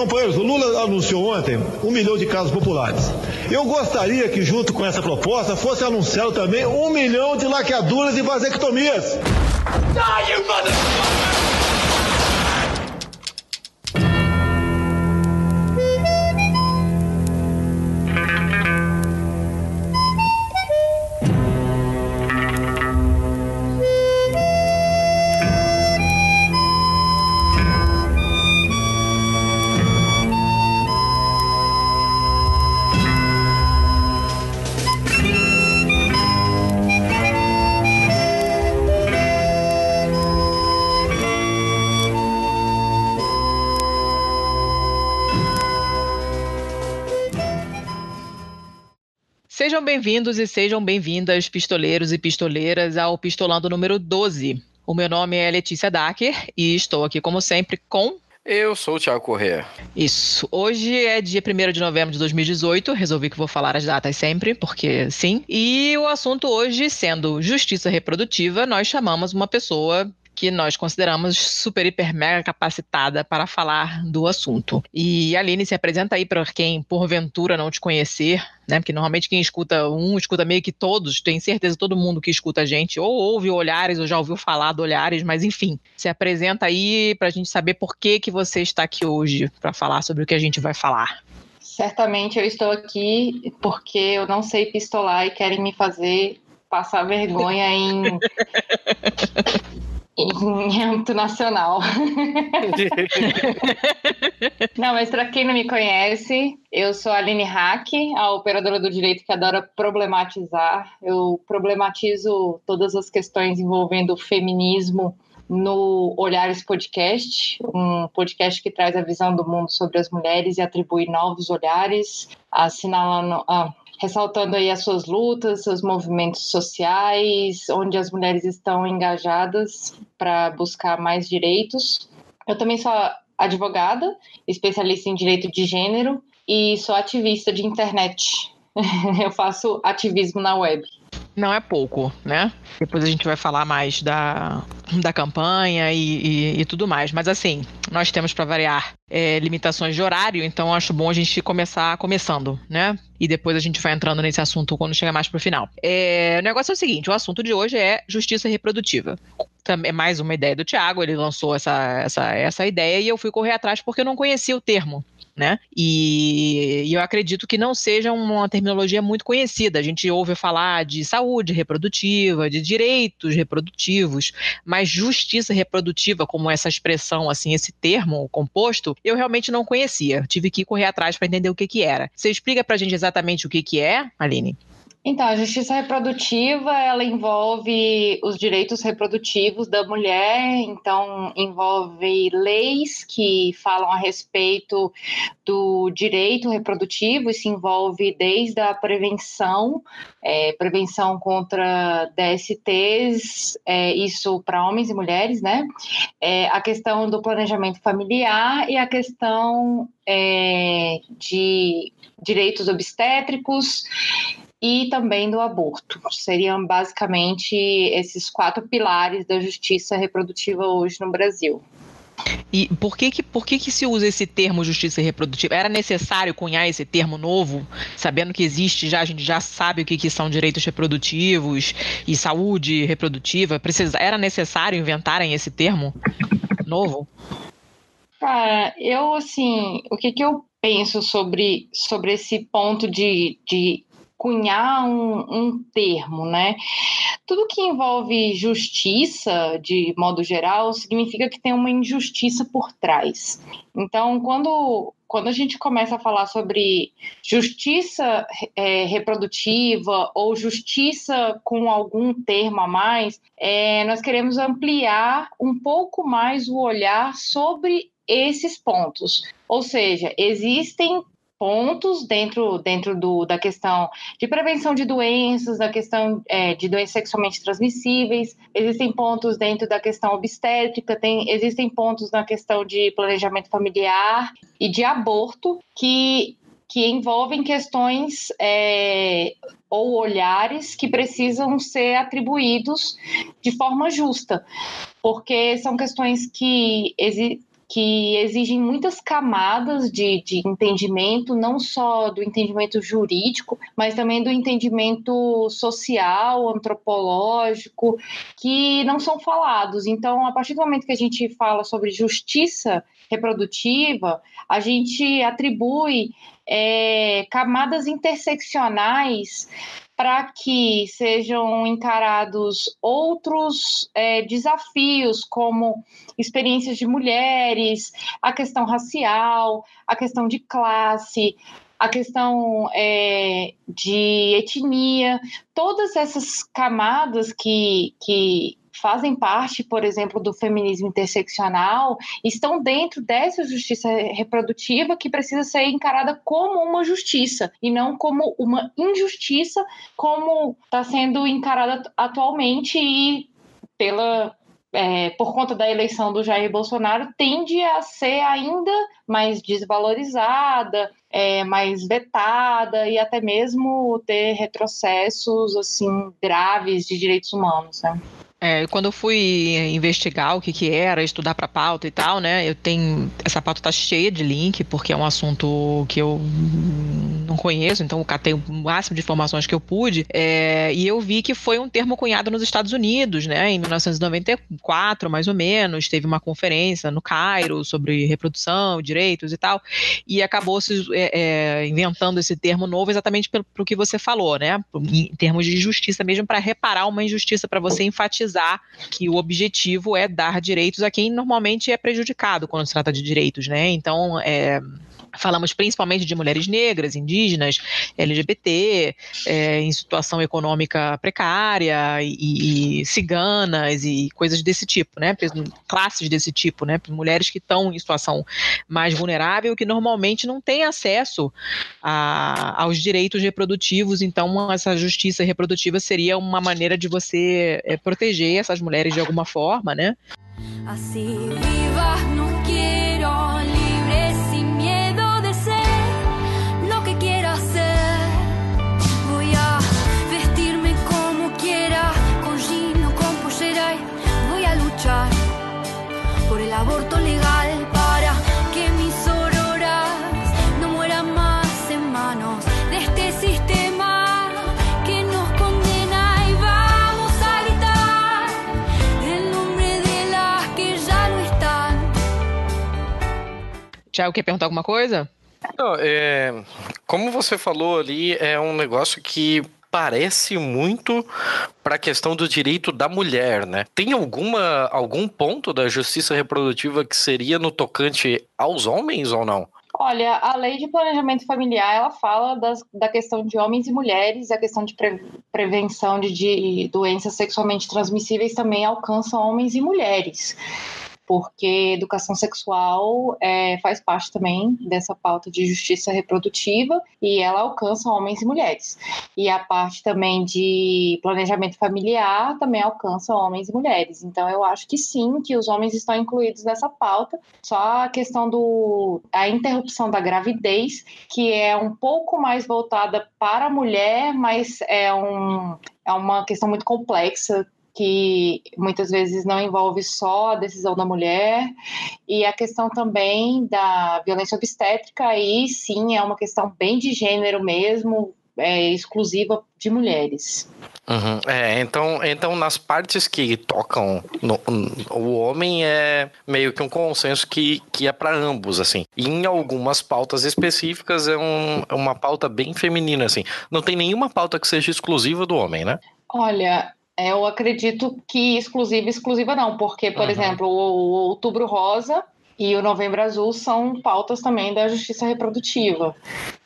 Companheiros, o Lula anunciou ontem um milhão de casas populares. Eu gostaria que, junto com essa proposta, fosse anunciado também um milhão de laqueaduras e vasectomias. You Sejam bem-vindos e sejam bem-vindas, pistoleiros e pistoleiras, ao Pistolando número 12. O meu nome é Letícia Dacker e estou aqui, como sempre, com. Eu sou o Thiago Corrêa. Isso. Hoje é dia 1 de novembro de 2018. Resolvi que vou falar as datas sempre, porque sim. E o assunto hoje, sendo justiça reprodutiva, nós chamamos uma pessoa que nós consideramos super, hiper, mega capacitada para falar do assunto. E Aline, se apresenta aí para quem porventura não te conhecer, né? Porque normalmente quem escuta um, escuta meio que todos, tem certeza todo mundo que escuta a gente, ou ouve Olhares, ou já ouviu falar do Olhares, mas enfim, se apresenta aí para a gente saber por que, que você está aqui hoje para falar sobre o que a gente vai falar. Certamente eu estou aqui porque eu não sei pistolar e querem me fazer passar vergonha em em âmbito nacional. não, mas para quem não me conhece, eu sou a Aline Hack, a operadora do direito que adora problematizar. Eu problematizo todas as questões envolvendo o feminismo no Olhares Podcast, um podcast que traz a visão do mundo sobre as mulheres e atribui novos olhares, assinalando, ah, ressaltando aí as suas lutas, seus movimentos sociais, onde as mulheres estão engajadas para buscar mais direitos. Eu também sou advogada, especialista em direito de gênero e sou ativista de internet. Eu faço ativismo na web não é pouco, né? Depois a gente vai falar mais da, da campanha e, e, e tudo mais. Mas assim, nós temos para variar é, limitações de horário, então acho bom a gente começar começando, né? E depois a gente vai entrando nesse assunto quando chegar mais pro final. É, o negócio é o seguinte: o assunto de hoje é justiça reprodutiva. É mais uma ideia do Tiago, ele lançou essa, essa, essa ideia e eu fui correr atrás porque eu não conhecia o termo né? E, e, eu acredito que não seja uma terminologia muito conhecida. A gente ouve falar de saúde reprodutiva, de direitos reprodutivos, mas justiça reprodutiva, como essa expressão, assim, esse termo composto, eu realmente não conhecia. Tive que correr atrás para entender o que, que era. Você explica para a gente exatamente o que, que é, Aline? Então, a justiça reprodutiva, ela envolve os direitos reprodutivos da mulher, então envolve leis que falam a respeito do direito reprodutivo, isso envolve desde a prevenção, é, prevenção contra DSTs, é, isso para homens e mulheres, né? É, a questão do planejamento familiar e a questão é, de direitos obstétricos, e também do aborto. Seriam basicamente esses quatro pilares da justiça reprodutiva hoje no Brasil. E por que que, por que que se usa esse termo justiça reprodutiva? Era necessário cunhar esse termo novo, sabendo que existe já, a gente já sabe o que, que são direitos reprodutivos e saúde reprodutiva. Precisa, era necessário inventarem esse termo novo? Cara, eu assim, o que, que eu penso sobre, sobre esse ponto de, de cunhar um, um termo, né? Tudo que envolve justiça, de modo geral, significa que tem uma injustiça por trás. Então, quando quando a gente começa a falar sobre justiça é, reprodutiva ou justiça com algum termo a mais, é, nós queremos ampliar um pouco mais o olhar sobre esses pontos. Ou seja, existem pontos dentro, dentro do, da questão de prevenção de doenças, da questão é, de doenças sexualmente transmissíveis, existem pontos dentro da questão obstétrica, tem, existem pontos na questão de planejamento familiar e de aborto que, que envolvem questões é, ou olhares que precisam ser atribuídos de forma justa, porque são questões que que exigem muitas camadas de, de entendimento, não só do entendimento jurídico, mas também do entendimento social, antropológico, que não são falados. Então, a partir do momento que a gente fala sobre justiça reprodutiva, a gente atribui é, camadas interseccionais para que sejam encarados outros é, desafios, como experiências de mulheres, a questão racial, a questão de classe, a questão é, de etnia, todas essas camadas que, que, fazem parte, por exemplo, do feminismo interseccional, estão dentro dessa justiça reprodutiva que precisa ser encarada como uma justiça e não como uma injustiça, como está sendo encarada atualmente e pela é, por conta da eleição do Jair Bolsonaro, tende a ser ainda mais desvalorizada, é, mais vetada e até mesmo ter retrocessos assim graves de direitos humanos. Né? É, quando eu fui investigar o que que era, estudar para pauta e tal, né? Eu tenho essa pauta tá cheia de link porque é um assunto que eu não conheço, então eu catei o máximo de informações que eu pude. É, e eu vi que foi um termo cunhado nos Estados Unidos, né? Em 1994, mais ou menos, teve uma conferência no Cairo sobre reprodução, direitos e tal, e acabou se é, é inventando esse termo novo exatamente pelo, que você falou, né? Em termos de justiça mesmo para reparar uma injustiça, para você enfatizar que o objetivo é dar direitos a quem normalmente é prejudicado quando se trata de direitos, né? Então, é, Falamos principalmente de mulheres negras, indígenas, LGBT, é, em situação econômica precária, e, e, ciganas e coisas desse tipo, né? Classes desse tipo, né? Mulheres que estão em situação mais vulnerável, que normalmente não têm acesso a, aos direitos reprodutivos. Então, essa justiça reprodutiva seria uma maneira de você é, proteger essas mulheres de alguma forma, né? Assim, viva, Tiago, quer perguntar alguma coisa? Não, é, como você falou ali, é um negócio que parece muito para a questão do direito da mulher, né? Tem alguma algum ponto da justiça reprodutiva que seria no tocante aos homens ou não? Olha, a lei de planejamento familiar ela fala das, da questão de homens e mulheres, a questão de pre, prevenção de, de doenças sexualmente transmissíveis também alcança homens e mulheres porque educação sexual é, faz parte também dessa pauta de justiça reprodutiva e ela alcança homens e mulheres. E a parte também de planejamento familiar também alcança homens e mulheres. Então eu acho que sim, que os homens estão incluídos nessa pauta. Só a questão do a interrupção da gravidez, que é um pouco mais voltada para a mulher, mas é um é uma questão muito complexa que muitas vezes não envolve só a decisão da mulher, e a questão também da violência obstétrica, aí sim é uma questão bem de gênero mesmo, é, exclusiva de mulheres. Uhum. É, então, então nas partes que tocam no, o homem é meio que um consenso que, que é para ambos, assim. E em algumas pautas específicas é um, é uma pauta bem feminina, assim. Não tem nenhuma pauta que seja exclusiva do homem, né? Olha, eu acredito que exclusiva, exclusiva não, porque, por uhum. exemplo, o, Outubro Rosa e o Novembro Azul são pautas também da justiça reprodutiva.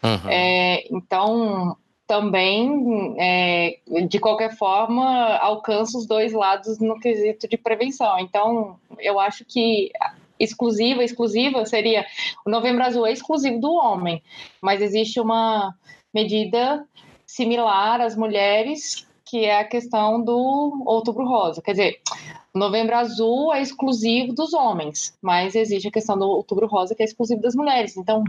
Uhum. É, então, também, é, de qualquer forma, alcança os dois lados no quesito de prevenção. Então, eu acho que exclusiva, exclusiva seria o Novembro Azul é exclusivo do homem, mas existe uma medida similar às mulheres que é a questão do Outubro Rosa. Quer dizer, Novembro Azul é exclusivo dos homens, mas existe a questão do Outubro Rosa que é exclusivo das mulheres. Então,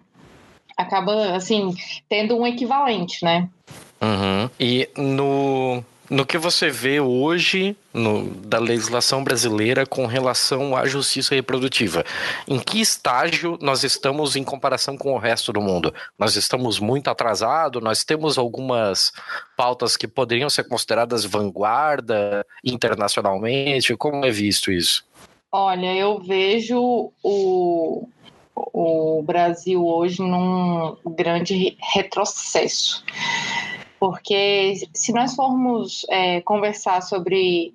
acaba, assim, tendo um equivalente, né? Uhum. E no no que você vê hoje no, da legislação brasileira com relação à justiça reprodutiva. Em que estágio nós estamos em comparação com o resto do mundo? Nós estamos muito atrasados? Nós temos algumas pautas que poderiam ser consideradas vanguarda internacionalmente? Como é visto isso? Olha, eu vejo o, o Brasil hoje num grande retrocesso porque se nós formos é, conversar sobre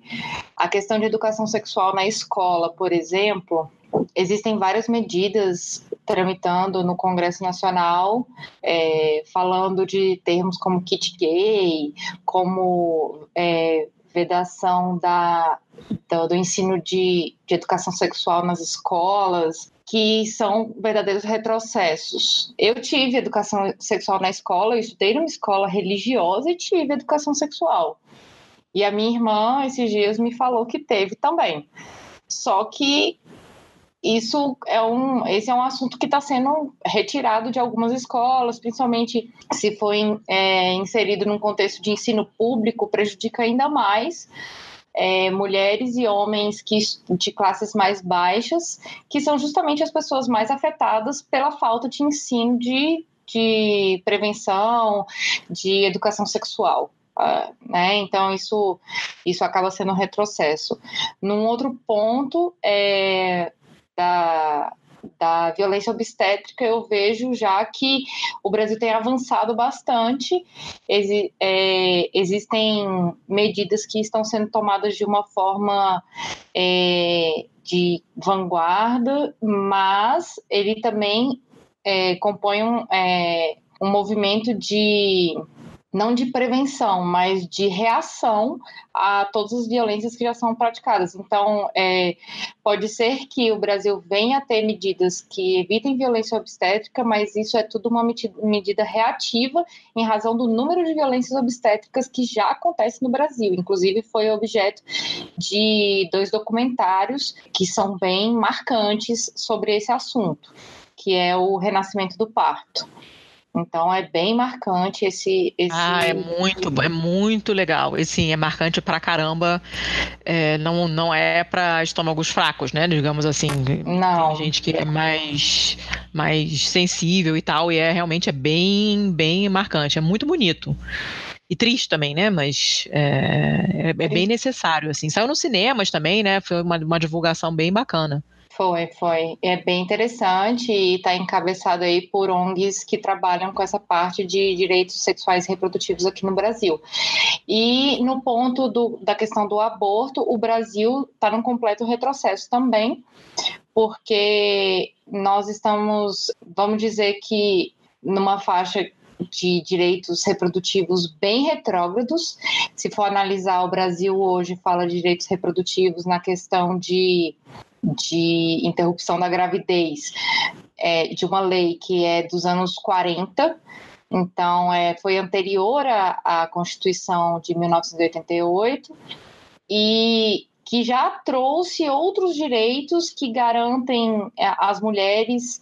a questão de educação sexual na escola, por exemplo, existem várias medidas tramitando no Congresso Nacional, é, falando de termos como kit gay, como é, vedação da, do, do ensino de, de educação sexual nas escolas, que são verdadeiros retrocessos. Eu tive educação sexual na escola, eu estudei numa escola religiosa e tive educação sexual. E a minha irmã, esses dias, me falou que teve também. Só que isso é um, esse é um assunto que está sendo retirado de algumas escolas, principalmente se for é, inserido num contexto de ensino público, prejudica ainda mais é, mulheres e homens que, de classes mais baixas, que são justamente as pessoas mais afetadas pela falta de ensino de, de prevenção, de educação sexual. Uh, né? Então isso isso acaba sendo um retrocesso. Num outro ponto é, da, da violência obstétrica, eu vejo já que o Brasil tem avançado bastante. Exi é, existem medidas que estão sendo tomadas de uma forma é, de vanguarda, mas ele também é, compõe um, é, um movimento de não de prevenção, mas de reação a todas as violências que já são praticadas. Então, é, pode ser que o Brasil venha a ter medidas que evitem violência obstétrica, mas isso é tudo uma medida reativa em razão do número de violências obstétricas que já acontece no Brasil. Inclusive, foi objeto de dois documentários que são bem marcantes sobre esse assunto, que é o Renascimento do Parto então é bem marcante esse. esse... Ah, é muito, é muito legal. E sim, é marcante pra caramba. É, não, não é para estômagos fracos, né? Digamos assim. Não. Tem gente que é mais, mais sensível e tal, e é realmente é bem, bem marcante. É muito bonito. E triste também, né? Mas é, é, é bem necessário, assim. Saiu nos cinemas também, né? Foi uma, uma divulgação bem bacana. Foi, foi. É bem interessante e está encabeçado aí por ONGs que trabalham com essa parte de direitos sexuais e reprodutivos aqui no Brasil. E no ponto do, da questão do aborto, o Brasil está num completo retrocesso também, porque nós estamos, vamos dizer que numa faixa de direitos reprodutivos bem retrógrados. Se for analisar, o Brasil hoje fala de direitos reprodutivos na questão de de interrupção da gravidez é, de uma lei que é dos anos 40, então é, foi anterior à, à Constituição de 1988 e que já trouxe outros direitos que garantem é, às mulheres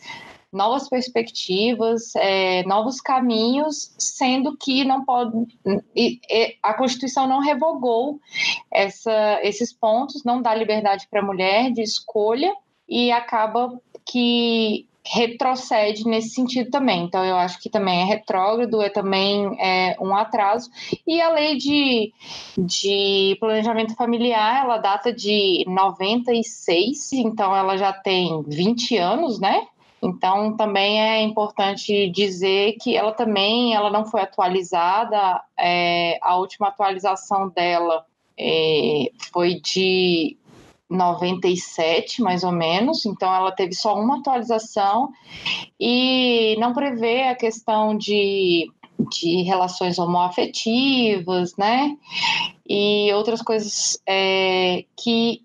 novas perspectivas, é, novos caminhos, sendo que não pode a Constituição não revogou essa, esses pontos, não dá liberdade para a mulher de escolha e acaba que retrocede nesse sentido também. Então, eu acho que também é retrógrado, é também é, um atraso. E a lei de, de planejamento familiar, ela data de 96, então ela já tem 20 anos, né? Então, também é importante dizer que ela também ela não foi atualizada. É, a última atualização dela é, foi de 97, mais ou menos. Então, ela teve só uma atualização e não prevê a questão de, de relações homoafetivas, né? E outras coisas é, que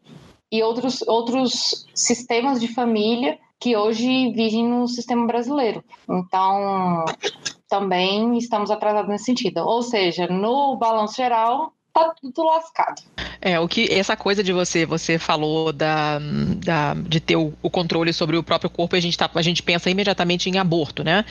e outros, outros sistemas de família que hoje vigem no sistema brasileiro. Então, também estamos atrasados nesse sentido. Ou seja, no balanço geral, tá tudo lascado. É, o que essa coisa de você, você falou da, da de ter o, o controle sobre o próprio corpo, a gente tá, a gente pensa imediatamente em aborto, né?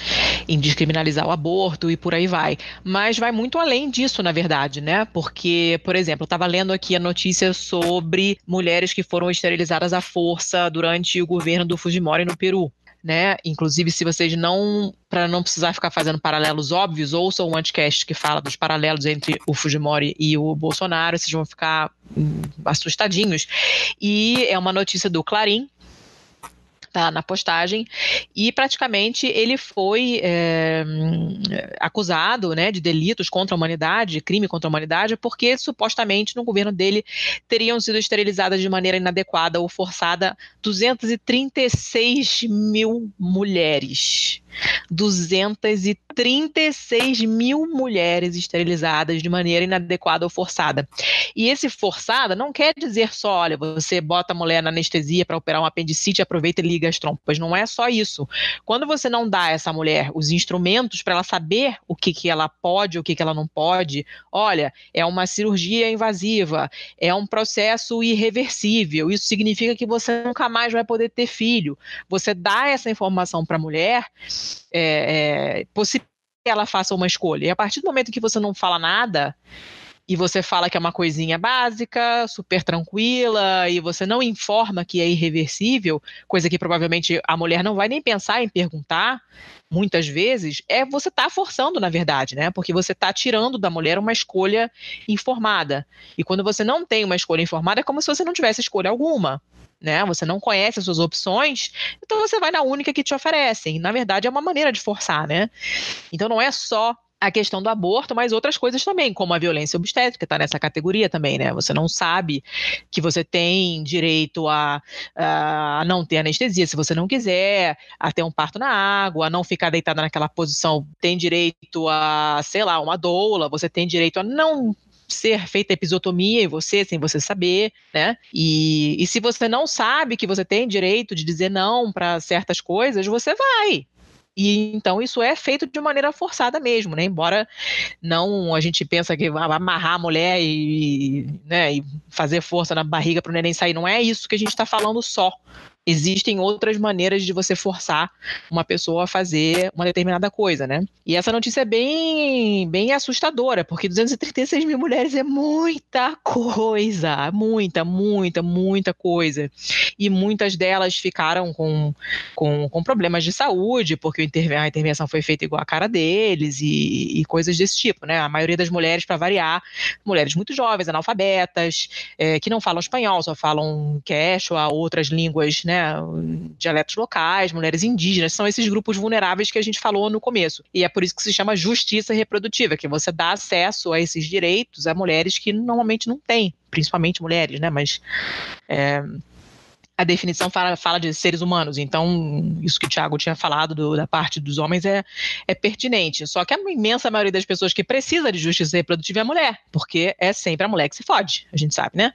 Em descriminalizar o aborto e por aí vai. Mas vai muito além disso, na verdade, né? Porque, por exemplo, eu estava lendo aqui a notícia sobre mulheres que foram esterilizadas à força durante o governo do Fujimori no Peru né? Inclusive, se vocês não, para não precisar ficar fazendo paralelos óbvios, ouçam o anticast que fala dos paralelos entre o Fujimori e o Bolsonaro, vocês vão ficar hum, assustadinhos. E é uma notícia do Clarim, tá na postagem, e praticamente ele foi é, acusado né, de delitos contra a humanidade, crime contra a humanidade, porque supostamente no governo dele teriam sido esterilizadas de maneira inadequada ou forçada 236 mil mulheres. 236 mil mulheres esterilizadas de maneira inadequada ou forçada. E esse forçada não quer dizer só, olha, você bota a mulher na anestesia para operar um apendicite, aproveita e liga as trompas. Não é só isso. Quando você não dá a essa mulher os instrumentos para ela saber o que, que ela pode, o que, que ela não pode, olha, é uma cirurgia invasiva, é um processo irreversível. Isso significa que você nunca mais vai poder ter filho. Você dá essa informação para a mulher é, é, que ela faça uma escolha. E a partir do momento que você não fala nada, e você fala que é uma coisinha básica, super tranquila, e você não informa que é irreversível, coisa que provavelmente a mulher não vai nem pensar em perguntar, muitas vezes, é você tá forçando, na verdade, né? Porque você tá tirando da mulher uma escolha informada. E quando você não tem uma escolha informada, é como se você não tivesse escolha alguma né? Você não conhece as suas opções, então você vai na única que te oferecem. Na verdade, é uma maneira de forçar, né? Então não é só a questão do aborto, mas outras coisas também, como a violência obstétrica, está nessa categoria também, né? Você não sabe que você tem direito a, a não ter anestesia se você não quiser, a ter um parto na água, a não ficar deitada naquela posição, tem direito a, sei lá, uma doula, você tem direito a não ser feita episiotomia em você sem você saber, né? E, e se você não sabe que você tem direito de dizer não para certas coisas, você vai. E então isso é feito de maneira forçada mesmo, né? Embora não a gente pensa que amarrar a mulher e, né, e fazer força na barriga para o neném sair, não é isso que a gente está falando só existem outras maneiras de você forçar uma pessoa a fazer uma determinada coisa, né? E essa notícia é bem, bem assustadora, porque 236 mil mulheres é muita coisa, muita, muita, muita coisa. E muitas delas ficaram com, com, com problemas de saúde, porque a intervenção foi feita igual a cara deles e, e coisas desse tipo, né? A maioria das mulheres, para variar, mulheres muito jovens, analfabetas, é, que não falam espanhol, só falam quechua, outras línguas, né? Né, dialetos locais, mulheres indígenas, são esses grupos vulneráveis que a gente falou no começo. E é por isso que se chama justiça reprodutiva, que você dá acesso a esses direitos a mulheres que normalmente não têm, principalmente mulheres, né, mas é, a definição fala, fala, de seres humanos, então isso que o Tiago tinha falado do, da parte dos homens é, é, pertinente. Só que a imensa maioria das pessoas que precisa de justiça reprodutiva é a mulher, porque é sempre a mulher que se fode, a gente sabe, né?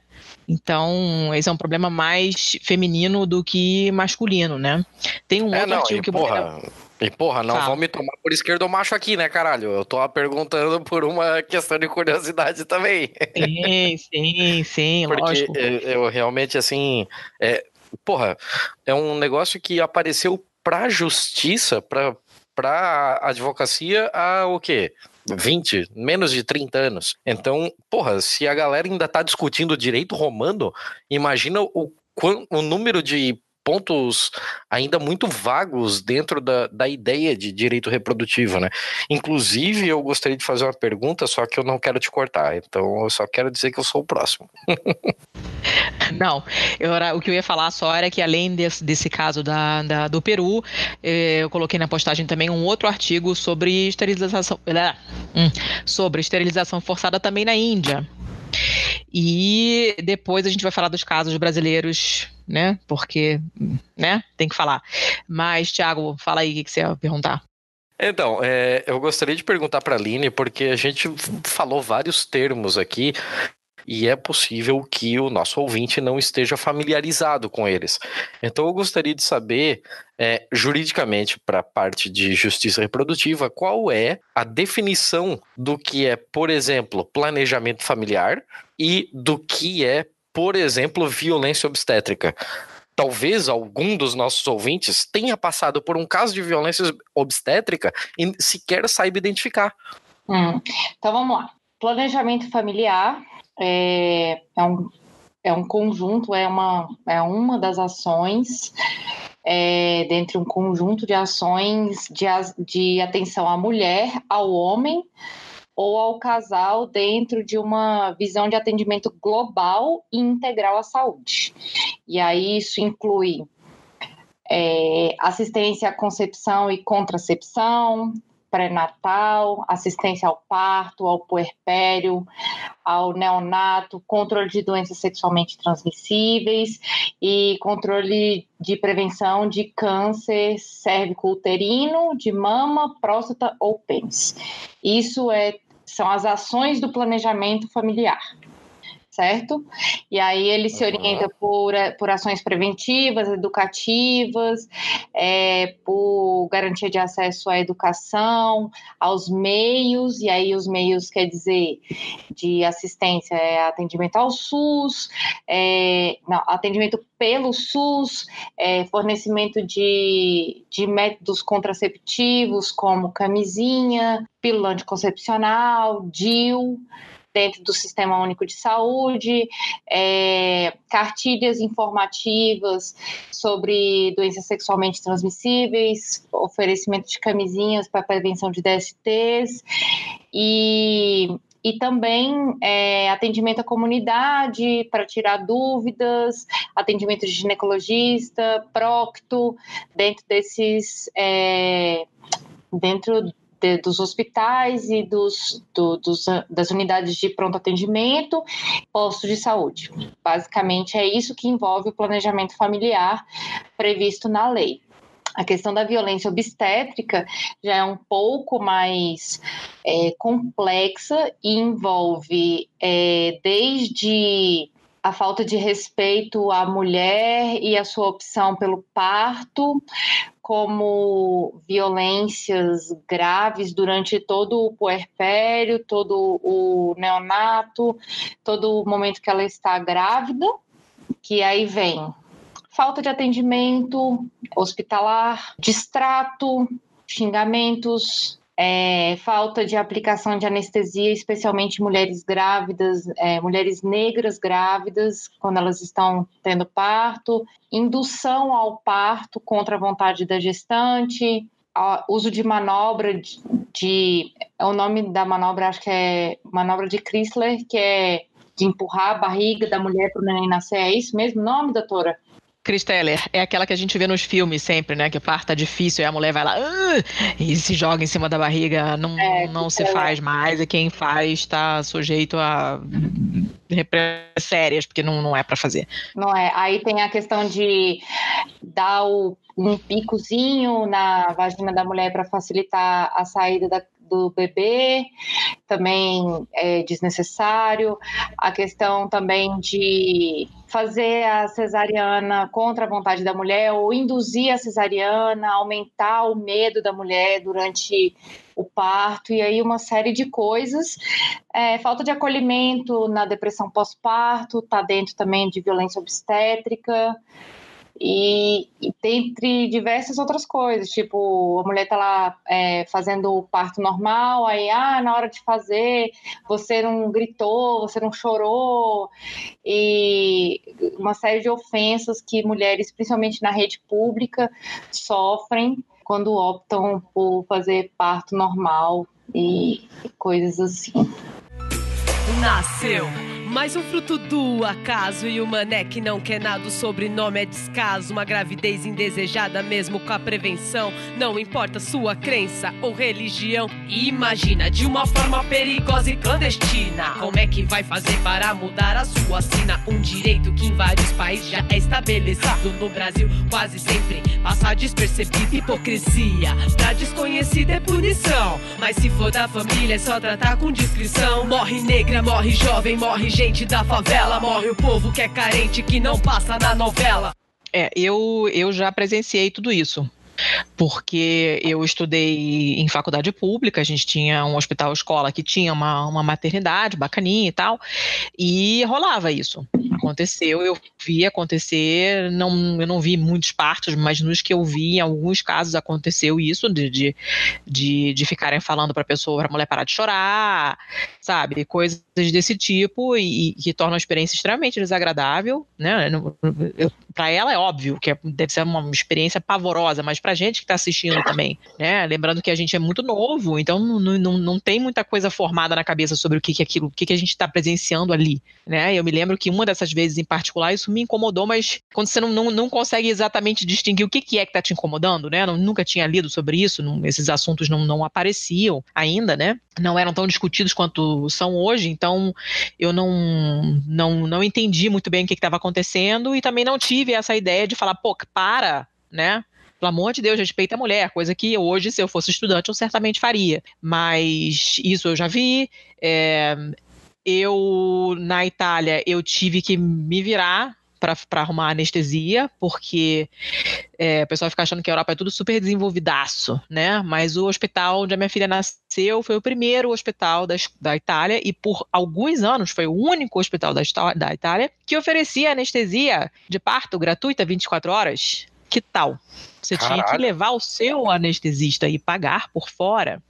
Então, esse é um problema mais feminino do que masculino, né? Tem um é, outro não, artigo que porra, E porra, não vão me tomar por esquerdo ou macho aqui, né, caralho? Eu tô perguntando por uma questão de curiosidade também. Sim, sim, sim, Porque lógico. Eu, eu realmente, assim, é, porra, é um negócio que apareceu pra justiça, pra, pra advocacia há o quê? 20, menos de 30 anos. Então, porra, se a galera ainda tá discutindo direito romano, imagina o, o número de pontos ainda muito vagos dentro da, da ideia de direito reprodutivo, né? Inclusive, eu gostaria de fazer uma pergunta, só que eu não quero te cortar, então eu só quero dizer que eu sou o próximo. Não, eu, o que eu ia falar só era que além desse, desse caso da, da, do Peru, eh, eu coloquei na postagem também um outro artigo sobre esterilização, hum, sobre esterilização forçada também na Índia. E depois a gente vai falar dos casos brasileiros, né? Porque, né? Tem que falar. Mas, Thiago, fala aí o que você ia perguntar. Então, é, eu gostaria de perguntar para a Aline, porque a gente falou vários termos aqui e é possível que o nosso ouvinte não esteja familiarizado com eles. Então eu gostaria de saber, é, juridicamente, para a parte de justiça reprodutiva, qual é a definição do que é, por exemplo, planejamento familiar e do que é, por exemplo, violência obstétrica talvez algum dos nossos ouvintes tenha passado por um caso de violência obstétrica e sequer saiba identificar. Hum. Então vamos lá. Planejamento familiar é, é, um, é um conjunto, é uma, é uma das ações é, dentre um conjunto de ações de, de atenção à mulher, ao homem ou ao casal dentro de uma visão de atendimento global e integral à saúde. E aí isso inclui é, assistência à concepção e contracepção, pré-natal, assistência ao parto, ao puerpério, ao neonato, controle de doenças sexualmente transmissíveis e controle de prevenção de câncer cérvico-uterino, de mama, próstata ou pênis. Isso é são as ações do planejamento familiar certo? E aí ele se orienta por, por ações preventivas, educativas, é, por garantia de acesso à educação, aos meios, e aí os meios quer dizer de assistência é atendimento ao SUS, é, não, atendimento pelo SUS, é, fornecimento de, de métodos contraceptivos como camisinha, pílula anticoncepcional, DIL, dentro do Sistema Único de Saúde, é, cartilhas informativas sobre doenças sexualmente transmissíveis, oferecimento de camisinhas para prevenção de DSTs e e também é, atendimento à comunidade para tirar dúvidas, atendimento de ginecologista, procto, dentro desses é, dentro de, dos hospitais e dos, do, dos, das unidades de pronto atendimento, postos de saúde. Basicamente é isso que envolve o planejamento familiar previsto na lei. A questão da violência obstétrica já é um pouco mais é, complexa e envolve é, desde a falta de respeito à mulher e a sua opção pelo parto, como violências graves durante todo o puerpério, todo o neonato, todo o momento que ela está grávida, que aí vem falta de atendimento hospitalar, distrato, xingamentos, é, falta de aplicação de anestesia, especialmente mulheres grávidas, é, mulheres negras grávidas, quando elas estão tendo parto, indução ao parto contra a vontade da gestante, uso de manobra de, de, o nome da manobra acho que é manobra de Chrysler, que é de empurrar a barriga da mulher para o neném nascer. É isso mesmo o nome, doutora? Chris Teller, é aquela que a gente vê nos filmes sempre, né? Que o parto tá difícil e a mulher vai lá uh, e se joga em cima da barriga, não, é, não se faz mais, e quem faz está sujeito a sérias, porque não, não é para fazer. Não é. Aí tem a questão de dar o, um picozinho na vagina da mulher para facilitar a saída da, do bebê, também é desnecessário. A questão também de fazer a cesariana contra a vontade da mulher ou induzir a cesariana, aumentar o medo da mulher durante o parto e aí uma série de coisas. É, falta de acolhimento na depressão pós-parto, está dentro também de violência obstétrica. E, e dentre diversas outras coisas, tipo, a mulher tá lá é, fazendo o parto normal, aí, ah, na hora de fazer, você não gritou, você não chorou, e uma série de ofensas que mulheres, principalmente na rede pública, sofrem quando optam por fazer parto normal e coisas assim. Nasceu mais um fruto do acaso e o mané que não quer nada, o sobrenome é descaso. Uma gravidez indesejada, mesmo com a prevenção. Não importa sua crença ou religião. Imagina de uma forma perigosa e clandestina. Como é que vai fazer para mudar a sua sina? Um direito que em vários países já é estabelecido. No Brasil, quase sempre passa despercebido. Hipocrisia, pra desconhecido é punição. Mas se for da família, é só tratar com discrição. Morre negra, morre jovem, morre gente da favela. Morre o povo que é carente, que não passa na novela. É, eu, eu já presenciei tudo isso porque eu estudei em faculdade pública, a gente tinha um hospital escola que tinha uma, uma maternidade bacaninha e tal, e rolava isso. Aconteceu, eu vi acontecer, não, eu não vi muitos partos, mas nos que eu vi, em alguns casos aconteceu isso, de, de, de, de ficarem falando para a pessoa, para a mulher parar de chorar, sabe? Coisas desse tipo, e, e que tornam a experiência extremamente desagradável, né? Para ela é óbvio que é, deve ser uma experiência pavorosa, mas pra gente que está assistindo também, né? Lembrando que a gente é muito novo, então não, não, não tem muita coisa formada na cabeça sobre o que, que é aquilo, o que, que a gente está presenciando ali, né? Eu me lembro que uma dessas vezes em particular isso me incomodou, mas quando você não, não, não consegue exatamente distinguir o que, que é que está te incomodando, né? Eu nunca tinha lido sobre isso, não, esses assuntos não, não apareciam ainda, né? Não eram tão discutidos quanto são hoje, então eu não, não, não entendi muito bem o que estava acontecendo e também não tive essa ideia de falar, pô, para, né? Pelo amor de Deus, respeita a mulher, coisa que hoje, se eu fosse estudante, eu certamente faria. Mas isso eu já vi. É, eu, na Itália, eu tive que me virar para arrumar anestesia, porque é, o pessoal fica achando que a Europa é tudo super desenvolvidaço, né? Mas o hospital onde a minha filha nasceu foi o primeiro hospital da, da Itália e por alguns anos foi o único hospital da, da Itália que oferecia anestesia de parto gratuita 24 horas. Que tal? Você Caralho. tinha que levar o seu anestesista e pagar por fora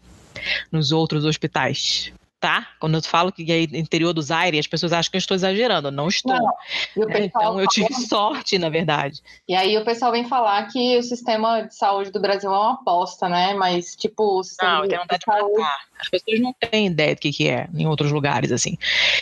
nos outros hospitais tá? Quando eu falo que é interior do Zaire, as pessoas acham que eu estou exagerando. Não estou. Não. É, então eu tive sorte, na verdade. E aí o pessoal vem falar que o sistema de saúde do Brasil é uma aposta, né? Mas, tipo, o sistema não, de, de saúde... Matar. As pessoas não têm ideia do que, que é em outros lugares, assim.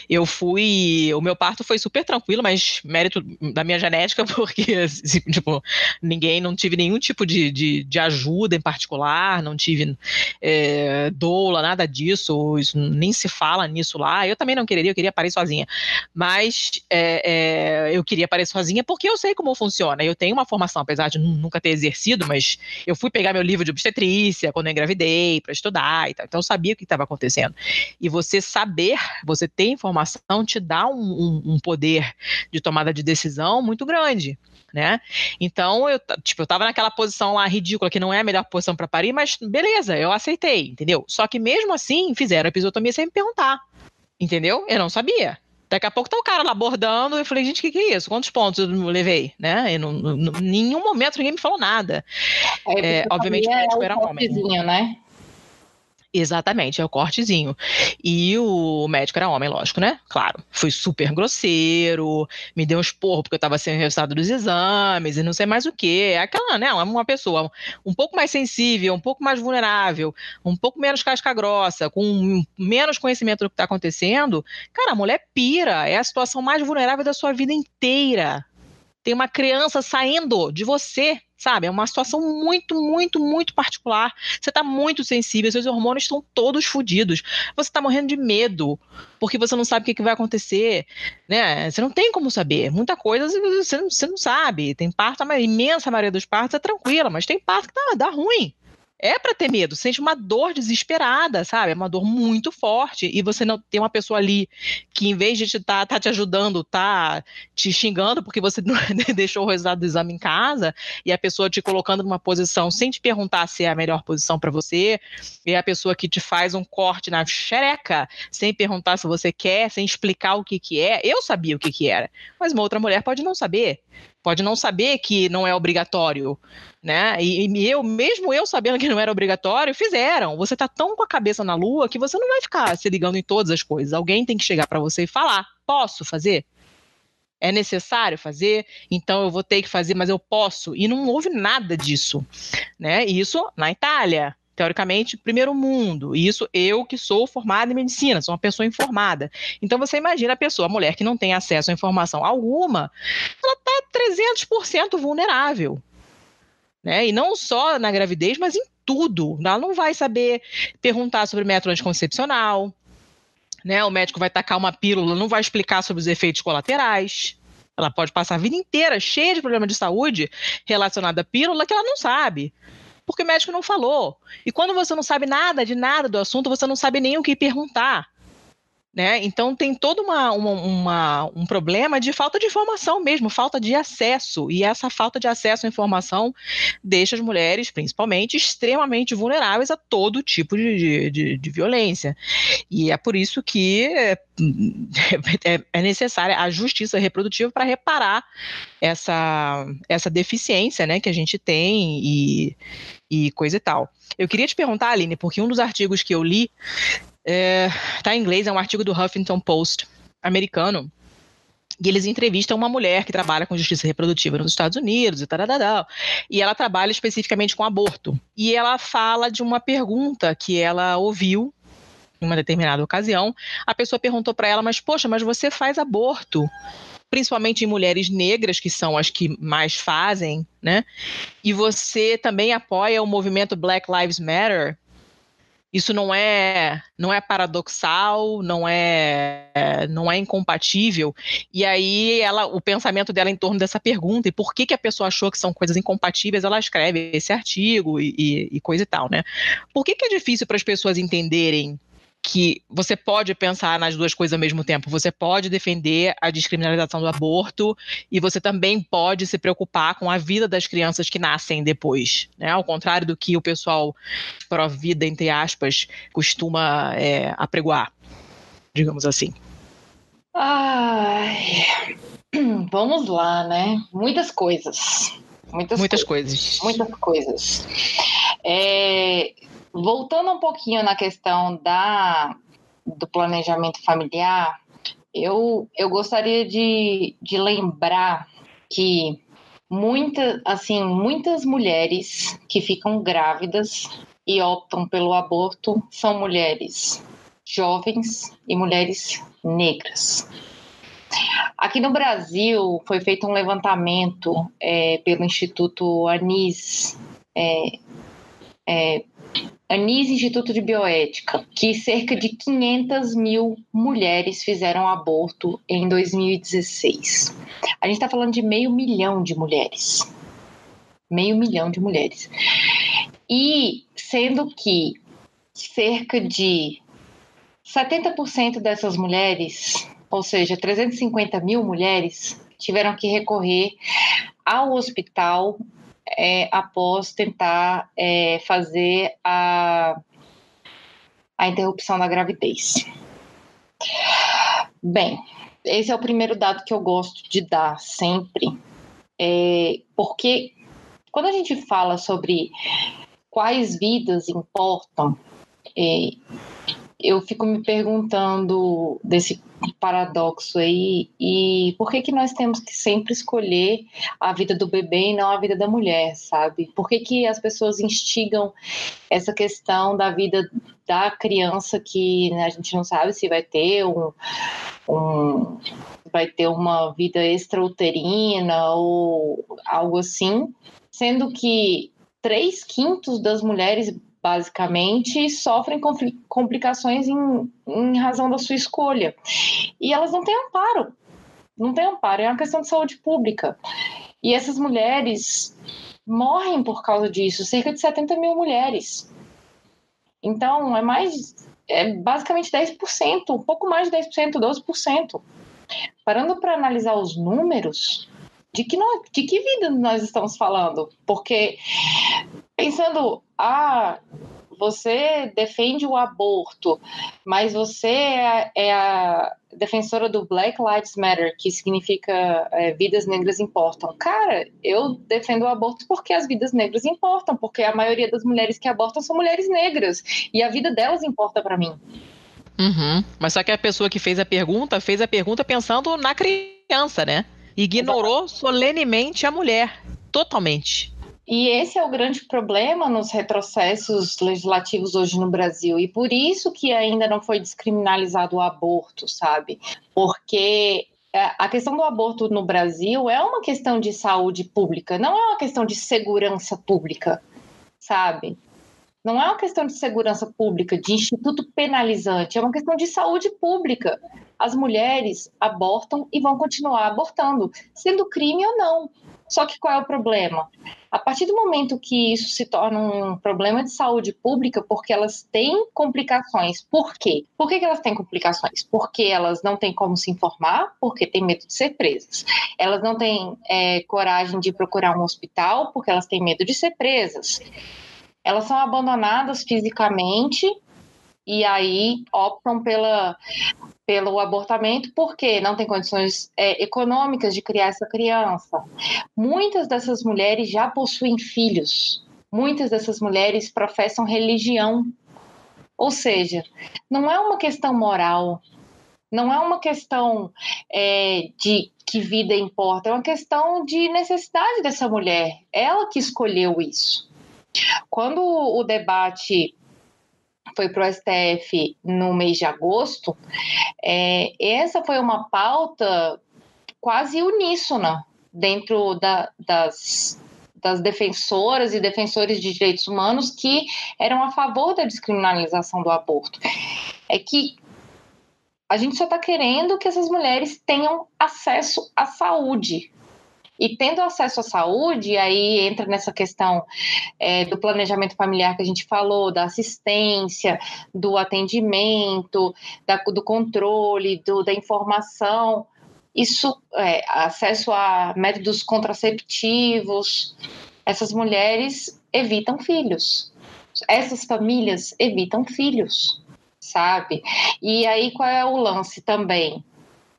Eu fui. O meu parto foi super tranquilo, mas mérito da minha genética, porque, assim, tipo, ninguém, não tive nenhum tipo de, de, de ajuda em particular, não tive é, doula, nada disso, isso nem se fala nisso lá. Eu também não queria, eu queria parir sozinha. Mas é, é, eu queria parir sozinha porque eu sei como funciona. Eu tenho uma formação, apesar de nunca ter exercido, mas eu fui pegar meu livro de obstetrícia quando eu engravidei para estudar e tal. Então eu sabia o que estava acontecendo. E você saber, você ter informação, te dá um, um, um poder de tomada de decisão muito grande né? Então, eu, tipo, eu tava naquela posição lá ridícula, que não é a melhor posição para parir, mas beleza, eu aceitei, entendeu? Só que mesmo assim, fizeram a episiotomia sem me perguntar, entendeu? Eu não sabia. Daqui a pouco tá o cara lá bordando, eu falei, gente, o que, que é isso? Quantos pontos eu levei, né? Em nenhum momento ninguém me falou nada. É, é obviamente o médico era homem. Né? Exatamente, é o cortezinho. E o médico era homem, lógico, né? Claro. Foi super grosseiro, me deu um esporro porque eu estava sem o resultado dos exames e não sei mais o que. É aquela, né? Uma pessoa um pouco mais sensível, um pouco mais vulnerável, um pouco menos casca grossa, com menos conhecimento do que está acontecendo. Cara, a mulher pira. É a situação mais vulnerável da sua vida inteira. Tem uma criança saindo de você sabe? É uma situação muito, muito, muito particular. Você está muito sensível, seus hormônios estão todos fodidos. Você está morrendo de medo, porque você não sabe o que, que, vai acontecer, né? Você não tem como saber. Muita coisa você, você não sabe. Tem parto, a imensa maioria dos partos é tranquila, mas tem parto que dá, dá ruim é para ter medo, sente uma dor desesperada, sabe? É uma dor muito forte e você não tem uma pessoa ali que em vez de te tá, tá te ajudando, tá te xingando porque você deixou o resultado do exame em casa e a pessoa te colocando numa posição sem te perguntar se é a melhor posição para você, e a pessoa que te faz um corte na xereca sem perguntar se você quer, sem explicar o que que é. Eu sabia o que que era, mas uma outra mulher pode não saber pode não saber que não é obrigatório, né? E, e, eu, mesmo eu sabendo que não era obrigatório, fizeram. Você tá tão com a cabeça na lua que você não vai ficar se ligando em todas as coisas. Alguém tem que chegar para você e falar: posso fazer? É necessário fazer, então eu vou ter que fazer, mas eu posso. E não houve nada disso, né? Isso na Itália, teoricamente, primeiro mundo. E isso eu que sou formada em medicina, sou uma pessoa informada. Então você imagina a pessoa, a mulher que não tem acesso a informação alguma, ela está 300% vulnerável. Né? E não só na gravidez, mas em tudo. Ela não vai saber perguntar sobre método anticoncepcional, né? O médico vai tacar uma pílula, não vai explicar sobre os efeitos colaterais. Ela pode passar a vida inteira cheia de problemas de saúde relacionado à pílula que ela não sabe porque o médico não falou. E quando você não sabe nada de nada do assunto, você não sabe nem o que perguntar. Né? Então tem todo uma, uma, uma, um problema de falta de informação mesmo, falta de acesso. E essa falta de acesso à informação deixa as mulheres, principalmente, extremamente vulneráveis a todo tipo de, de, de violência. E é por isso que é, é, é necessária a justiça reprodutiva para reparar essa, essa deficiência né, que a gente tem e, e coisa e tal. Eu queria te perguntar, Aline, porque um dos artigos que eu li é, tá em inglês, é um artigo do Huffington Post americano. E eles entrevistam uma mulher que trabalha com justiça reprodutiva nos Estados Unidos e tal, e ela trabalha especificamente com aborto. E ela fala de uma pergunta que ela ouviu em uma determinada ocasião. A pessoa perguntou para ela: "Mas poxa, mas você faz aborto?" Principalmente em mulheres negras, que são as que mais fazem, né? E você também apoia o movimento Black Lives Matter. Isso não é não é paradoxal, não é não é incompatível. E aí ela o pensamento dela em torno dessa pergunta e por que que a pessoa achou que são coisas incompatíveis, ela escreve esse artigo e, e, e coisa e tal, né? Por que que é difícil para as pessoas entenderem que você pode pensar nas duas coisas ao mesmo tempo. Você pode defender a descriminalização do aborto e você também pode se preocupar com a vida das crianças que nascem depois, né? Ao contrário do que o pessoal pró-vida, entre aspas, costuma é, apregoar, digamos assim. Ai, vamos lá, né? Muitas coisas. Muitas, Muitas coisas. coisas. Muitas coisas. É, voltando um pouquinho na questão da, do planejamento familiar, eu, eu gostaria de, de lembrar que muita, assim, muitas mulheres que ficam grávidas e optam pelo aborto são mulheres jovens e mulheres negras. Aqui no Brasil foi feito um levantamento é, pelo Instituto Anis, é, é, Anis Instituto de Bioética, que cerca de 500 mil mulheres fizeram aborto em 2016. A gente está falando de meio milhão de mulheres. Meio milhão de mulheres. E sendo que cerca de 70% dessas mulheres, ou seja, 350 mil mulheres, tiveram que recorrer ao hospital é, após tentar é, fazer a, a interrupção da gravidez. Bem, esse é o primeiro dado que eu gosto de dar sempre, é, porque quando a gente fala sobre quais vidas importam, é, eu fico me perguntando desse paradoxo aí e por que que nós temos que sempre escolher a vida do bebê e não a vida da mulher, sabe? Por que que as pessoas instigam essa questão da vida da criança que né, a gente não sabe se vai ter um, um vai ter uma vida extrauterina ou algo assim, sendo que três quintos das mulheres basicamente, sofrem complicações em, em razão da sua escolha. E elas não têm amparo. Não têm amparo, é uma questão de saúde pública. E essas mulheres morrem por causa disso, cerca de 70 mil mulheres. Então, é mais, é basicamente 10%, um pouco mais de 10%, 12%. Parando para analisar os números, de que, de que vida nós estamos falando? Porque pensando, ah, você defende o aborto, mas você é, é a defensora do Black Lives Matter, que significa é, vidas negras importam. Cara, eu defendo o aborto porque as vidas negras importam, porque a maioria das mulheres que abortam são mulheres negras e a vida delas importa para mim. Uhum. Mas só que a pessoa que fez a pergunta fez a pergunta pensando na criança, né? Ignorou solenemente a mulher, totalmente. E esse é o grande problema nos retrocessos legislativos hoje no Brasil. E por isso que ainda não foi descriminalizado o aborto, sabe? Porque é, a questão do aborto no Brasil é uma questão de saúde pública, não é uma questão de segurança pública, sabe? Não é uma questão de segurança pública, de instituto penalizante, é uma questão de saúde pública. As mulheres abortam e vão continuar abortando, sendo crime ou não. Só que qual é o problema? A partir do momento que isso se torna um problema de saúde pública, porque elas têm complicações. Por quê? Por que, elas têm complicações? Porque elas não têm como se informar, porque têm medo de ser presas. Elas não têm é, coragem de procurar um hospital, porque elas têm medo de ser presas. Elas são abandonadas fisicamente e aí optam pela, pelo abortamento porque não tem condições é, econômicas de criar essa criança. Muitas dessas mulheres já possuem filhos, muitas dessas mulheres professam religião. Ou seja, não é uma questão moral, não é uma questão é, de que vida importa, é uma questão de necessidade dessa mulher, ela que escolheu isso. Quando o debate foi para o STF no mês de agosto, é, essa foi uma pauta quase uníssona dentro da, das, das defensoras e defensores de direitos humanos que eram a favor da descriminalização do aborto. É que a gente só está querendo que essas mulheres tenham acesso à saúde, e tendo acesso à saúde, aí entra nessa questão é, do planejamento familiar que a gente falou, da assistência, do atendimento, da, do controle, do, da informação. Isso, é, acesso a métodos contraceptivos, essas mulheres evitam filhos. Essas famílias evitam filhos, sabe? E aí qual é o lance também?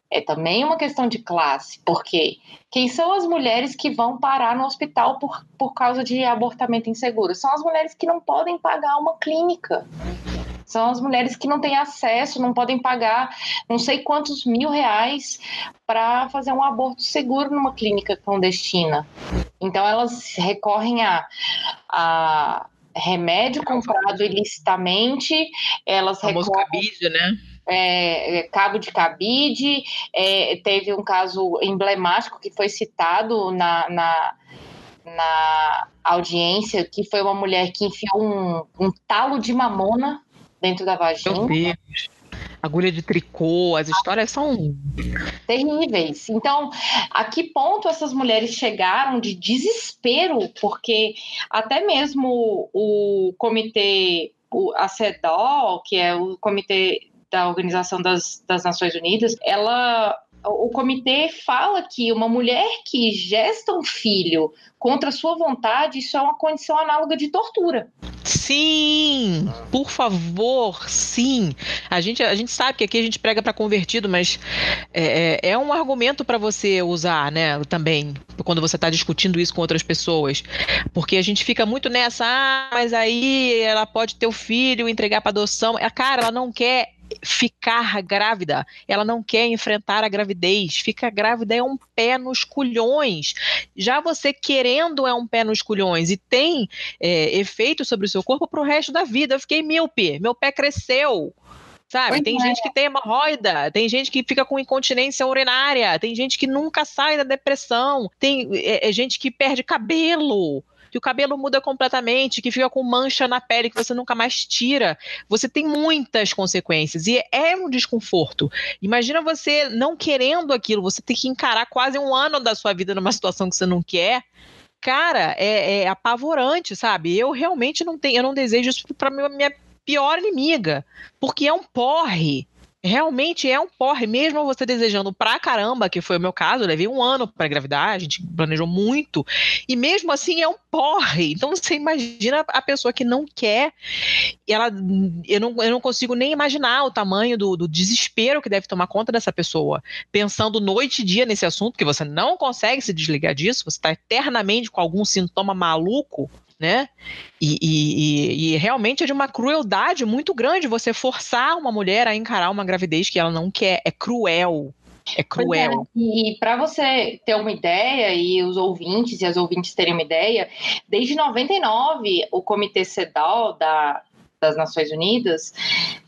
É também uma questão de classe, porque quem são as mulheres que vão parar no hospital por, por causa de abortamento inseguro? São as mulheres que não podem pagar uma clínica. São as mulheres que não têm acesso, não podem pagar não sei quantos mil reais para fazer um aborto seguro numa clínica clandestina. Então elas recorrem a, a remédio comprado ilicitamente, elas recorrem cabide, né? É, é, cabo de cabide, é, teve um caso emblemático que foi citado na, na, na audiência, que foi uma mulher que enfiou um, um talo de mamona dentro da Meu vagina. Deus. Agulha de tricô, as histórias são. terríveis. Então, a que ponto essas mulheres chegaram de desespero, porque até mesmo o comitê, o, a CEDAW, que é o comitê da Organização das, das Nações Unidas, ela o comitê fala que uma mulher que gesta um filho contra sua vontade, isso é uma condição análoga de tortura. Sim, por favor, sim. A gente, a gente sabe que aqui a gente prega para convertido, mas é, é é um argumento para você usar, né? Também, quando você está discutindo isso com outras pessoas. Porque a gente fica muito nessa, ah, mas aí ela pode ter o filho, entregar para adoção. É, Cara, ela não quer ficar grávida, ela não quer enfrentar a gravidez. Fica grávida é um pé nos culhões. Já você querendo é um pé nos culhões e tem é, efeito sobre o seu corpo pro resto da vida. Eu fiquei míope, meu pé cresceu. Sabe? Pois tem é. gente que tem hemorroida, tem gente que fica com incontinência urinária, tem gente que nunca sai da depressão, tem é, é gente que perde cabelo, que o cabelo muda completamente, que fica com mancha na pele que você nunca mais tira. Você tem muitas consequências e é um desconforto. Imagina você não querendo aquilo, você tem que encarar quase um ano da sua vida numa situação que você não quer. Cara, é, é apavorante, sabe? Eu realmente não tenho, eu não desejo isso para minha pior inimiga, porque é um porre. Realmente é um porre, mesmo você desejando pra caramba, que foi o meu caso, eu levei um ano pra engravidar, a gente planejou muito, e mesmo assim é um porre. Então você imagina a pessoa que não quer, ela, eu, não, eu não consigo nem imaginar o tamanho do, do desespero que deve tomar conta dessa pessoa, pensando noite e dia nesse assunto, que você não consegue se desligar disso, você está eternamente com algum sintoma maluco, né? E, e- e- realmente é de uma crueldade muito grande você forçar uma mulher a encarar uma gravidez que ela não quer. É cruel. É cruel. Pois é, E para você ter uma ideia, e os ouvintes e as ouvintes terem uma ideia, desde 99, o Comitê CEDAW da, das Nações Unidas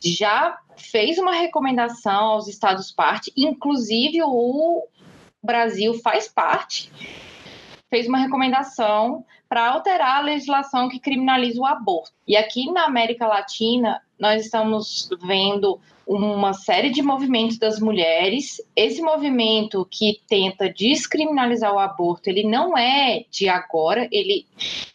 já fez uma recomendação aos Estados parte, inclusive o Brasil faz parte, fez uma recomendação para alterar a legislação que criminaliza o aborto. E aqui na América Latina, nós estamos vendo uma série de movimentos das mulheres. Esse movimento que tenta descriminalizar o aborto, ele não é de agora, ele,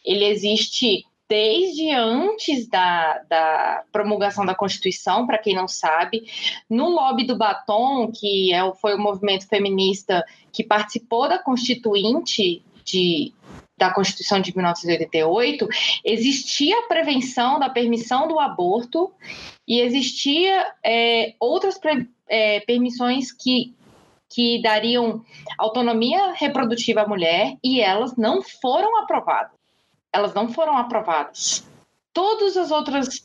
ele existe desde antes da, da promulgação da Constituição, para quem não sabe, no lobby do batom, que é, foi o movimento feminista que participou da Constituinte de, da Constituição de 1988, existia a prevenção da permissão do aborto e existia é, outras é, permissões que, que dariam autonomia reprodutiva à mulher e elas não foram aprovadas elas não foram aprovadas. Todas as outras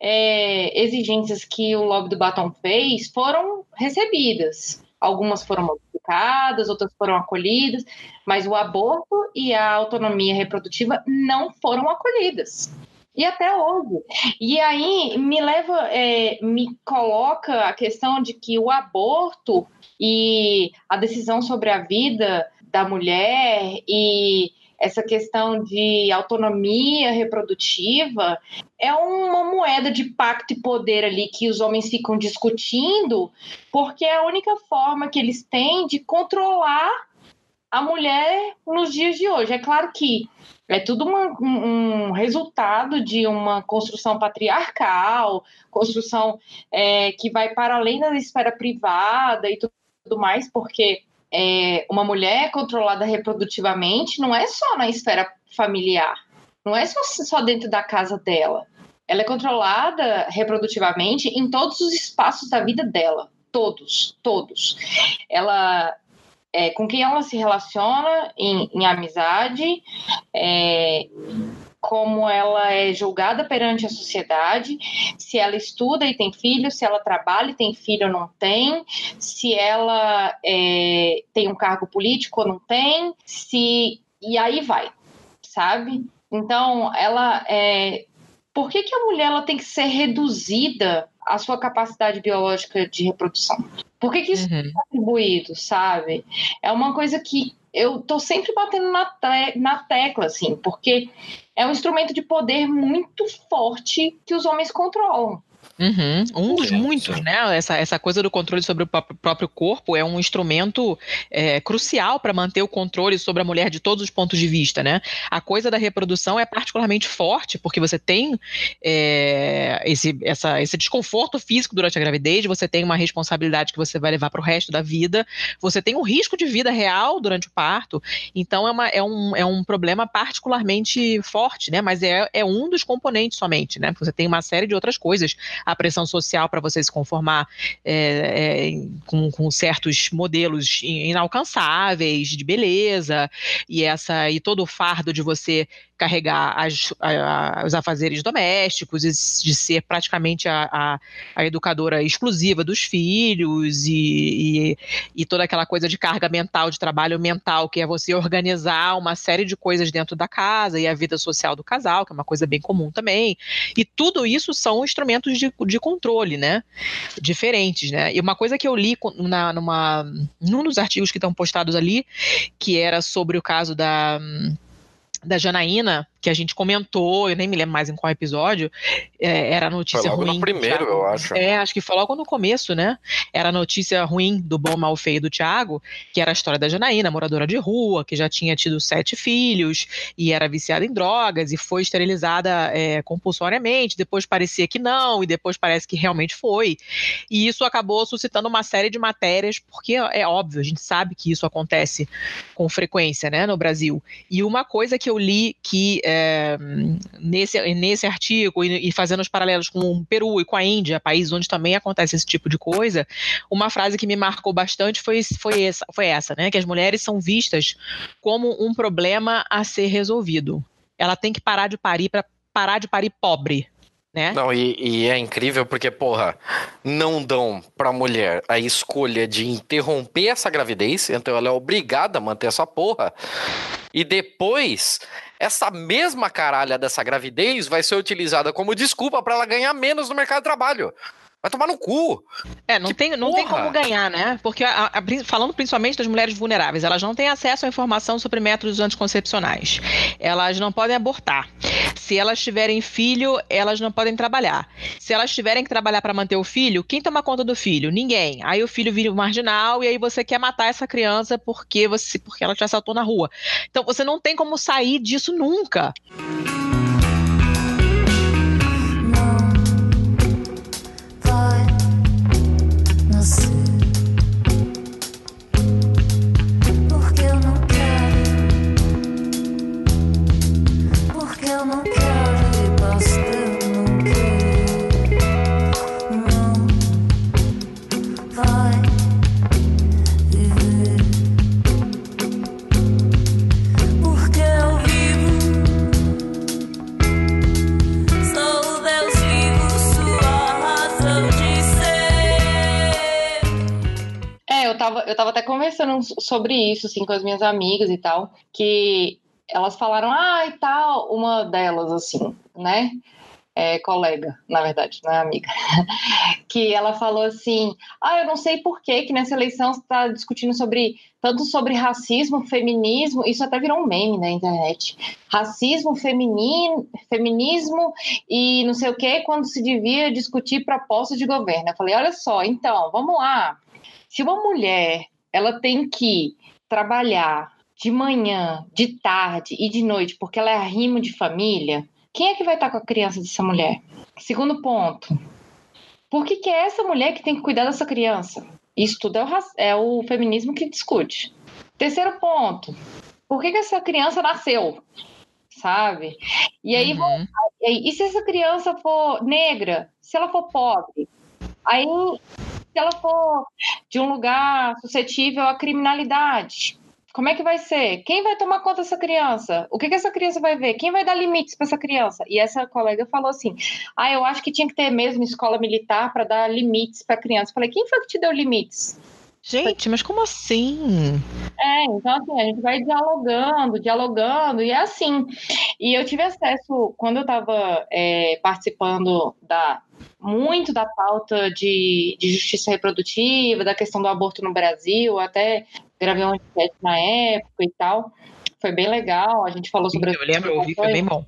é, exigências que o lobby do batom fez foram recebidas. Algumas foram modificadas, outras foram acolhidas, mas o aborto e a autonomia reprodutiva não foram acolhidas. E até hoje. E aí me leva, é, me coloca a questão de que o aborto e a decisão sobre a vida da mulher e essa questão de autonomia reprodutiva é uma moeda de pacto e poder ali que os homens ficam discutindo, porque é a única forma que eles têm de controlar a mulher nos dias de hoje. É claro que é tudo uma, um, resultado de uma construção patriarcal, construção é, que vai para além da esfera privada e tudo mais, porque é, uma mulher controlada reprodutivamente não é só na esfera familiar, não é só, só dentro da casa dela. Ela é controlada reprodutivamente em todos os espaços da vida dela, todos, todos. Ela é, com quem ela se relaciona em, em amizade, é, como ela é julgada perante a sociedade, se ela estuda e tem filho, se ela trabalha e tem filho ou não tem, se ela é, tem um cargo político ou não tem, se e aí vai, sabe? Então, ela é, por que, que a mulher ela tem que ser reduzida à sua capacidade biológica de reprodução? Por que, que isso uhum. é atribuído, sabe? É uma coisa que eu tô sempre batendo na, te na tecla, assim, porque é um instrumento de poder muito forte que os homens controlam. Uhum. Um dos muitos, né? Essa, essa coisa do controle sobre o próprio corpo é um instrumento é, crucial para manter o controle sobre a mulher de todos os pontos de vista, né? A coisa da reprodução é particularmente forte, porque você tem é, esse, essa, esse desconforto físico durante a gravidez, você tem uma responsabilidade que você vai levar para o resto da vida, você tem um risco de vida real durante o parto, então é, uma, é, um, é um problema particularmente forte, né? Mas é, é um dos componentes somente, né? Você tem uma série de outras coisas a pressão social para você se conformar é, é, com, com, certos modelos inalcançáveis de beleza e essa e todo o fardo de você carregar as, a, os afazeres domésticos, de ser praticamente a, a, a educadora exclusiva dos filhos e, e, e, toda aquela coisa de carga mental, de trabalho mental, que é você organizar uma série de coisas dentro da casa e a vida social do casal, que é uma coisa bem comum também. E tudo isso são instrumentos de, de controle, né? Diferentes, né? E uma coisa que eu li na, numa, num dos artigos que estão postados ali, que era sobre o caso da da Janaína, que a gente comentou, eu nem me lembro mais em qual episódio, é, era a notícia foi logo ruim. No primeiro, eu acho. É, acho que foi logo no começo, né? Era a notícia ruim do bom, mal, feio do Tiago, que era a história da Janaína, moradora de rua, que já tinha tido sete filhos e era viciada em drogas e foi esterilizada é, compulsoriamente. Depois parecia que não, e depois parece que realmente foi. E isso acabou suscitando uma série de matérias, porque é óbvio, a gente sabe que isso acontece com frequência, né, no Brasil. E uma coisa que eu li que é, nesse, nesse artigo e, e, fazendo os paralelos com o Peru e com a Índia, países onde também acontece esse tipo de coisa, uma frase que me marcou bastante foi, foi, essa, foi essa, né? Que as mulheres são vistas como um problema a ser resolvido. Ela tem que parar de parir para parar de parir pobre. Né? Não, e, e, é incrível porque, porra, não dão pra mulher a escolha de interromper essa gravidez, então ela é obrigada a manter essa porra. E depois essa mesma caralha dessa gravidez vai ser utilizada como desculpa para ela ganhar menos no mercado de trabalho. Vai tomar no cu. É, não, Que tem, não tem como ganhar, né? Porque a- a- falando principalmente das mulheres vulneráveis, elas não têm acesso à informação sobre métodos anticoncepcionais. Elas não podem abortar. Se elas tiverem filho, elas não podem trabalhar. Se elas tiverem que trabalhar para manter o filho, quem toma conta do filho? Ninguém. Aí o filho vira marginal e aí você quer matar essa criança porque você porque ela te assaltou na rua. Então você não tem como sair disso nunca. vai tava, eu tava até conversando sobre isso, assim, com as minhas amigas e tal, que elas falaram, ah, e tal, uma delas, assim, né? É, colega, na verdade, não é amiga, que ela falou assim, ah, eu não sei por que que nessa eleição está discutindo sobre, tanto sobre racismo, feminismo, isso até virou um meme na internet, racismo, feminino, feminismo e não sei o que, quando se devia discutir propostas de governo. Eu falei, olha só, então, vamos lá, se uma mulher ela tem que trabalhar de manhã, de tarde e de noite porque ela é arrimo de família, quem é que vai estar com a criança dessa mulher? Segundo ponto, por que, que é essa mulher que tem que cuidar dessa criança? Isso tudo é o, é o feminismo que discute. Terceiro ponto, por que, que essa criança nasceu? Sabe? E aí, Uhum. e aí, e se essa criança for negra? Se ela for pobre? Aí, se ela for de um lugar suscetível à criminalidade, como é que vai ser? Quem vai tomar conta dessa criança? O que, que essa criança vai ver? Quem vai dar limites para essa criança? E essa colega falou assim: ah, eu acho que tinha que ter mesmo escola militar para dar limites para criança. Eu Falei, quem foi que te deu limites? Gente, mas como assim? É, então assim, a gente vai dialogando, dialogando, e é assim. E eu tive acesso, quando eu estava participando da muito da pauta de, de justiça reprodutiva, da questão do aborto no Brasil, até gravei um podcast na época e tal. Foi bem legal, a gente falou sobre Eu lembro, eu ouvi, foi bem bom.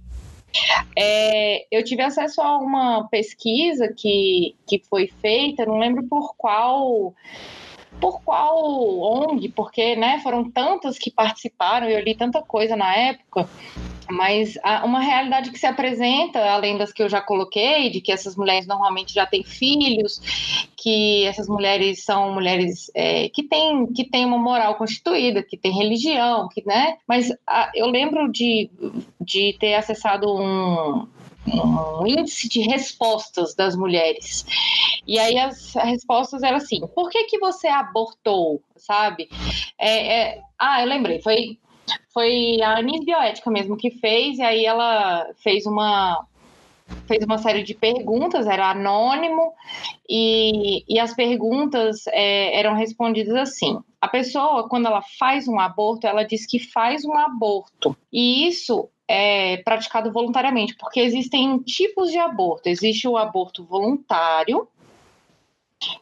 é, eu tive acesso a uma pesquisa que, que foi feita, não lembro por qual por qual ONG, porque né, foram tantas que participaram, eu li tanta coisa na época, mas uma realidade que se apresenta, além das que eu já coloquei, de que essas mulheres normalmente já têm filhos, que essas mulheres são mulheres é, que têm que têm uma moral constituída, que têm religião, que, né? Mas ah, eu lembro de, de ter acessado um, um índice de respostas das mulheres. E aí as respostas eram assim: por que, que você abortou? Sabe? É, é, ah, eu lembrei, foi, foi a Anis Bioética mesmo que fez, e aí ela fez uma. Fez uma série de perguntas, era anônimo, e, e as perguntas é, eram respondidas assim: a pessoa, quando ela faz um aborto, ela diz que faz um aborto, e isso é praticado voluntariamente, porque existem tipos de aborto. Existe o aborto voluntário,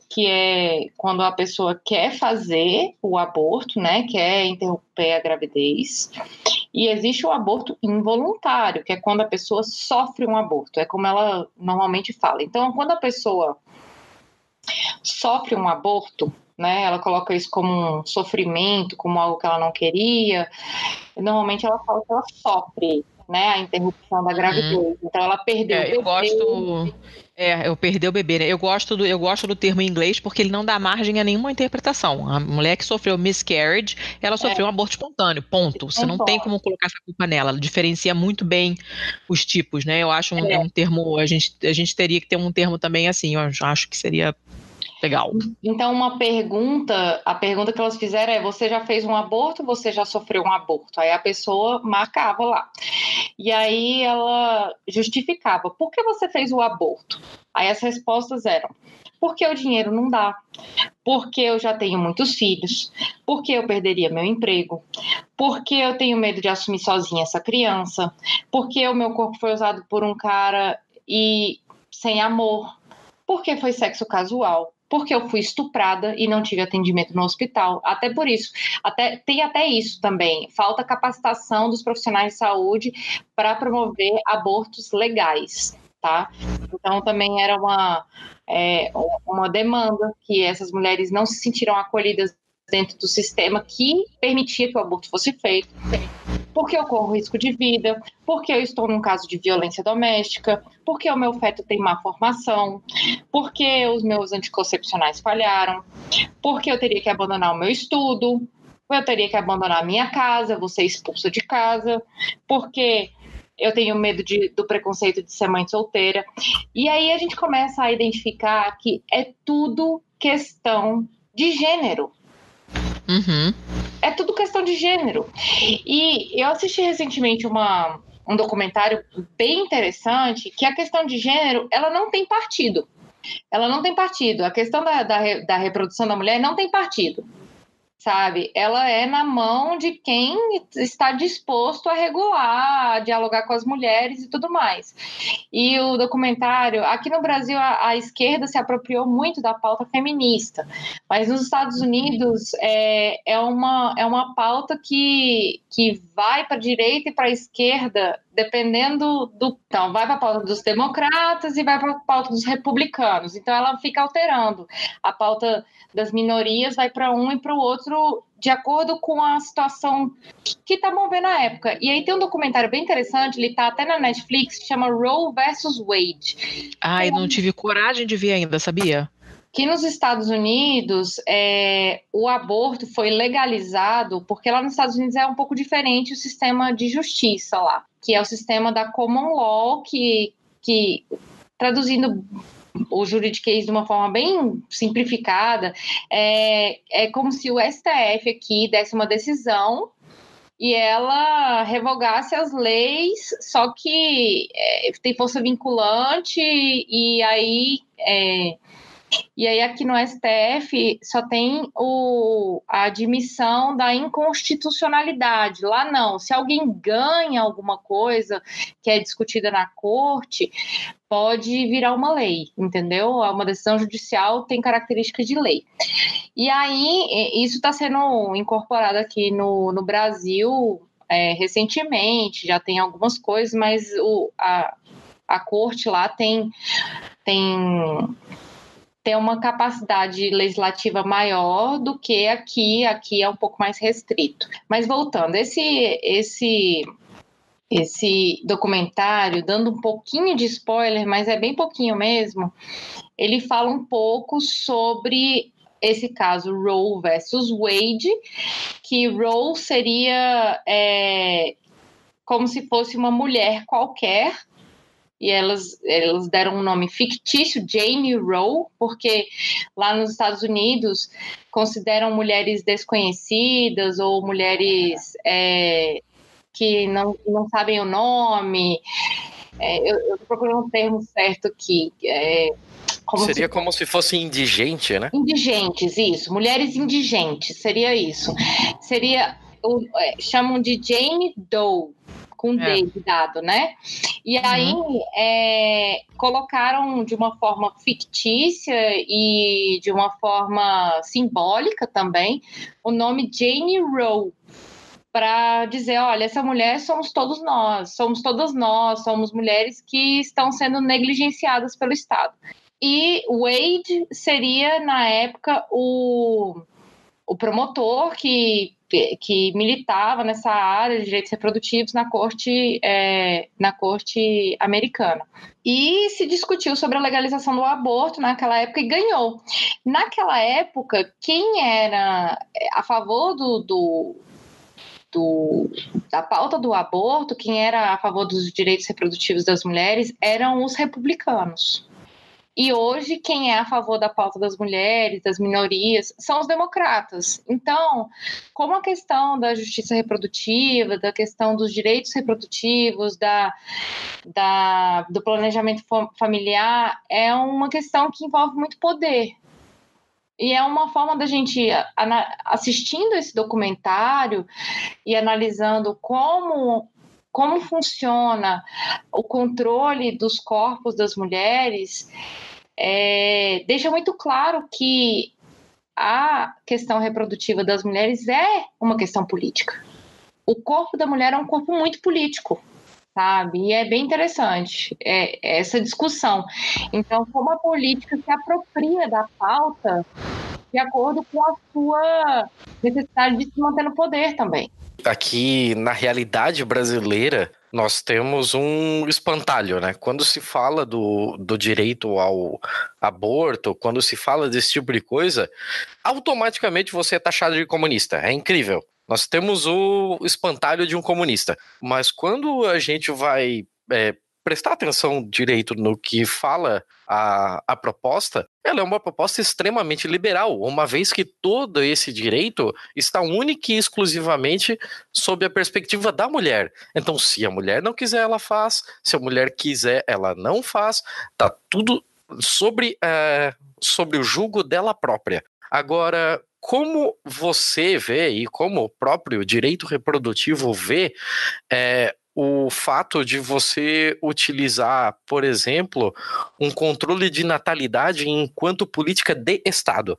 que é quando a pessoa quer fazer o aborto, né, quer interromper a gravidez. E existe o aborto involuntário, que é quando a pessoa sofre um aborto, é como ela normalmente fala. Então, quando a pessoa sofre um aborto, né, ela coloca isso como um sofrimento, como algo que ela não queria, normalmente ela fala que ela sofre, né, a interrupção da gravidez. Então, ela perdeu É, o eu bebê. gosto. É, eu perdi o bebê, né? Eu gosto, do, eu gosto do termo em inglês porque ele não dá margem a nenhuma interpretação. A mulher que sofreu miscarriage, ela sofreu um aborto espontâneo, ponto. Você não tem como colocar essa culpa nela. Ela diferencia muito bem os tipos, né? Eu acho um, é um termo. A gente, a gente teria que ter um termo também assim. Eu acho que seria legal. Então, uma pergunta, a pergunta que elas fizeram é: você já fez um aborto? Você já sofreu um aborto? Aí a pessoa marcava lá. E aí ela justificava: por que você fez o aborto? Aí as respostas eram: porque o dinheiro não dá, porque eu já tenho muitos filhos, porque eu perderia meu emprego, porque eu tenho medo de assumir sozinha essa criança, porque o meu corpo foi usado por um cara e sem amor porque foi sexo casual, porque eu fui estuprada e não tive atendimento no hospital. Até por isso, até tem até isso também. Falta capacitação dos profissionais de saúde para promover abortos legais, tá? Então também era uma é, uma demanda que essas mulheres não se sentiram acolhidas dentro do sistema que permitia que o aborto fosse feito porque eu corro risco de vida, porque eu estou num caso de violência doméstica, porque o meu feto tem má formação, porque os meus anticoncepcionais falharam, porque eu teria que abandonar o meu estudo, eu teria que abandonar a minha casa, vou ser expulsa de casa, porque eu tenho medo de, do preconceito de ser mãe solteira. E aí a gente começa a identificar que é tudo questão de gênero. Uhum. É tudo questão de gênero. E eu assisti recentemente uma, um documentário bem interessante que a questão de gênero ela não tem partido. Ela não tem partido. A questão da, da, da reprodução da mulher não tem partido sabe? Ela é na mão de quem está disposto a regular, a dialogar com as mulheres e tudo mais. E o documentário, aqui no Brasil, a, a esquerda se apropriou muito da pauta feminista, mas nos Estados Unidos é, é, uma, é uma pauta que, que vai para a direita e para a esquerda, dependendo do. Então, vai para a pauta dos democratas e vai para a pauta dos republicanos. Então, ela fica alterando. A pauta das minorias vai para um e para o outro de acordo com a situação que está movendo na época. E aí tem um documentário bem interessante, ele está até na Netflix, chama Roe versus Wade. Ai, não tive coragem de ver ainda, sabia? Que nos Estados Unidos é, o aborto foi legalizado, porque lá nos Estados Unidos é um pouco diferente o sistema de justiça lá, que é o sistema da common law, que, que traduzindo o juridiquês de uma forma bem simplificada, é, é como se o STF aqui desse uma decisão e ela revogasse as leis, só que é, tem força vinculante e aí é, e aí aqui no STF só tem o, a admissão da inconstitucionalidade. Lá não. Se alguém ganha alguma coisa que é discutida na corte, pode virar uma lei, entendeu? Uma decisão judicial tem característica de lei. E aí isso está sendo incorporado aqui no, no Brasil é, recentemente, já tem algumas coisas, mas o, a, a corte lá tem tem tem uma capacidade legislativa maior do que aqui, aqui é um pouco mais restrito. Mas voltando, esse esse esse documentário, dando um pouquinho de spoiler, mas é bem pouquinho mesmo, ele fala um pouco sobre esse caso Roe versus Wade, que Roe seria é, como se fosse uma mulher qualquer e elas, elas deram um nome fictício, Jane Roe, porque lá nos Estados Unidos consideram mulheres desconhecidas ou mulheres é, que não, não sabem o nome. É, eu estou procurando um termo certo aqui. É, como seria se... como se fosse indigente, né? Indigentes, isso. Mulheres indigentes, seria isso. Seria, o, é, chamam de Jane Doe com é. D dado, né? E uhum. aí é, colocaram de uma forma fictícia e de uma forma simbólica também o nome Jane Roe para dizer, olha, essa mulher somos todos nós, somos todas nós, somos mulheres que estão sendo negligenciadas pelo Estado. E Wade seria, na época, o, o promotor que que militava nessa área de direitos reprodutivos na corte, é, na corte americana. E se discutiu sobre a legalização do aborto naquela época e ganhou. Naquela época, quem era a favor do, do do, da pauta do aborto, quem era a favor dos direitos reprodutivos das mulheres eram os republicanos. E hoje, quem é a favor da pauta das mulheres, das minorias, são os democratas. Então, como a questão da justiça reprodutiva, da questão dos direitos reprodutivos, da, da, do planejamento familiar, é uma questão que envolve muito poder. E é uma forma da gente, assistindo esse documentário e analisando como como funciona o controle dos corpos das mulheres, é, deixa muito claro que a questão reprodutiva das mulheres é uma questão política. O corpo da mulher é um corpo muito político, sabe? E é bem interessante é, essa discussão. Então, como a política se apropria da pauta de acordo com a sua necessidade de se manter no poder também. Aqui, na realidade brasileira, nós temos um espantalho, né? Quando se fala do, do direito ao aborto, quando se fala desse tipo de coisa, automaticamente você é taxado de comunista. É incrível. Nós temos o espantalho de um comunista. Mas quando a gente vai é, prestar atenção direito no que fala a, a proposta, ela é uma proposta extremamente liberal, uma vez que todo esse direito está única e exclusivamente sob a perspectiva da mulher. Então, se a mulher não quiser, ela faz, se a mulher quiser, ela não faz, tá tudo sobre, é, sobre o julgo dela própria. Agora, como você vê e como o próprio direito reprodutivo vê é, o fato de você utilizar, por exemplo, um controle de natalidade enquanto política de Estado?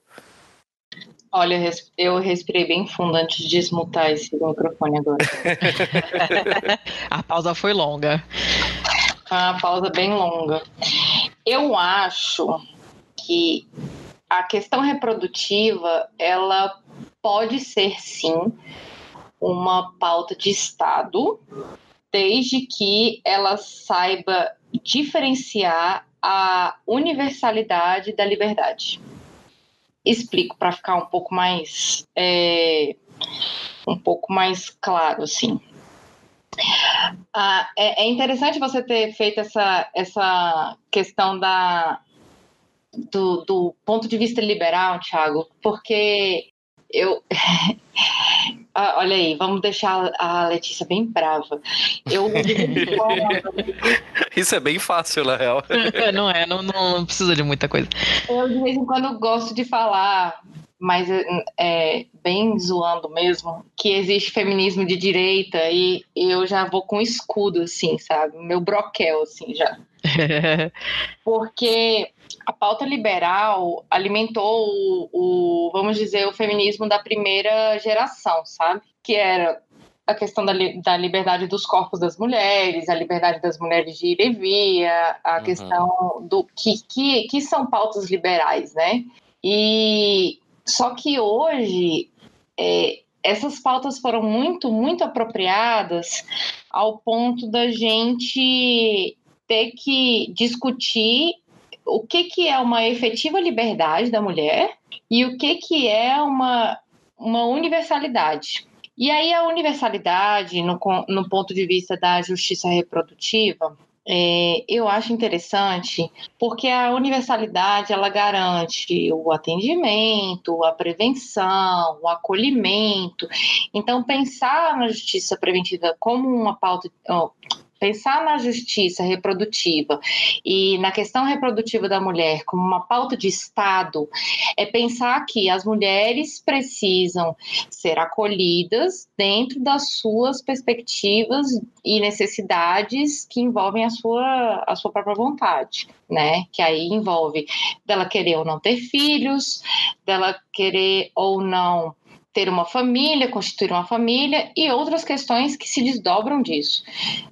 Olha, eu respirei bem fundo antes de desmutar esse microfone agora. A pausa foi longa. A pausa bem longa. Eu acho que a questão reprodutiva, ela pode ser sim uma pauta de Estado, desde que ela saiba diferenciar a universalidade da liberdade. Explico para ficar um pouco mais é, um pouco mais claro, assim. Ah, é, é, interessante você ter feito essa, essa questão da, do, do ponto de vista liberal, Thiago, porque eu Ah, olha aí, vamos deixar a Letícia bem brava. Eu Isso é bem fácil, na real. não é, não, não precisa de muita coisa. Eu de vez em quando gosto de falar, mas é, bem zoando mesmo, que existe feminismo de direita e eu já vou com escudo, assim, sabe? Meu broquel, assim, já. Porque a pauta liberal alimentou o, o, vamos dizer, o feminismo da primeira geração, sabe? Que era a questão da, da liberdade dos corpos das mulheres, a liberdade das mulheres de ir e vir, a, uhum. questão do que, que, que são pautas liberais, né? E só que hoje é, essas pautas foram muito, muito apropriadas ao ponto da gente ter que discutir o que, que é uma efetiva liberdade da mulher e o que, que é uma, uma universalidade. E aí a universalidade, no, no ponto de vista da justiça reprodutiva, é, eu acho interessante porque a universalidade ela garante o atendimento, a prevenção, o acolhimento. Então pensar na justiça preventiva como uma pauta, pensar na justiça reprodutiva e na questão reprodutiva da mulher como uma pauta de Estado é pensar que as mulheres precisam ser acolhidas dentro das suas perspectivas e necessidades que envolvem a sua, a sua própria vontade, né? Que aí envolve dela querer ou não ter filhos, dela querer ou não ter uma família, constituir uma família e outras questões que se desdobram disso.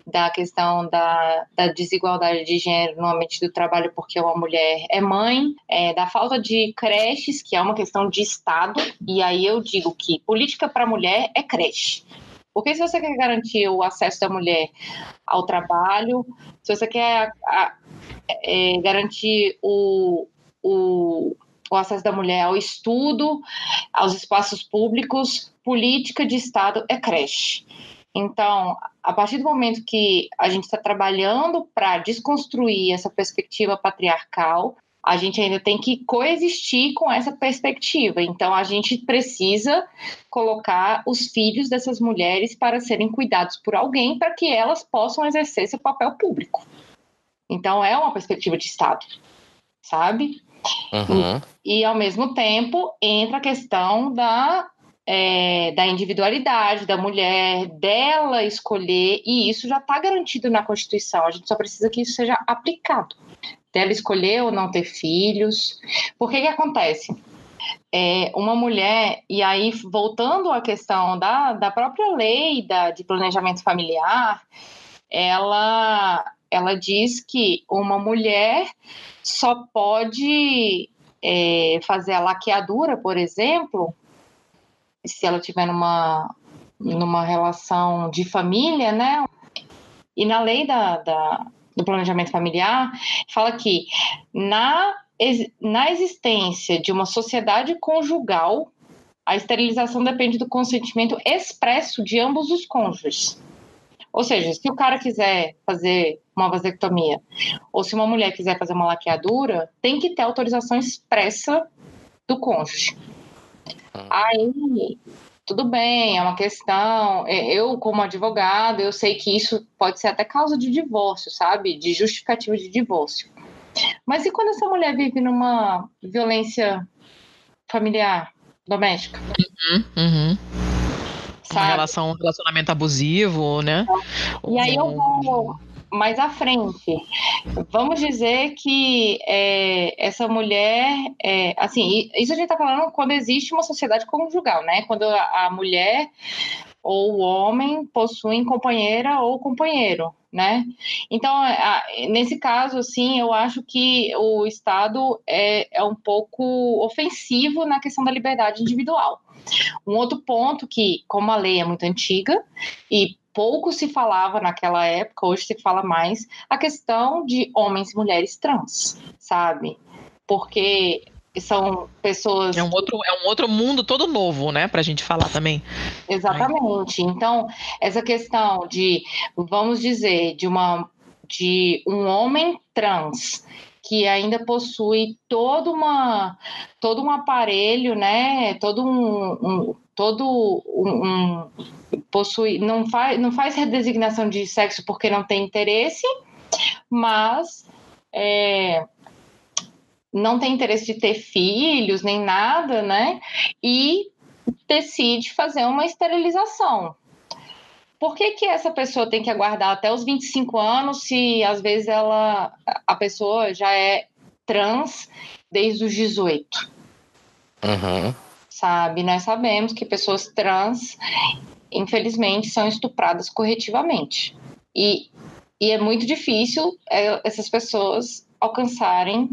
Da questão da, da desigualdade de gênero no ambiente do trabalho, porque uma mulher é mãe, é, da falta de creches, que é uma questão de Estado, e aí eu digo que política para mulher é creche. Porque se você quer garantir o acesso da mulher ao trabalho, se você quer a, a, é, garantir o, o o acesso da mulher ao estudo, aos espaços públicos, política de Estado é creche. Então, a partir do momento que a gente está trabalhando para desconstruir essa perspectiva patriarcal, a gente ainda tem que coexistir com essa perspectiva. Então, a gente precisa colocar os filhos dessas mulheres para serem cuidados por alguém para que elas possam exercer seu papel público. Então, é uma perspectiva de Estado, sabe? Uhum. E, ao mesmo tempo, entra a questão da, é, da individualidade da mulher, dela escolher, e isso já está garantido na Constituição, a gente só precisa que isso seja aplicado. dela escolher ou não ter filhos. Por que que acontece? É, uma mulher, e aí voltando à questão da, da própria lei da, de planejamento familiar, ela, ela diz que uma mulher só pode é, fazer a laqueadura, por exemplo, se ela tiver numa, numa relação de família, né? E na lei da, da do planejamento familiar, fala que na, na existência de uma sociedade conjugal, a esterilização depende do consentimento expresso de ambos os cônjuges. Ou seja, se o cara quiser fazer uma vasectomia, ou se uma mulher quiser fazer uma laqueadura, tem que ter autorização expressa do cônjuge. Aí, tudo bem, é uma questão. Eu, como advogado, eu sei que isso pode ser até causa de divórcio, sabe? De justificativa de divórcio. Mas e quando essa mulher vive numa violência familiar, doméstica? Uhum, uhum. Uma relação, um relacionamento abusivo, né? E aí eu vou mais à frente. Vamos dizer que é, essa mulher, é, assim, isso a gente está falando quando existe uma sociedade conjugal, né? Quando a, a mulher ou o homem possuem companheira ou companheiro, né? Então, nesse caso, assim, eu acho que o Estado é, é um pouco ofensivo na questão da liberdade individual. Um outro ponto que, como a lei é muito antiga e pouco se falava naquela época, hoje se fala mais, a questão de homens e mulheres trans, sabe? Porque são pessoas. É um outro, é um outro mundo todo novo, né, pra gente falar também. Exatamente. Então, essa questão de, vamos dizer, de uma de um homem trans que ainda possui todo uma todo um aparelho, né? Todo um, um todo um, um, possui não faz não faz redesignação de sexo porque não tem interesse, mas é, não tem interesse de ter filhos nem nada, né? E decide fazer uma esterilização. Por que, que essa pessoa tem que aguardar até os 25 anos se às vezes ela a pessoa já é trans desde os 18? Uhum. Sabe? Nós sabemos que pessoas trans, infelizmente, são estupradas corretivamente. E, e é muito difícil é, essas pessoas alcançarem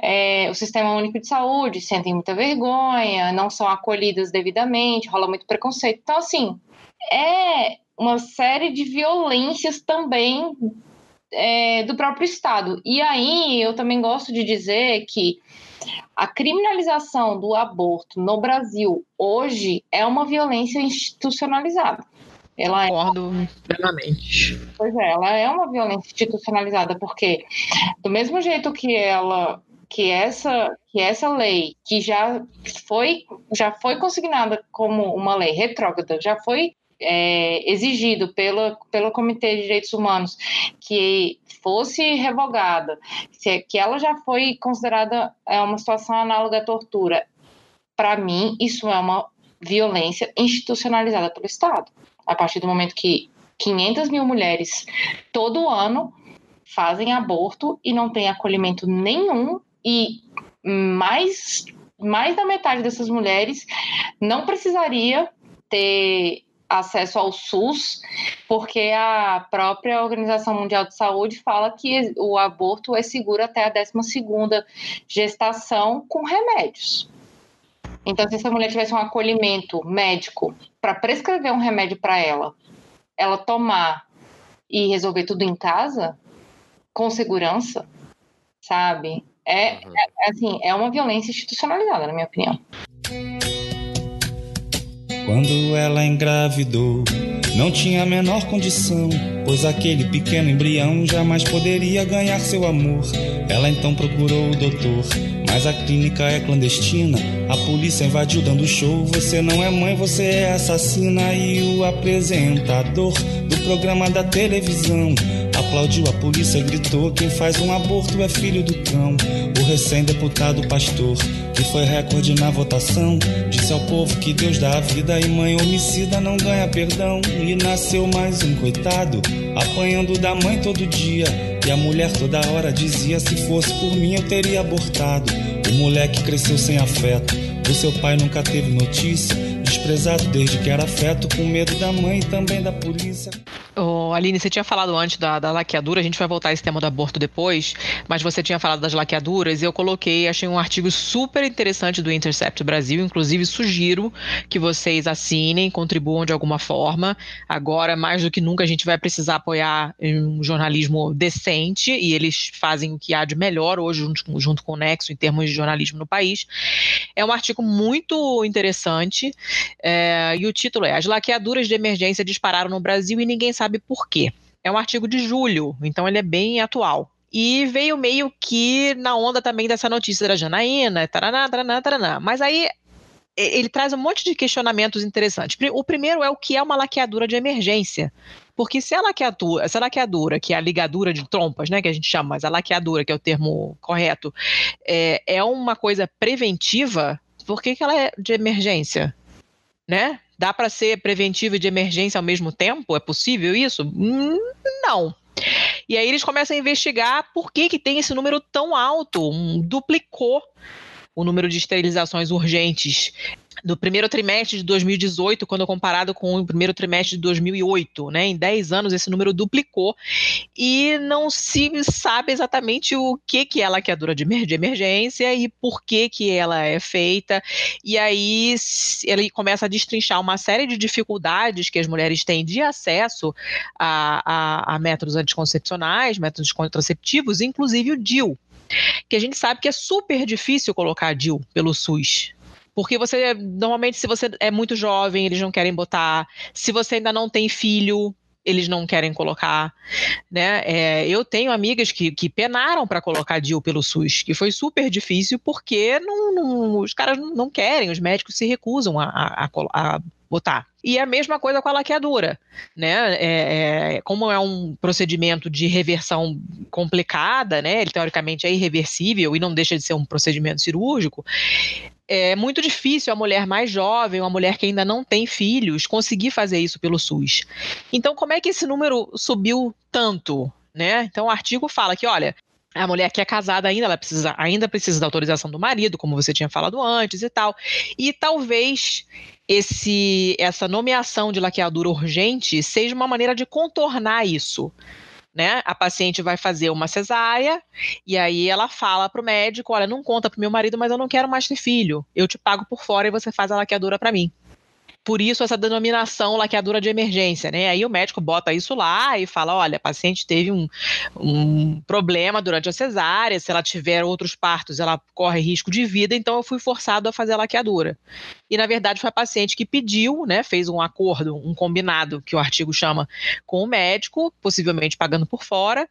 é, o Sistema Único de Saúde, sentem muita vergonha, não são acolhidas devidamente, rola muito preconceito. Então, assim, é uma série de violências também é, do próprio Estado. E aí eu também gosto de dizer que a criminalização do aborto no Brasil hoje é uma violência institucionalizada. Ela Concordo é... plenamente. Pois é, ela é uma violência institucionalizada, porque do mesmo jeito que ela que essa que essa lei que já foi já foi consignada como uma lei retrógrada, já foi é, exigido pela, pelo Comitê de Direitos Humanos que fosse revogada, que ela já foi considerada é, uma situação análoga à tortura, para mim, isso é uma violência institucionalizada pelo Estado. A partir do momento que 500 mil mulheres todo ano fazem aborto e não tem acolhimento nenhum, e mais, mais da metade dessas mulheres não precisaria ter acesso ao SUS, porque a própria Organização Mundial de Saúde fala que o aborto é seguro até a 12ª gestação com remédios. Então, se essa mulher tivesse um acolhimento médico para prescrever um remédio para ela, ela tomar e resolver tudo em casa, com segurança, sabe? É, uhum. é assim, é uma violência institucionalizada, na minha opinião. Quando ela engravidou, não tinha a menor condição, pois aquele pequeno embrião jamais poderia ganhar seu amor. Ela então procurou o doutor, mas a clínica é clandestina. A polícia invadiu dando show. Você não é mãe, você é assassina. E o apresentador do programa da televisão aplaudiu a polícia, gritou: Quem faz um aborto é filho do cão. O recém-deputado pastor, que foi recorde na votação, disse ao povo que Deus dá a vida e mãe homicida não ganha perdão. E nasceu mais um coitado, apanhando da mãe todo dia. E a mulher toda hora dizia: se fosse por mim eu teria abortado. O moleque cresceu sem afeto, do seu pai nunca teve notícia. Desprezado desde que era feto, com medo da mãe e também da polícia. Aline, você tinha falado antes da, da laqueadura, a gente vai voltar a esse tema do aborto depois, mas você tinha falado das laqueaduras e eu coloquei, achei um artigo super interessante do Intercept Brasil, inclusive sugiro que vocês assinem, contribuam de alguma forma. Agora, mais do que nunca, a gente vai precisar apoiar um jornalismo decente e eles fazem o que há de melhor hoje, junto, com- junto com o Nexo, em termos de jornalismo no país. É um artigo muito interessante é, e o título é As laqueaduras de emergência dispararam no Brasil e ninguém sabe por quê. É um artigo de julho, então ele é bem atual. E veio meio que na onda também dessa notícia da Janaína, taraná, taraná, taraná. Mas aí ele traz um monte de questionamentos interessantes. O primeiro é o que é uma laqueadura de emergência. Porque se a laqueadura, se a laqueadura, que é a ligadura de trompas, né, que a gente chama, mas a laqueadura, que é o termo correto, é, é uma coisa preventiva, por que, que ela é de emergência? Né? Dá para ser preventiva e de emergência ao mesmo tempo? É possível isso? Hum, Não. E aí eles começam a investigar por que, que tem esse número tão alto, um, duplicou o número de esterilizações urgentes do primeiro trimestre de 2018, quando comparado com o primeiro trimestre de 2008, né? Em 10 anos esse número duplicou e não se sabe exatamente o que que é a laqueadura de emer- de emergência e por que que ela é feita. E aí ele começa a destrinchar uma série de dificuldades que as mulheres têm de acesso a, a- a métodos anticoncepcionais, métodos contraceptivos, inclusive o DIU, que a gente sabe que é super difícil colocar DIU pelo SUS. Porque você, normalmente, se você é muito jovem, eles não querem botar. Se você ainda não tem filho, eles não querem colocar, né? É, eu tenho amigas que, que penaram para colocar DIU pelo SUS, que foi super difícil porque não, não- os caras não querem, os médicos se recusam a, a- a botar. E a mesma coisa com a laqueadura, né? É, é, como é um procedimento de reversão complicada, né? Ele teoricamente é irreversível e não deixa de ser um procedimento cirúrgico é muito difícil a mulher mais jovem, uma mulher que ainda não tem filhos, conseguir fazer isso pelo SUS. Então, como é que esse número subiu tanto? Né? Então, o artigo fala que, olha, a mulher que é casada ainda, ela precisa, ainda precisa da autorização do marido, como você tinha falado antes e tal. E talvez esse, essa nomeação de laqueadura urgente seja uma maneira de contornar isso. Né? A paciente vai fazer uma cesárea e aí ela fala pro médico: olha, não conta pro meu marido, mas eu não quero mais ter filho. Eu te pago por fora e você faz a laqueadura para mim. Por isso essa denominação laqueadura de emergência, né? Aí o médico bota isso lá e fala: olha, a paciente teve um, um problema durante a cesárea, se ela tiver outros partos, ela corre risco de vida, então eu fui forçado a fazer a laqueadura. E na verdade foi a paciente que pediu, né? Fez um acordo, um combinado, que o artigo chama, com o médico, possivelmente pagando por fora,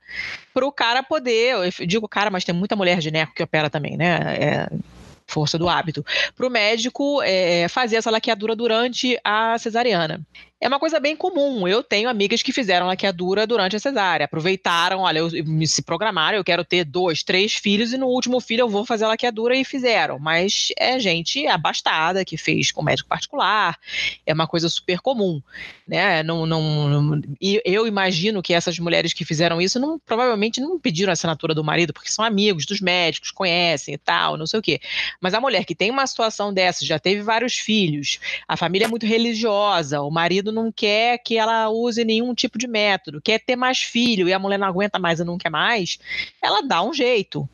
para o cara poder, eu digo cara, mas tem muita mulher gineco que opera também, né? É, força do hábito, para o médico é, fazer essa laqueadura durante a cesariana. É uma coisa bem comum. Eu tenho amigas que fizeram laqueadura durante a cesárea. Aproveitaram, olha, eu, se programaram, eu quero ter dois, três filhos e no último filho eu vou fazer a laqueadura e fizeram. Mas é gente abastada que fez com médico particular. É uma coisa super comum, né? Não, não, não, e eu imagino que essas mulheres que fizeram isso não, provavelmente não pediram a assinatura do marido porque são amigos dos médicos, conhecem e tal, não sei o quê. Mas a mulher que tem uma situação dessa, já teve vários filhos, a família é muito religiosa, o marido não quer que ela use nenhum tipo de método, quer ter mais filho e a mulher não aguenta mais e não quer mais, ela dá um jeito.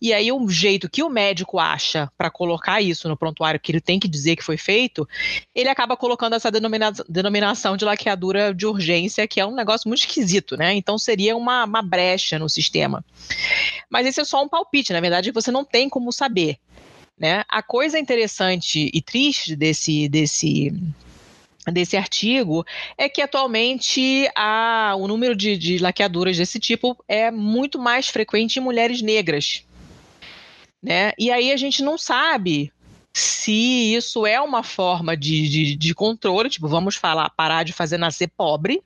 E aí, um jeito que o médico acha para colocar isso no prontuário, que ele tem que dizer que foi feito, ele acaba colocando essa denomina denominação de laqueadura de urgência, que é um negócio muito esquisito, né? Então seria uma, uma brecha no sistema. Mas esse é só um palpite, na verdade, você não tem como saber. Né? A coisa interessante e triste desse, desse, desse artigo é que atualmente a, o número de, de laqueaduras desse tipo é muito mais frequente em mulheres negras. Né? E aí a gente não sabe se isso é uma forma de, de, de controle, tipo, vamos falar, parar de fazer nascer pobre,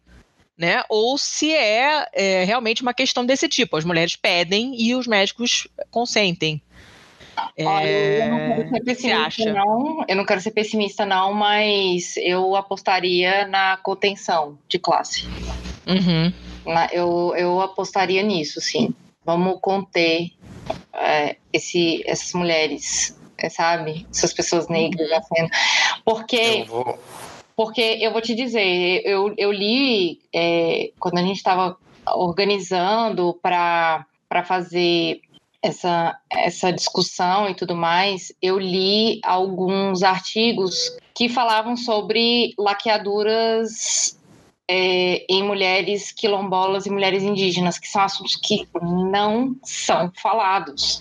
né? Ou se é, é, realmente uma questão desse tipo. As mulheres pedem e os médicos consentem. Olha, eu não quero ser pessimista, não. Eu não quero ser pessimista, não, mas eu apostaria na contenção de classe. Uhum. Na- Eu, eu apostaria nisso, sim. Vamos conter é, esse, essas mulheres, é, sabe? Essas pessoas negras nascendo. Porque Eu vou. porque eu vou te dizer, eu, eu li é, quando a gente estava organizando para fazer essa, essa discussão e tudo mais, eu li alguns artigos que falavam sobre laqueaduras é, em mulheres quilombolas e mulheres indígenas, que são assuntos que não são falados.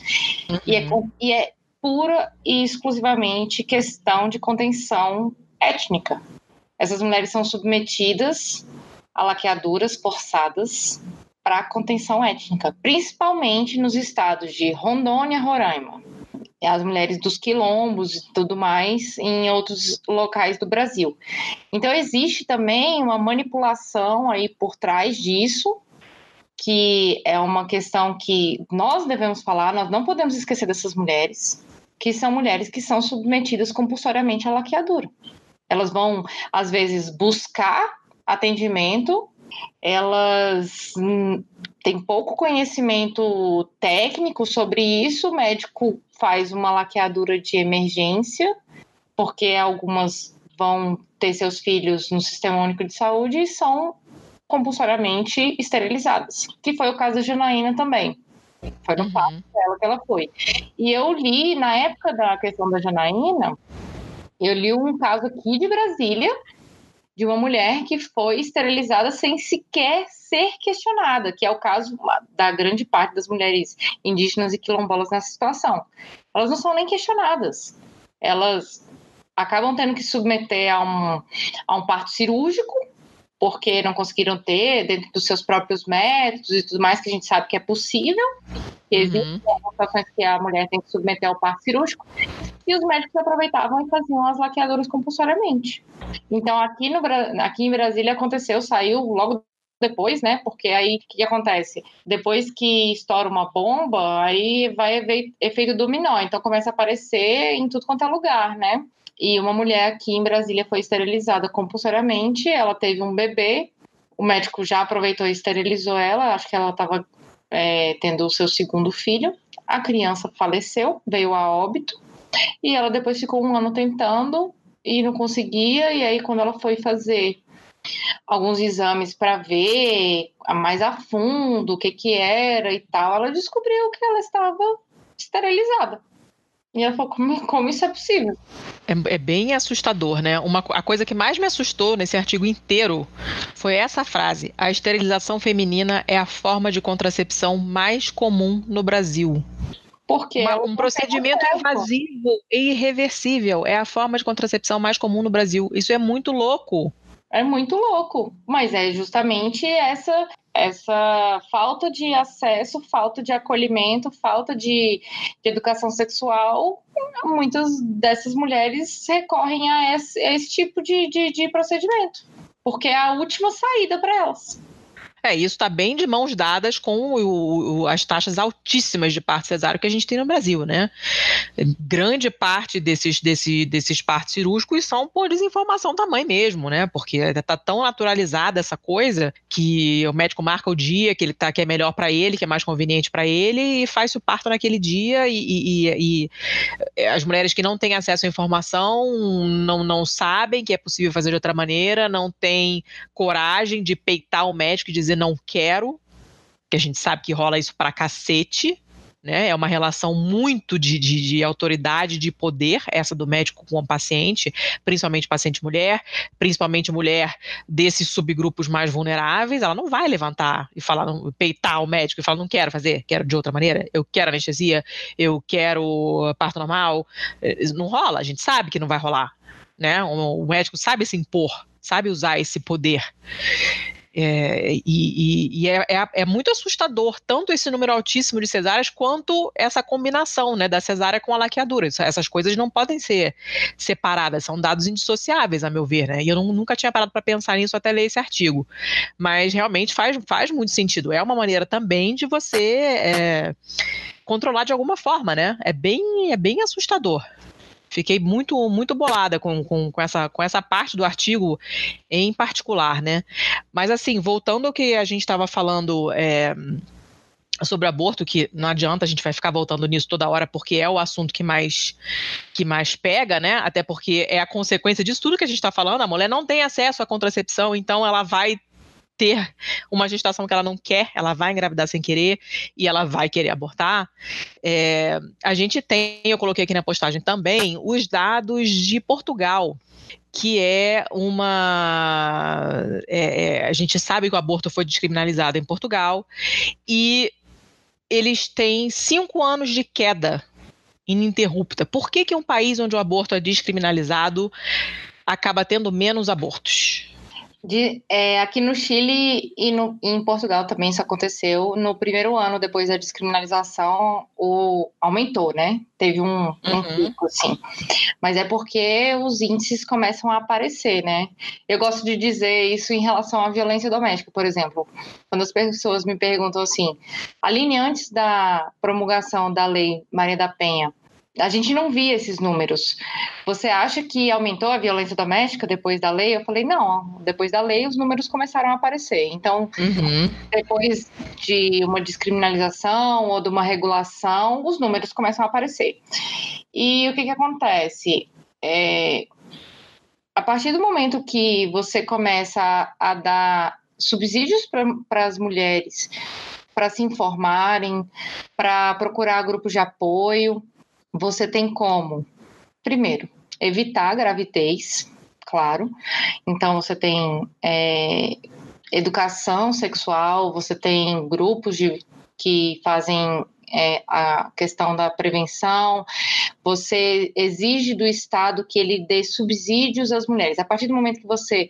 E, é, com- e é pura e exclusivamente questão de contenção étnica. Essas mulheres são submetidas a laqueaduras forçadas para contenção étnica, principalmente nos estados de Rondônia, Roraima. As mulheres dos quilombos e tudo mais em outros locais do Brasil. Então existe também uma manipulação aí por trás disso, que é uma questão que nós devemos falar, nós não podemos esquecer dessas mulheres, que são mulheres que são submetidas compulsoriamente à laqueadura. Elas vão, às vezes, buscar atendimento, elas hum, têm pouco conhecimento técnico sobre isso, o médico faz uma laqueadura de emergência, porque algumas vão ter seus filhos no Sistema Único de Saúde e são compulsoriamente esterilizadas, que foi o caso da Janaína também. Foi no parto Uhum. dela que ela foi. E eu li, na época da questão da Janaína, eu li um caso aqui de Brasília, de uma mulher que foi esterilizada sem sequer ser questionada, que é o caso da grande parte das mulheres indígenas e quilombolas nessa situação. Elas não são nem questionadas. Elas acabam tendo que submeter a um, a um parto cirúrgico, porque não conseguiram ter dentro dos seus próprios métodos e tudo mais, que a gente sabe que é possível. Existem Uhum. situações que a mulher tem que submeter ao parto cirúrgico, e os médicos aproveitavam e faziam as laqueadoras compulsoriamente. Então, aqui, no, aqui em Brasília aconteceu, saiu logo depois, né? Porque aí o que, que acontece? Depois que estoura uma bomba, aí vai efeito dominó. Então começa a aparecer em tudo quanto é lugar, né? E uma mulher aqui em Brasília foi esterilizada compulsoriamente, ela teve um bebê, o médico já aproveitou e esterilizou ela, acho que ela estava tendo o seu segundo filho. A criança faleceu, veio a óbito, e ela depois ficou um ano tentando e não conseguia, e aí quando ela foi fazer alguns exames para ver mais a fundo o que que era e tal, ela descobriu que ela estava esterilizada. E ela falou, como, como isso é possível? É, é bem assustador, né? Uma, a coisa que mais me assustou nesse artigo inteiro foi essa frase: a esterilização feminina é a forma de contracepção mais comum no Brasil. Porque Uma- ela um procedimento invasivo e irreversível é a forma de contracepção mais comum no Brasil. Isso é muito louco. É muito louco, mas é justamente essa essa falta de acesso, falta de acolhimento, falta de, de educação sexual. Muitas dessas mulheres recorrem a esse, a esse tipo de, de, de procedimento, porque é a última saída para elas. É, isso está bem de mãos dadas com o- o- as taxas altíssimas de parto cesáreo que a gente tem no Brasil, né? Grande parte desses, desse, desses partos cirúrgicos são por desinformação mãe mesmo, né? Porque está tão naturalizada essa coisa que o médico marca o dia que ele tá, que é melhor para ele, que é mais conveniente para ele, e faz o parto naquele dia, e, e- e- e as mulheres que não têm acesso à informação não, não sabem que é possível fazer de outra maneira, não têm coragem de peitar o médico e dizer não quero, que a gente sabe que rola isso pra cacete, né? É uma relação muito de, de, de autoridade, de poder, essa do médico com o paciente, principalmente paciente mulher, principalmente mulher desses subgrupos mais vulneráveis, ela não vai levantar e falar, peitar o médico e falar, não quero fazer, quero de outra maneira, eu quero anestesia, eu quero parto normal. Eh, Não rola, a gente sabe que não vai rolar, né? O médico sabe se impor, sabe usar esse poder. É, e e- e é, é- é muito assustador tanto esse número altíssimo de cesáreas quanto essa combinação né, da cesárea com a laqueadura. Essas coisas não podem ser separadas, são dados indissociáveis, a meu ver. Né? E eu não- nunca tinha parado para pensar nisso até ler esse artigo. Mas realmente faz, faz muito sentido. É uma maneira também de você é, controlar de alguma forma, né? É bem, é bem assustador. Fiquei muito, muito bolada com, com, com, essa, com essa parte do artigo em particular, né? Mas assim, voltando ao que a gente estava falando. É, sobre aborto, que não adianta a gente vai ficar voltando nisso toda hora, porque é o assunto que mais que mais pega, né? Até porque é a consequência disso tudo que a gente está falando. A mulher não tem acesso à contracepção, então ela vai ter uma gestação que ela não quer, ela vai engravidar sem querer e ela vai querer abortar. É, a gente tem, eu coloquei aqui na postagem também, os dados de Portugal que é uma. É, é, a gente sabe que o aborto foi descriminalizado em Portugal e eles têm cinco anos de queda ininterrupta. Por que, que um país onde o aborto é descriminalizado acaba tendo menos abortos? De, é, aqui no Chile e no, em Portugal também isso aconteceu. No primeiro ano depois da descriminalização, o, aumentou, né? Teve um, um uhum. pico, assim. Mas é porque os índices começam a aparecer, né? Eu gosto de dizer isso em relação à violência doméstica, por exemplo. Quando as pessoas me perguntam assim, Aline, antes da promulgação da lei Maria da Penha, a gente não via esses números. Você acha que aumentou a violência doméstica depois da lei? Eu falei, não, depois da lei os números começaram a aparecer. Então, uhum. depois de uma descriminalização ou de uma regulação, os números começam a aparecer. E o que, que acontece? É, a partir do momento que você começa a, a dar subsídios para as mulheres para se informarem, para procurar grupos de apoio, você tem como, primeiro, evitar a gravidez, claro. Então, você tem é, educação sexual, você tem grupos de, que fazem é, a questão da prevenção, você exige do Estado que ele dê subsídios às mulheres. A partir do momento que você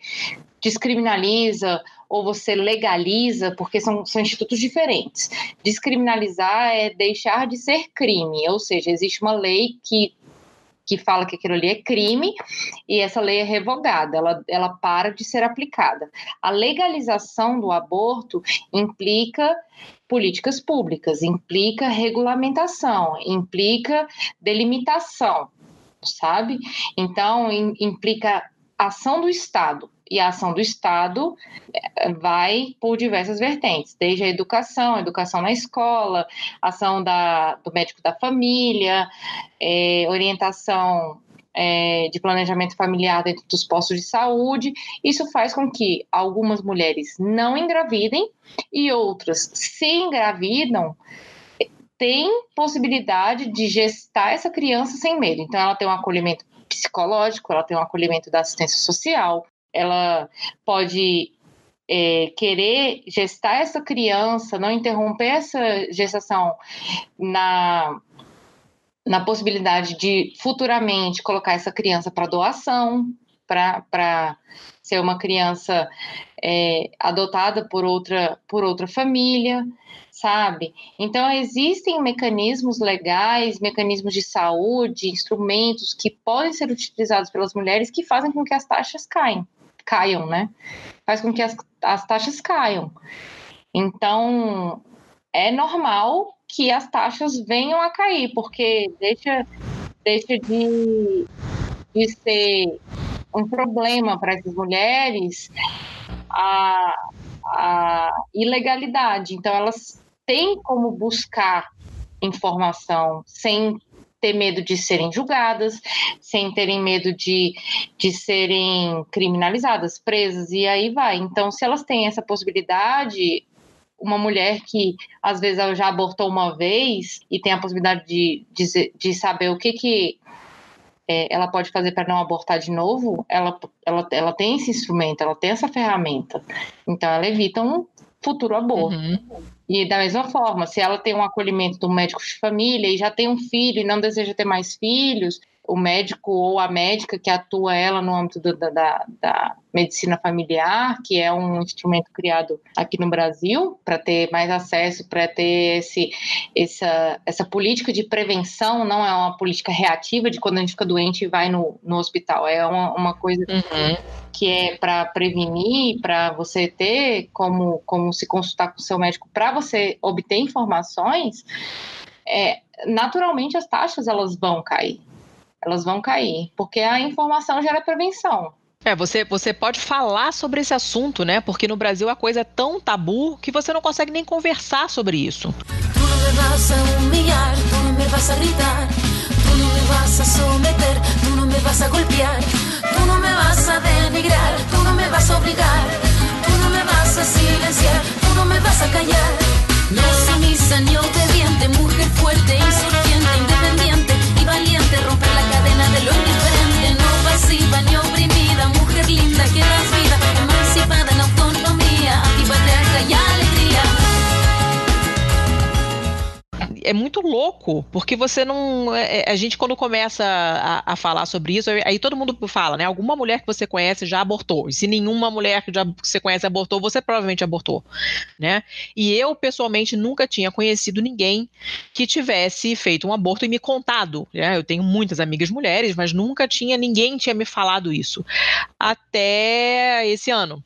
descriminaliza ou você legaliza, porque são, são institutos diferentes. Descriminalizar é deixar de ser crime, ou seja, existe uma lei que que fala que aquilo ali é crime e essa lei é revogada, ela, ela para de ser aplicada. A legalização do aborto implica políticas públicas, implica regulamentação, implica delimitação, sabe? Então, implica ação do Estado e a ação do Estado eh, vai por diversas vertentes, desde a educação, educação na escola, ação da, do médico da família, é, orientação é, de planejamento familiar dentro dos postos de saúde. Isso faz com que algumas mulheres não engravidem e outras, se engravidam, têm possibilidade de gestar essa criança sem medo. Então, ela tem um acolhimento psicológico, ela tem um acolhimento da assistência social, ela pode é, querer gestar essa criança, não interromper essa gestação na, na possibilidade de futuramente colocar essa criança para doação, para ser uma criança é, adotada por outra, por outra família, sabe? Então, existem mecanismos legais, mecanismos de saúde, instrumentos que podem ser utilizados pelas mulheres que fazem com que as taxas caiam caiam, né? Faz com que as, as taxas caiam. Então, é normal que as taxas venham a cair, porque deixa, deixa de, de ser um problema para essas mulheres a, a ilegalidade. Então, elas têm como buscar informação sem ter medo de serem julgadas, sem terem medo de, de serem criminalizadas, presas, e aí vai. Então, se elas têm essa possibilidade, uma mulher que às vezes ela já abortou uma vez e tem a possibilidade de, de, de saber o que, que é, ela pode fazer para não abortar de novo, ela, ela, ela tem esse instrumento, ela tem essa ferramenta. Então, ela evita um futuro aborto. Uhum. E da mesma forma, se ela tem um acolhimento do médico de família e já tem um filho e não deseja ter mais filhos, o médico ou a médica que atua ela no âmbito do, da, da, medicina familiar, que é um instrumento criado aqui no Brasil para ter mais acesso, para ter esse, essa, essa política de prevenção, não é uma política reativa de quando a gente fica doente e vai no, no hospital, é uma, uma coisa uhum. que é para prevenir, para você ter como, como se consultar com o seu médico. Para você obter informações, é, naturalmente as taxas elas vão cair Elas vão cair, porque a informação gera prevenção. É, você, você pode falar sobre esse assunto, né? Porque no Brasil a coisa é tão tabu que você não consegue nem conversar sobre isso. Tú no me vas a humillar, tú no me vas a gritar, tú no me vas a someter, tú no me vas a golpear, tú no me vas a denigrar, tú no me vas a obligar, tú no me vas a silenciar, tú no me vas a callar. No sumisa ni obediente, mujer fuerte, insurgente, independiente y valiente, romper la cadena de lo indiferente, no pasiva ni oprimida, mujer linda que das vida, emancipada en autonomía, antipatriarca y é muito louco, porque você não. é- A gente, quando começa a, a falar sobre isso, aí todo mundo fala, né? Alguma mulher que você conhece já abortou. E se nenhuma mulher que, que você conhece abortou, você provavelmente abortou, né? E eu, pessoalmente, nunca tinha conhecido ninguém que tivesse feito um aborto e me contado. Né? Eu tenho muitas amigas mulheres, mas nunca tinha ninguém tinha me falado isso. Até esse ano.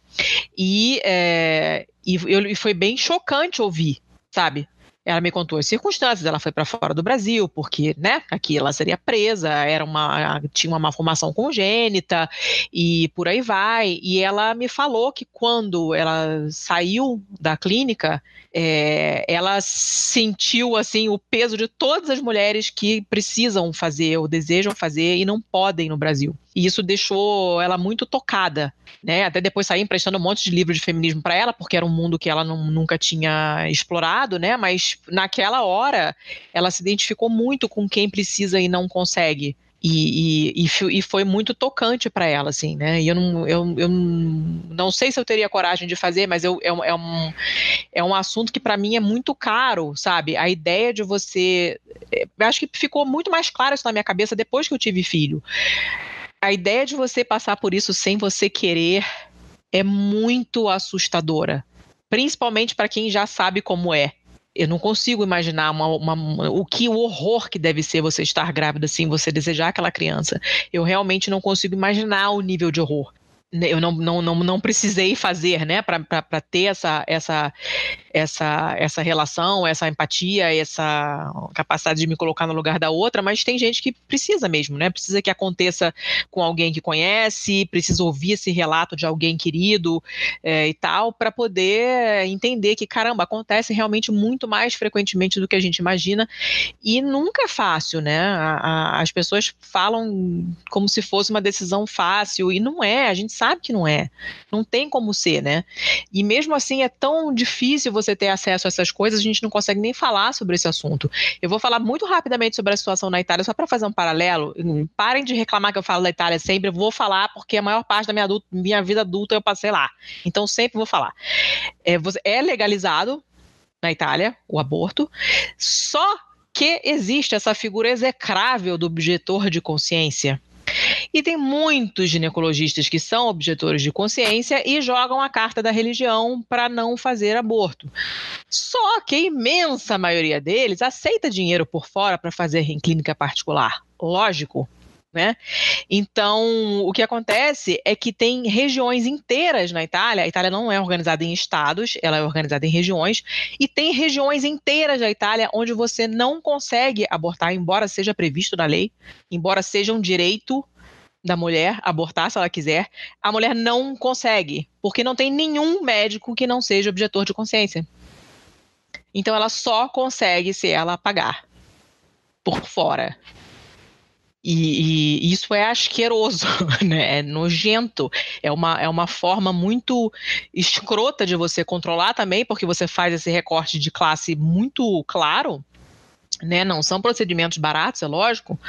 E, é, e, eu- e foi bem chocante ouvir, sabe? Ela me contou as circunstâncias, ela foi para fora do Brasil, porque, né, aqui ela seria presa, era uma, tinha uma malformação congênita e por aí vai. E ela me falou que quando ela saiu da clínica, é, ela sentiu assim o peso de todas as mulheres que precisam fazer ou desejam fazer e não podem no Brasil. E isso deixou ela muito tocada, né? Até depois saí emprestando um monte de livro de feminismo para ela, porque era um mundo que ela não- nunca tinha explorado, né? Mas naquela hora ela se identificou muito com quem precisa e não consegue. E, e, e foi muito tocante para ela, assim, né? E eu não, eu, eu não sei se eu teria coragem de fazer, mas eu, é, um- é um, é um assunto que para mim é muito caro, sabe? A ideia de você. é, eu acho que ficou muito mais claro isso na minha cabeça depois que eu tive filho. A ideia de você passar por isso sem você querer é muito assustadora. Principalmente para quem já sabe como é. Eu não consigo imaginar uma- uma- o que o horror que deve ser você estar grávida assim, você desejar aquela criança. Eu realmente não consigo imaginar o nível de horror. Né, Eu não, não, não, não precisei fazer, né, para ter essa, essa, essa, essa relação, essa empatia, essa capacidade de me colocar no lugar da outra, mas tem gente que precisa mesmo, né? Precisa que aconteça com alguém que conhece, precisa ouvir esse relato de alguém querido é, e tal, para poder entender que, caramba, acontece realmente muito mais frequentemente do que a gente imagina e nunca é fácil, né? A- a- as pessoas falam como se fosse uma decisão fácil e não é, a gente sabe que não é, não tem como ser, né? E mesmo assim é tão difícil você ter acesso a essas coisas, a gente não consegue nem falar sobre esse assunto. Eu vou falar muito rapidamente sobre a situação na Itália, só para fazer um paralelo. Hum, Parem de reclamar que eu falo da Itália sempre, eu vou falar porque a maior parte da minha, adulta- minha vida adulta eu passei lá. Então sempre vou falar. É, é legalizado na Itália o aborto, só que existe essa figura execrável do objetor de consciência. E tem muitos ginecologistas que são objetores de consciência e jogam a carta da religião para não fazer aborto. Só que a imensa maioria deles aceita dinheiro por fora para fazer em clínica particular. Lógico. Né? Então, o que acontece é que tem regiões inteiras na Itália. A Itália não é organizada em estados, ela é organizada em regiões, e tem regiões inteiras da Itália onde você não consegue abortar, embora seja previsto na lei, embora seja um direito da mulher abortar se ela quiser, a mulher não consegue, porque não tem nenhum médico que não seja objetor de consciência. Então ela só consegue se ela pagar por fora. E, e isso é asqueroso, né? É nojento. É uma, é uma forma muito escrota de você controlar também, porque você faz esse recorte de classe muito claro. Né, não são procedimentos baratos, é lógico.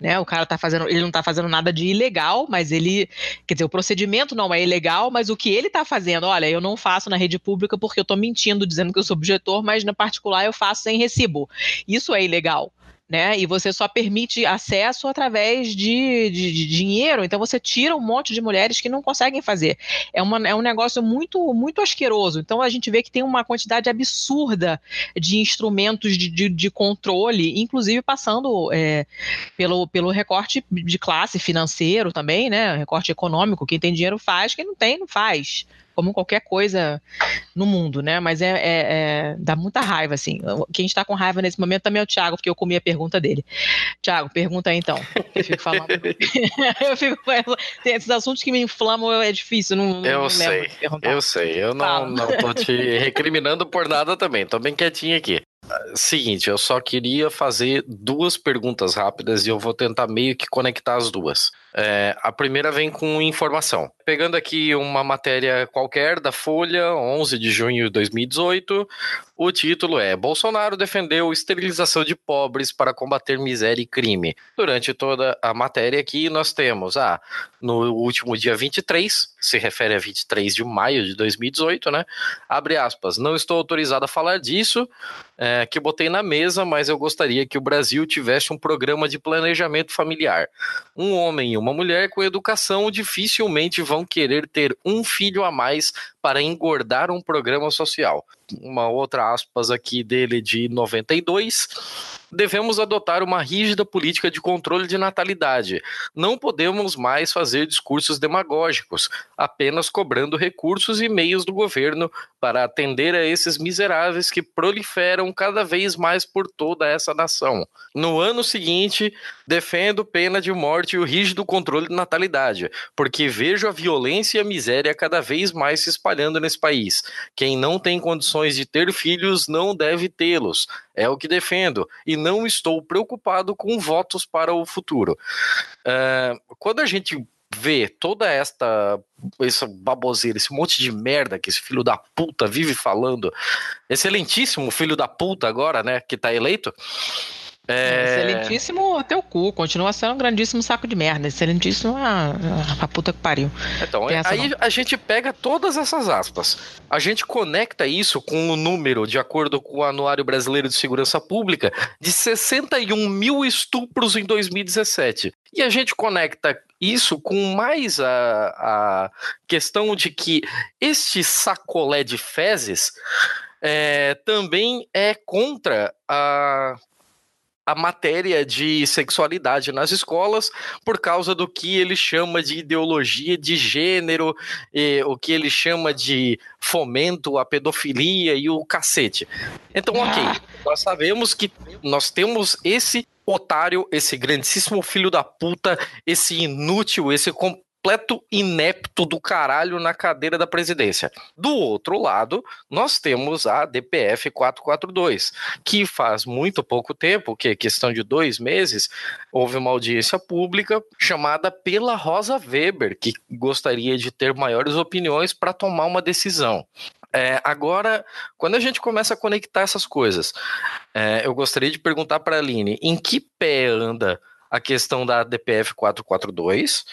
Né, o cara tá fazendo, ele não está fazendo nada de ilegal, mas ele, quer dizer, o procedimento não é ilegal, mas o que ele está fazendo, olha, eu não faço na rede pública porque eu estou mentindo dizendo que eu sou objetor, mas na particular eu faço sem recibo. Isso é ilegal né? E você só permite acesso através de, de, de, dinheiro. Então você tira um monte de mulheres que não conseguem fazer. É, uma, é um negócio muito, muito asqueroso. Então a gente vê que tem uma quantidade absurda de instrumentos de, de, de controle, inclusive passando é, pelo, pelo recorte de classe financeiro também, né? Recorte econômico. Quem tem dinheiro faz, quem não tem, não faz como qualquer coisa no mundo, né? Mas é, é, é dá muita raiva, assim. Quem está com raiva nesse momento também é o Thiago, porque eu comi a pergunta dele. Thiago, pergunta aí então. Eu fico falando. eu fico tem esses assuntos que me inflamam, é difícil. Não, eu não sei, eu sei. Eu não, não tô te recriminando por nada também. Tô bem quietinho aqui. Seguinte, eu só queria fazer duas perguntas rápidas e eu vou tentar meio que conectar as duas. É, a primeira vem com informação. Pegando aqui uma matéria qualquer da Folha, 11 de junho de 2018, o título é: Bolsonaro defendeu esterilização de pobres para combater miséria e crime. Durante toda a matéria aqui, nós temos, ah, no último dia 23, se refere a 23 de maio de 2018, né? Abre aspas, não estou autorizado a falar disso, é, que botei na mesa, mas eu gostaria que o Brasil tivesse um programa de planejamento familiar. Um homem e uma mulher com educação dificilmente vão querer ter um filho a mais para engordar um programa social. Uma outra aspas aqui dele de 92 devemos adotar uma rígida política de controle de natalidade. Não podemos mais fazer discursos demagógicos, apenas cobrando recursos e meios do governo para atender a esses miseráveis que proliferam cada vez mais por toda essa nação. No ano seguinte, defendo pena de morte e o rígido controle de natalidade, porque vejo a violência e a miséria cada vez mais se espalhando nesse país. Quem não tem condições de ter filhos não deve tê-los. É o que defendo. E não estou preocupado com votos para o futuro. Uh, quando a gente vê toda esta essa baboseira, esse monte de merda que esse filho da puta vive falando, excelentíssimo filho da puta agora, né, que tá eleito, é... Excelentíssimo teu cu, continua sendo um grandíssimo saco de merda. Excelentíssimo a, a puta que pariu. Então, aí não. a gente pega todas essas aspas, a gente conecta isso com o número, de acordo com o Anuário Brasileiro de Segurança Pública, de 61 mil estupros em 2017. E a gente conecta isso com mais a, a questão de que este sacolé de fezes é, também é contra a a matéria de sexualidade nas escolas por causa do que ele chama de ideologia de gênero, e, o que ele chama de fomento à pedofilia e o cacete. Então, ok, ah. nós sabemos que nós temos esse otário, esse grandíssimo filho da puta, esse inútil, esse completo inepto do caralho na cadeira da presidência. Do outro lado, nós temos a DPF 442, que faz muito pouco tempo, que é questão de dois meses, houve uma audiência pública chamada pela Rosa Weber, que gostaria de ter maiores opiniões para tomar uma decisão. É, agora, quando a gente começa a conectar essas coisas, é, eu gostaria de perguntar para a Aline em que pé anda a questão da DPF 442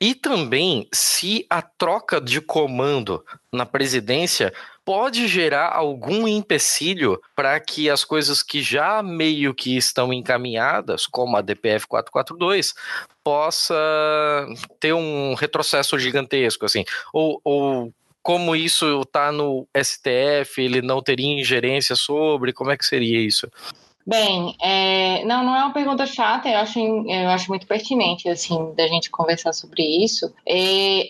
e também se a troca de comando na presidência pode gerar algum empecilho para que as coisas que já meio que estão encaminhadas, como a DPF 442, possa ter um retrocesso gigantesco, assim, ou, ou como isso está no STF, ele não teria ingerência sobre, como é que seria isso? Bem, é, não, não é uma pergunta chata, eu acho, eu acho muito pertinente, assim, da gente conversar sobre isso.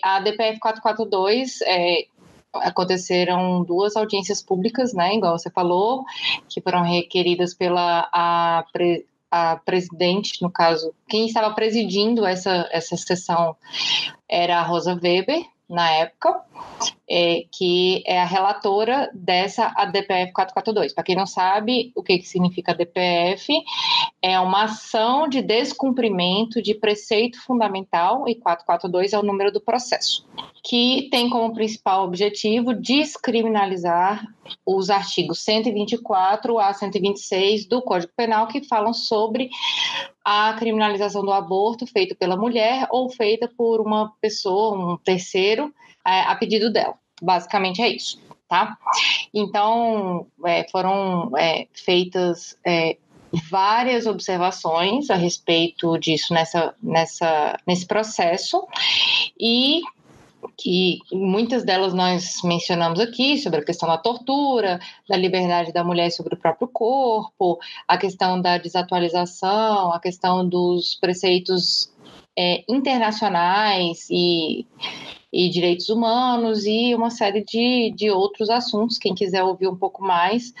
A DPF 442, é, aconteceram duas audiências públicas, né, igual você falou, que foram requeridas pela a, a presidente, no caso, quem estava presidindo essa, essa sessão era a Rosa Weber, na época, é, que é a relatora dessa ADPF 442. Para quem não sabe o que, que significa ADPF, é uma ação de descumprimento de preceito fundamental, e 442 é o número do processo, que tem como principal objetivo descriminalizar os artigos 124 a 126 do Código Penal, que falam sobre a criminalização do aborto feito pela mulher ou feita por uma pessoa, um terceiro, é, a pedido dela. Basicamente é isso, tá? Então, é, foram é, feitas é, várias observações a respeito disso nessa, nessa, nesse processo e que muitas delas nós mencionamos aqui, sobre a questão da tortura, da liberdade da mulher sobre o próprio corpo, a questão da desatualização, a questão dos preceitos é, internacionais e, e, direitos humanos e uma série de, de outros assuntos. Quem quiser ouvir um pouco mais,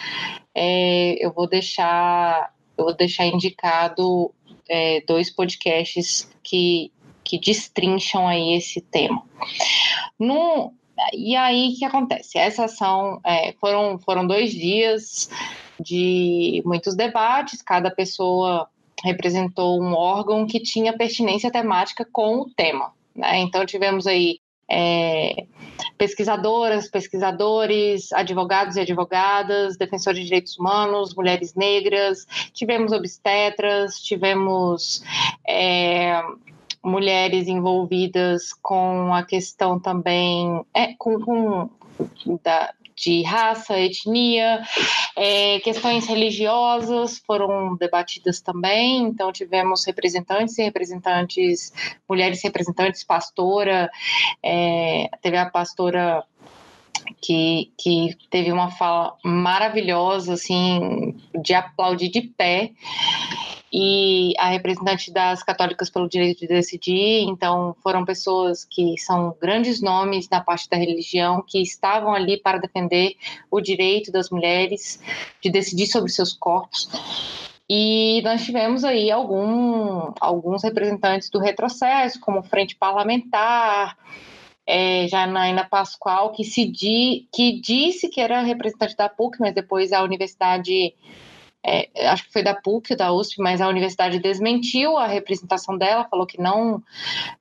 é, eu vou deixar eu vou deixar indicado é, dois podcasts que que destrincham aí esse tema. No, e aí, o que acontece? Essa ação é, foram, foram dois dias de muitos debates, cada pessoa representou um órgão que tinha pertinência temática com o tema. Né? Então, tivemos aí é, pesquisadoras, pesquisadores, advogados e advogadas, defensores de direitos humanos, mulheres negras, tivemos obstetras, tivemos é, mulheres envolvidas com a questão também é, com, com da, de raça, etnia, é, questões religiosas foram debatidas também. Então, tivemos representantes e representantes, mulheres representantes, pastora, é, teve a pastora que, que teve uma fala maravilhosa, assim, de aplaudir de pé e a representante das católicas pelo direito de decidir. Então, foram pessoas que são grandes nomes na parte da religião que estavam ali para defender o direito das mulheres de decidir sobre seus corpos. E nós tivemos aí algum, alguns representantes do retrocesso, como Frente Parlamentar, é, Janaína Pascoal, que, se di, que disse que era representante da PUC, mas depois a universidade é, acho que foi da PUC, da USP, mas a universidade desmentiu a representação dela, falou que não,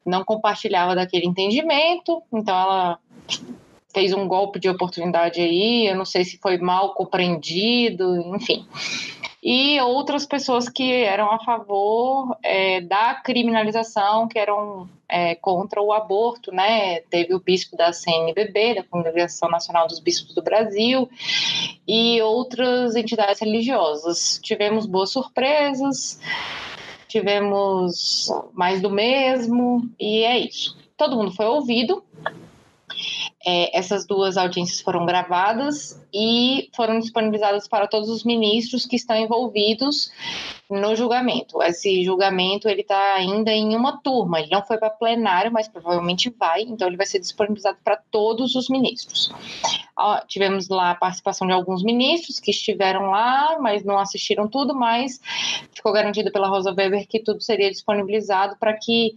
não compartilhava daquele entendimento, então ela fez um golpe de oportunidade aí, eu não sei se foi mal compreendido, enfim e outras pessoas que eram a favor é, da criminalização, que eram é, contra o aborto, né? Teve o bispo da CNBB, da Congregação Nacional dos Bispos do Brasil, e outras entidades religiosas. Tivemos boas surpresas, tivemos mais do mesmo, e é isso. Todo mundo foi ouvido, é, essas duas audiências foram gravadas e foram disponibilizadas para todos os ministros que estão envolvidos no julgamento. Esse julgamento ele está ainda em uma turma, ele não foi para plenário, mas provavelmente vai, então ele vai ser disponibilizado para todos os ministros. Ó, tivemos lá a participação de alguns ministros que estiveram lá, mas não assistiram tudo, mas ficou garantido pela Rosa Weber que tudo seria disponibilizado para que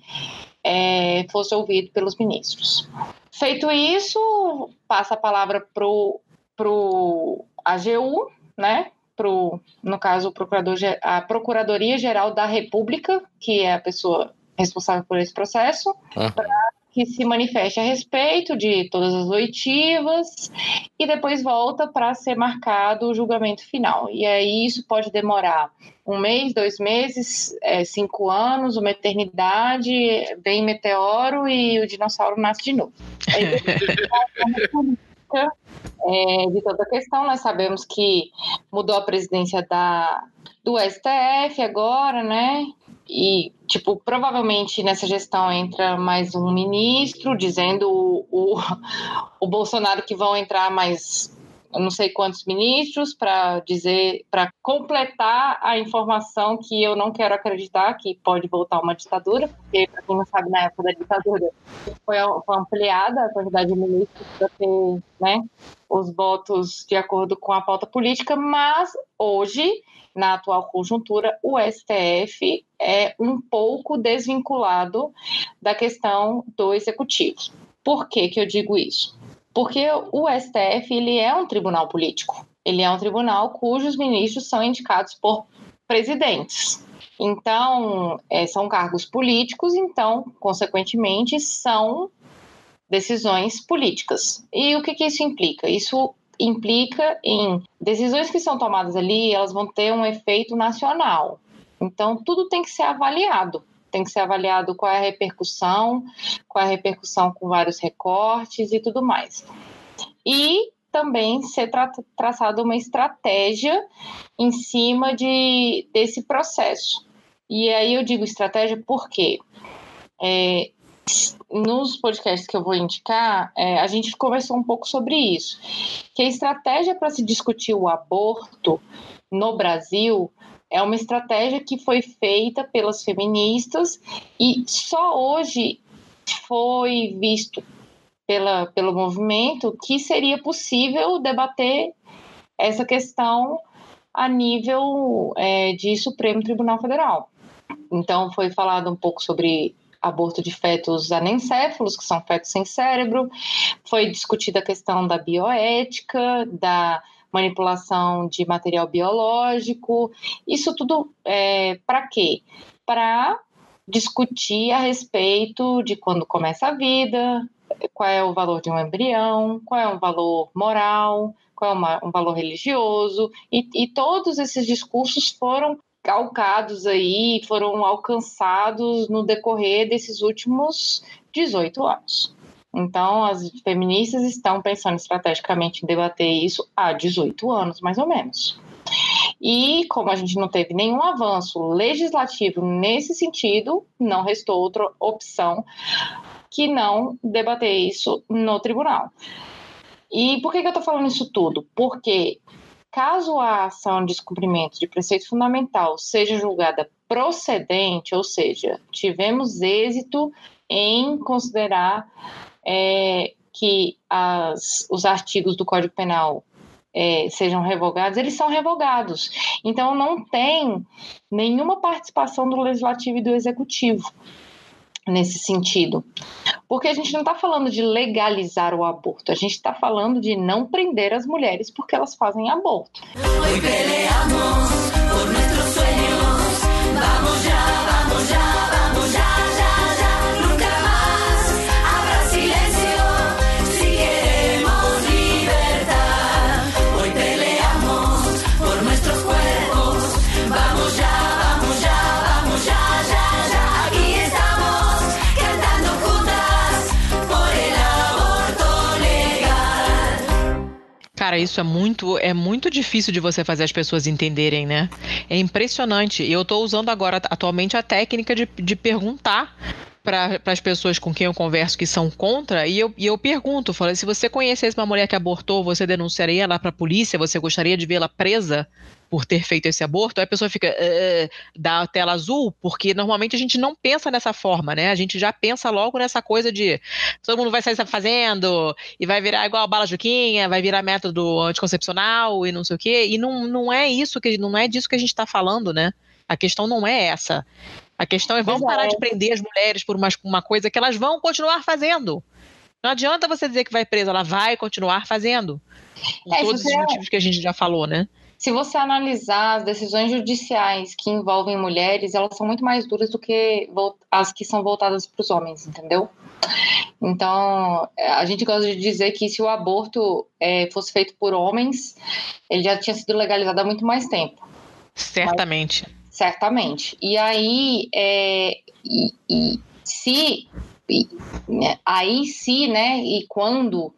é, fosse ouvido pelos ministros. Feito isso, passa a palavra para o AGU, né? Pro, no caso, o procurador, a Procuradoria Geral da República, que é a pessoa responsável por esse processo, uhum. para que se manifeste a respeito de todas as oitivas e depois volta para ser marcado o julgamento final. E aí isso pode demorar um mês, dois meses, é, cinco anos, uma eternidade, vem meteoro e o dinossauro nasce de novo. é, de toda a questão, nós sabemos que mudou a presidência da, do STF agora, né? E, tipo, provavelmente nessa gestão entra mais um ministro, dizendo o, o, o Bolsonaro que vão entrar mais não sei quantos ministros para dizer, para completar a informação que eu não quero acreditar que pode voltar uma ditadura, porque, para quem não sabe, na época da ditadura foi, ampliada a quantidade de ministros para ter né, os votos de acordo com a pauta política, mas hoje na atual conjuntura, o STF é um pouco desvinculado da questão do executivo. Por que, que eu digo isso? Porque o STF ele é um tribunal político. Ele é um tribunal cujos ministros são indicados por presidentes. Então, é, são cargos políticos, então, consequentemente, são decisões políticas. E o que, que isso implica? Isso implica em decisões que são tomadas ali, elas vão ter um efeito nacional. Então, tudo tem que ser avaliado. Tem que ser avaliado qual é a repercussão, qual é a repercussão com vários recortes e tudo mais. E também ser tra traçada uma estratégia em cima de, desse processo. E aí eu digo estratégia porque é, nos podcasts que eu vou indicar, é, a gente conversou um pouco sobre isso. Que a estratégia para se discutir o aborto no Brasil é uma estratégia que foi feita pelas feministas e só hoje foi visto pela, pelo movimento que seria possível debater essa questão a nível é, de Supremo Tribunal Federal. Então, foi falado um pouco sobre aborto de fetos anencéfalos, que são fetos sem cérebro, foi discutida a questão da bioética, da manipulação de material biológico, isso tudo é, para quê? Para discutir a respeito de quando começa a vida, qual é o valor de um embrião, qual é o valor moral, qual é uma, um valor religioso, e, e todos esses discursos foram calcados aí, foram alcançados no decorrer desses últimos 18 anos. Então, as feministas estão pensando estrategicamente em debater isso há 18 anos, mais ou menos. E como a gente não teve nenhum avanço legislativo nesse sentido, não restou outra opção que não debater isso no tribunal. E por que, que eu estou falando isso tudo? Porque caso a ação de descumprimento de preceito fundamental seja julgada procedente, ou seja, tivemos êxito em considerar é, que as, os artigos do Código Penal é, sejam revogados, eles são revogados. Então, não tem nenhuma participação do Legislativo e do Executivo nesse sentido. Porque a gente não está falando de legalizar o aborto, a gente está falando de não prender as mulheres porque elas fazem aborto. Hoy Cara, isso é muito, é muito difícil de você fazer as pessoas entenderem, né? É impressionante. E eu estou usando agora, atualmente, a técnica de, de perguntar para as pessoas com quem eu converso que são contra, e eu, e eu pergunto, falei, se você conhecesse uma mulher que abortou, você denunciaria ela para a polícia? Você gostaria de vê-la presa por ter feito esse aborto? A pessoa fica, uh, dá a tela azul, porque normalmente a gente não pensa nessa forma, né? A gente já pensa logo nessa coisa de todo mundo vai sair fazendo e vai virar igual a bala juquinha, vai virar método anticoncepcional e não sei o quê, e não, não é isso, que não é disso que a gente está falando, né? A questão não é essa. A questão é vamos parar de prender as mulheres por uma, uma coisa que elas vão continuar fazendo. Não adianta você dizer que vai presa, ela vai continuar fazendo. Por é, todos os motivos que a gente já falou, né? Se você analisar as decisões judiciais que envolvem mulheres, elas são muito mais duras do que as que são voltadas para os homens, entendeu? Então, a gente gosta de dizer que se o aborto é, fosse feito por homens, ele já tinha sido legalizado há muito mais tempo. Certamente. Mas, certamente. E aí, é, e, e se e, né, aí sim, né, e quando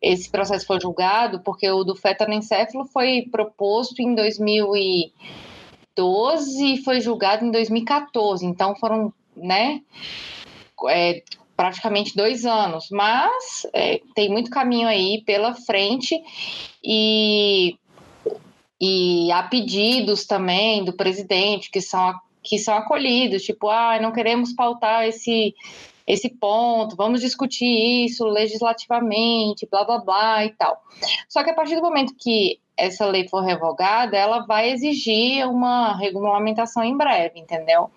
esse processo for julgado, porque o do fetanencéfalo foi proposto em 2012 e foi julgado em 2014, então foram, né, é, praticamente dois anos, mas é, tem muito caminho aí pela frente e e há pedidos também do presidente que são, que são acolhidos, tipo, ah, não queremos pautar esse, esse ponto, vamos discutir isso legislativamente, blá blá blá e tal. Só que a partir do momento que essa lei for revogada, ela vai exigir uma regulamentação em breve, entendeu?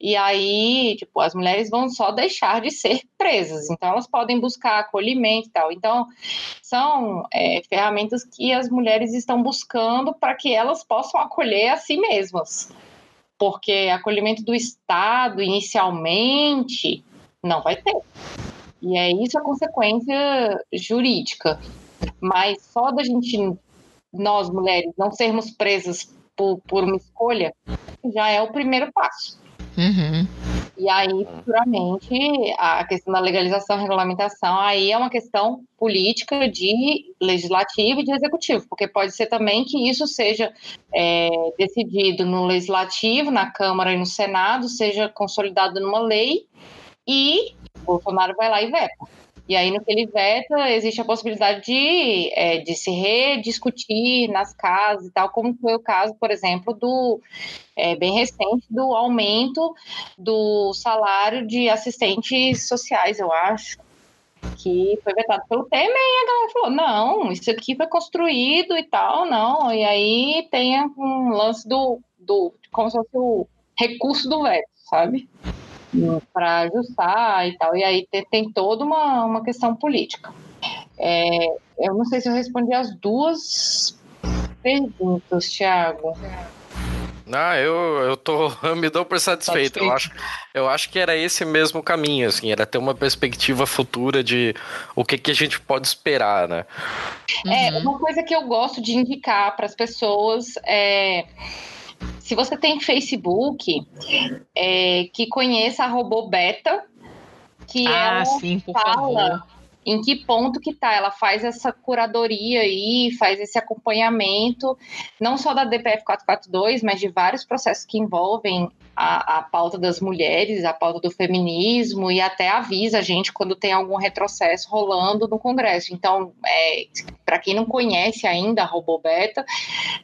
E aí, tipo, as mulheres vão só deixar de ser presas, então elas podem buscar acolhimento e tal. Então, são é, ferramentas que as mulheres estão buscando para que elas possam acolher a si mesmas. Porque acolhimento do Estado, inicialmente, não vai ter. E é isso a consequência jurídica. Mas só da gente, nós mulheres, não sermos presas por, por uma escolha, já é o primeiro passo. Uhum. E aí, futuramente, a questão da legalização, regulamentação, aí é uma questão política de legislativo e de executivo, porque pode ser também que isso seja é, decidido no legislativo, na Câmara e no Senado, seja consolidado numa lei e Bolsonaro vai lá e veta. E aí, no que ele veta, existe a possibilidade de, é, de se rediscutir nas casas e tal, como foi o caso, por exemplo, do é, bem recente do aumento do salário de assistentes sociais, eu acho, que foi vetado pelo Temer, e a galera falou, não, isso aqui foi construído e tal, não, e aí tem um lance do, do como se fosse o recurso do veto, sabe? Para ajustar e tal. E aí tem, tem toda uma, uma questão política. É, eu não sei se eu respondi as duas perguntas, Thiago. Não, eu, eu tô, eu me dou por satisfeito. Eu acho, eu acho que era esse mesmo caminho, assim, era ter uma perspectiva futura de o que, que a gente pode esperar, né? É, uma coisa que eu gosto de indicar para as pessoas é se você tem Facebook, é, que conheça a Robô Beta, que Ah, ela sim, fala favor. em que ponto que tá. Ela faz essa curadoria aí, faz esse acompanhamento, não só da DPF 442, mas de vários processos que envolvem a, a pauta das mulheres, a pauta do feminismo, e até avisa a gente quando tem algum retrocesso rolando no Congresso. Então, é, para quem não conhece ainda a Robobeta,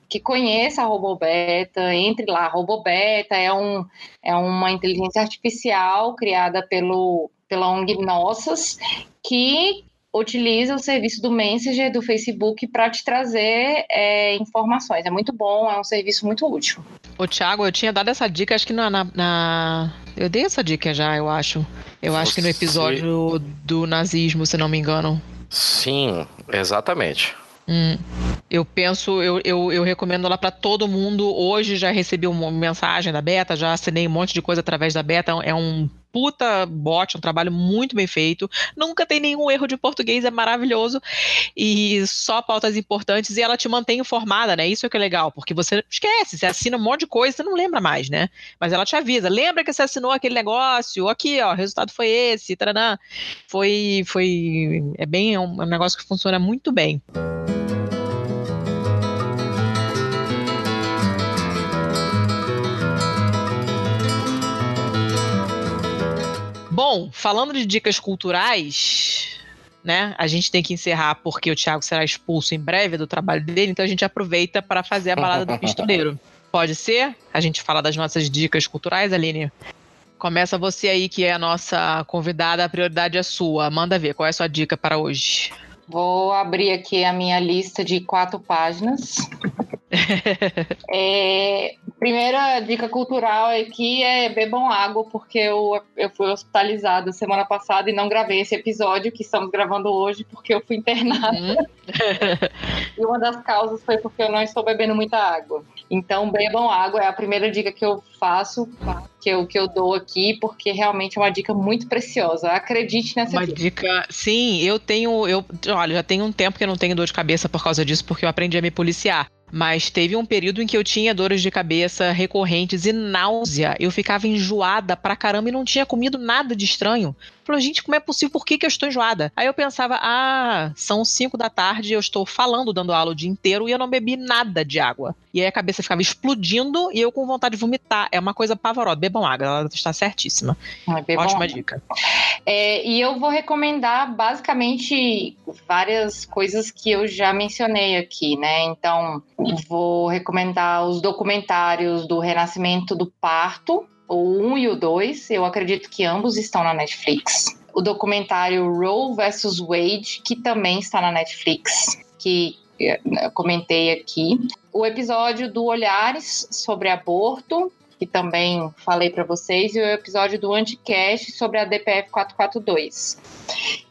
que conheça a Robobeta, entre lá. A Robobeta é, um, é uma inteligência artificial criada pelo, pela ONG Nossas, que utiliza o serviço do Messenger do Facebook para te trazer é, informações. É muito bom, é um serviço muito útil. Ô, Thiago, eu tinha dado essa dica, acho que na. na- na- Eu dei essa dica já, eu acho. Eu acho que no Você- episódio do nazismo, se não me engano. Sim, exatamente. Hum. Eu penso, eu, eu, eu recomendo ela para todo mundo. Hoje já recebi uma mensagem da Beta, já assinei um monte de coisa através da Beta. É um puta bot, um trabalho muito bem feito. Nunca tem nenhum erro de português, é maravilhoso. E só pautas importantes e ela te mantém informada, né? Isso é que é legal, porque você esquece, você assina um monte de coisa, você não lembra mais, né? Mas ela te avisa, lembra que você assinou aquele negócio, aqui, ó, o resultado foi esse, taranã. Foi, foi, é bem, é um é um negócio que funciona muito bem. Bom, falando de dicas culturais, né? A gente tem que encerrar porque o Thiago será expulso em breve do trabalho dele, então a gente aproveita para fazer a balada do pistoleiro. Pode ser? A gente fala das nossas dicas culturais, Aline? Começa você aí, que é a nossa convidada, a prioridade é sua. Manda ver, qual é a sua dica para hoje? Vou abrir aqui a minha lista de quatro páginas. É, primeira dica cultural aqui é bebam água, porque eu, eu fui hospitalizada semana passada e não gravei esse episódio que estamos gravando hoje, porque eu fui internada. Uhum. E uma das causas foi porque eu não estou bebendo muita água. Então, bebam água, é a primeira dica que eu faço, que eu, que eu dou aqui, porque realmente é uma dica muito preciosa. Acredite nessa Uma dica. dica. Sim, eu tenho. Eu, olha, já tem um tempo que eu não tenho dor de cabeça por causa disso, porque eu aprendi a me policiar. Mas teve um período em que eu tinha dores de cabeça recorrentes e náusea. Eu ficava enjoada pra caramba e não tinha comido nada de estranho. Falei, gente, como é possível? Por que, que eu estou enjoada? Aí eu pensava, ah, são 5 da tarde, eu estou falando, dando aula o dia inteiro e eu não bebi nada de água. E aí a cabeça ficava explodindo e eu com vontade de vomitar. É uma coisa pavorosa. Bebam água, ela está certíssima. Bebam Ótima água. dica. É, e eu vou recomendar basicamente várias coisas que eu já mencionei aqui, né? Então, vou recomendar os documentários do Renascimento do Parto, o 1 e o 2. Eu acredito que ambos estão na Netflix. O documentário Roe vs. Wade, que também está na Netflix, que eh, eu comentei aqui. O episódio do Olhares sobre aborto, que também falei para vocês, e o episódio do Anticast sobre a DPF 442.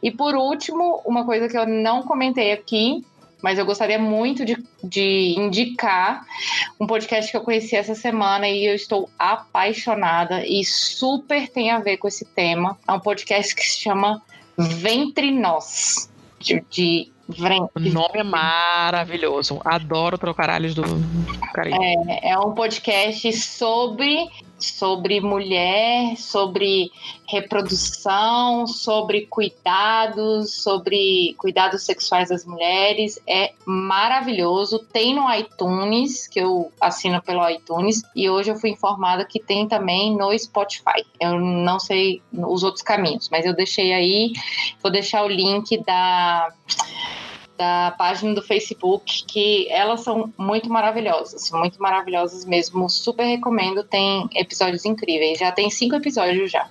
E por último, uma coisa que eu não comentei aqui, mas eu gostaria muito de, de indicar um podcast que eu conheci essa semana e eu estou apaixonada e super tem a ver com esse tema. É um podcast que se chama Ventre Nós, de, de Vren- O nome é maravilhoso. Adoro trocaralhos do Caribe. É um podcast sobre sobre mulher, sobre reprodução, sobre cuidados, sobre cuidados sexuais das mulheres. É maravilhoso. Tem no iTunes, que eu assino pelo iTunes, e hoje eu fui informada que tem também no Spotify. Eu não sei os outros caminhos, mas eu deixei aí. Vou deixar o link da da página do Facebook, que elas são muito maravilhosas, muito maravilhosas mesmo. Super recomendo, tem episódios incríveis. Já tem cinco episódios já.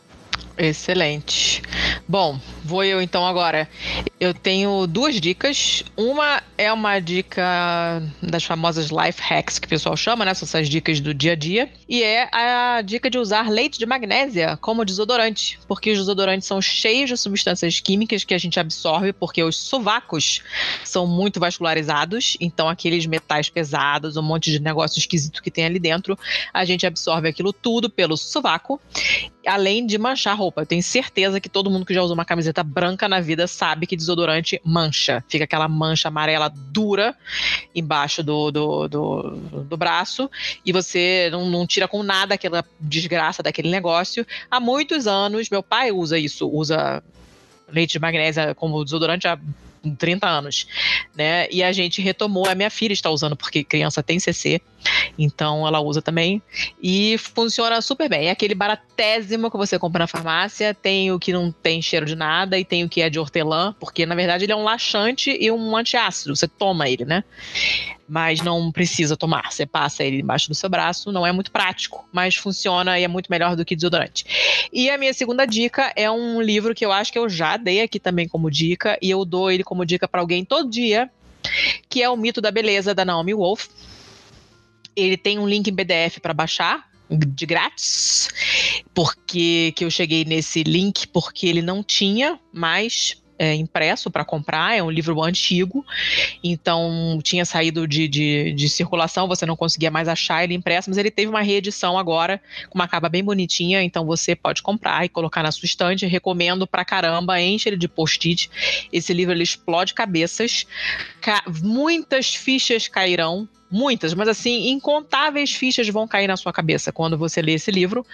Excelente. Bom, vou eu então agora. Eu tenho duas dicas. Uma é uma dica das famosas life hacks que o pessoal chama, né? São essas dicas do dia a dia. E é a dica de usar leite de magnésia como desodorante. Porque os desodorantes são cheios de substâncias químicas que a gente absorve, porque os sovacos são muito vascularizados. Então, aqueles metais pesados, um monte de negócio esquisito que tem ali dentro, a gente absorve aquilo tudo pelo sovaco. Além de manchar a roupa. Eu tenho certeza que todo mundo que já usou uma camiseta branca na vida sabe que desodorante mancha. Fica aquela mancha amarela dura embaixo do, do, do, do braço e você não, não tira com nada aquela desgraça daquele negócio. Há muitos anos, meu pai usa isso, usa leite de magnésia como desodorante há 30 anos, né? E a gente retomou, a minha filha está usando porque criança tem CC, então ela usa também e funciona super bem. É aquele baratésimo que você compra na farmácia, tem o que não tem cheiro de nada e tem o que é de hortelã, porque na verdade ele é um laxante e um antiácido, você toma ele, né? Mas não precisa tomar, você passa ele embaixo do seu braço, não é muito prático, mas funciona e é muito melhor do que desodorante. E a minha segunda dica é um livro que eu acho que eu já dei aqui também como dica e eu dou ele como dica para alguém todo dia, que é o Mito da Beleza da Naomi Wolf. Ele tem um link em PDF para baixar de grátis, porque que eu cheguei nesse link porque ele não tinha mais é, impresso para comprar, é um livro antigo, então tinha saído de, de, de, circulação, você não conseguia mais achar ele impresso, mas ele teve uma reedição agora, com uma capa bem bonitinha, então você pode comprar e colocar na sua estante, recomendo pra caramba, enche ele de post-it, esse livro ele explode cabeças, Ca muitas fichas cairão, muitas, mas assim, incontáveis fichas vão cair na sua cabeça quando você lê esse livro.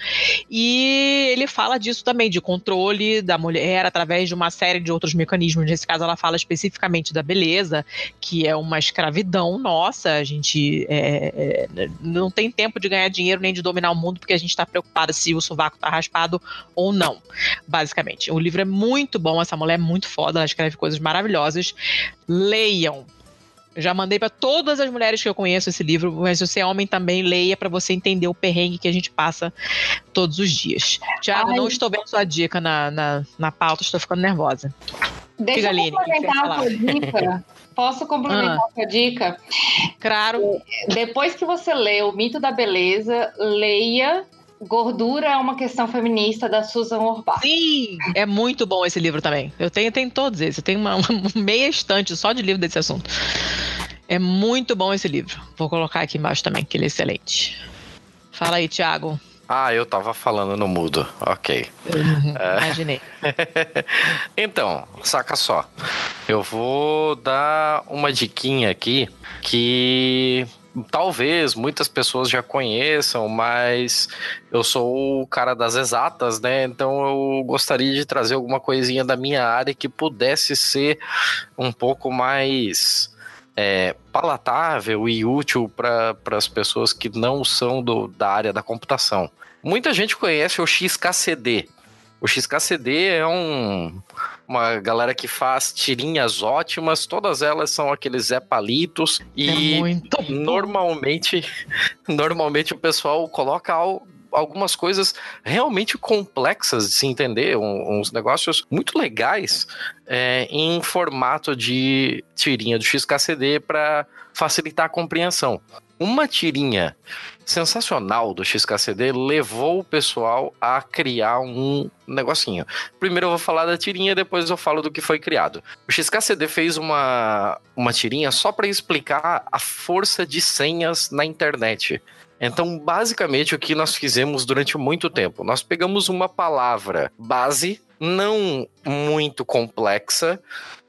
E ele fala disso também, de controle da mulher através de uma série de outros mecanismos. Nesse caso, ela fala especificamente da beleza, que é uma escravidão nossa. A gente é, é, não tem tempo de ganhar dinheiro nem de dominar o mundo, porque a gente está preocupada se o sovaco está raspado ou não, basicamente. O livro é muito bom, essa mulher é muito foda, ela escreve coisas maravilhosas. Leiam, já mandei para todas as mulheres que eu conheço esse livro, mas se você é homem também, leia para você entender o perrengue que a gente passa todos os dias. Tiago, não estou vendo sua dica na, na, na pauta, estou ficando nervosa. Deixa Diga, eu complementar a sua dica. Posso complementar ah. a sua dica? Claro. Depois que você lê O Mito da Beleza, leia Gordura é uma questão feminista da Susan Orbach. Sim, é muito bom esse livro também. Eu tenho, tenho todos esses. Eu tenho uma, uma meia estante só de livro desse assunto. É muito bom esse livro. Vou colocar aqui embaixo também, que ele é excelente. Fala aí, Thiago. Ah, eu tava falando no mudo. Ok. Uhum, é... Imaginei. então, saca só. Eu vou dar uma diquinha aqui que talvez muitas pessoas já conheçam, mas eu sou o cara das exatas, né? Então eu gostaria de trazer alguma coisinha da minha área que pudesse ser um pouco mais é, palatável e útil para as pessoas que não são do, da área da computação. Muita gente conhece o XKCD. O XKCD é um, uma galera que faz tirinhas ótimas, todas elas são aqueles Zé Palitos e é normalmente normalmente o pessoal coloca algumas coisas realmente complexas de se entender, uns negócios muito legais é, em formato de tirinha do XKCD para facilitar a compreensão. Uma tirinha sensacional do XKCD levou o pessoal a criar um negocinho. Primeiro eu vou falar da tirinha, depois eu falo do que foi criado. O XKCD fez uma, uma tirinha só para explicar a força de senhas na internet. Então, basicamente, o que nós fizemos durante muito tempo? Nós pegamos uma palavra base, não muito complexa,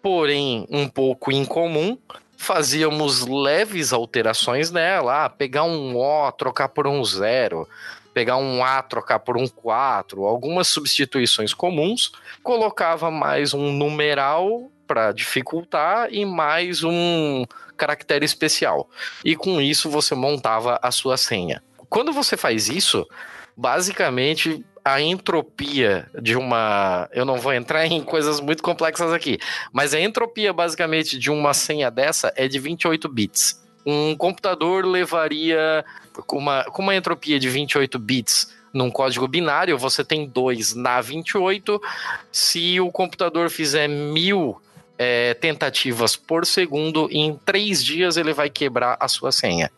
porém um pouco incomum, fazíamos leves alterações nela, ah, pegar um O, trocar por um zero, pegar um A, trocar por um 4, algumas substituições comuns, colocava mais um numeral para dificultar e mais um caractere especial. E com isso você montava a sua senha. Quando você faz isso, basicamente a entropia de uma. Eu não vou entrar em coisas muito complexas aqui, mas a entropia basicamente de uma senha dessa é de 28 bits. Um computador levaria com uma, com uma entropia de 28 bits num código binário, você tem 2 na 28. Se o computador fizer mil é, tentativas por segundo, em três dias ele vai quebrar a sua senha.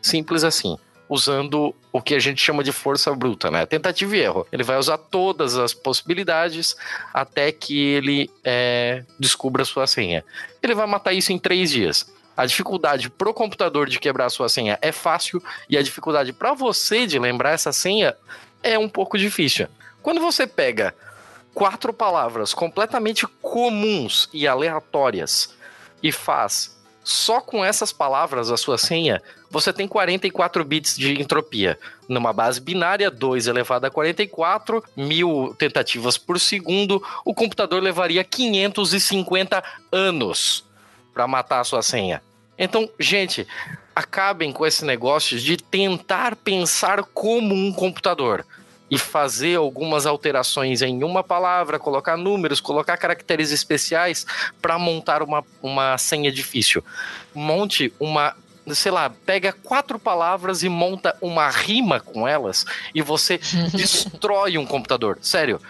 Simples assim usando o que a gente chama de força bruta, né? Tentativa e erro. Ele vai usar todas as possibilidades até que ele é, descubra a sua senha. Ele vai matar isso em três dias. A dificuldade pro computador de quebrar a sua senha é fácil e a dificuldade para você de lembrar essa senha é um pouco difícil. Quando você pega quatro palavras completamente comuns e aleatórias e faz só com essas palavras a sua senha, você tem 44 bits de entropia. Numa base binária, 2 elevado a 44, mil tentativas por segundo, o computador levaria 550 anos para matar a sua senha. Então, gente, acabem com esse negócio de tentar pensar como um computador e fazer algumas alterações em uma palavra, colocar números, colocar caracteres especiais para montar uma, uma senha difícil. Monte uma sei lá, pega quatro palavras e monta uma rima com elas e você destrói um computador. Sério.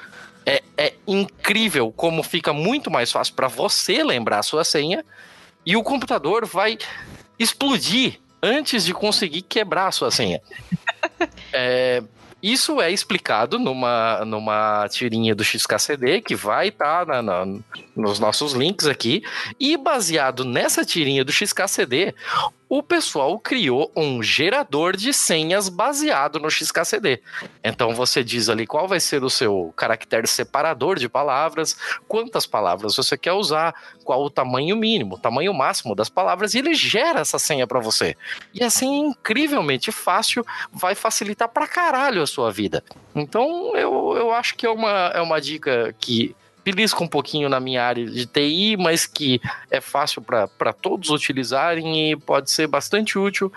É, é incrível como fica muito mais fácil para você lembrar a sua senha e o computador vai explodir antes de conseguir quebrar a sua senha. É, isso é explicado numa, numa tirinha do XKCD, que vai estar tá nos nossos links aqui. E baseado nessa tirinha do XKCD, o pessoal criou um gerador de senhas baseado no XKCD. Então você diz ali qual vai ser o seu caractere separador de palavras, quantas palavras você quer usar, qual o tamanho mínimo, o tamanho máximo das palavras, e ele gera essa senha para você. E assim, incrivelmente fácil, vai facilitar pra caralho a sua vida. Então eu, eu acho que é uma, é uma dica que belisca um pouquinho na minha área de TI, mas que é fácil para todos utilizarem e pode ser bastante útil,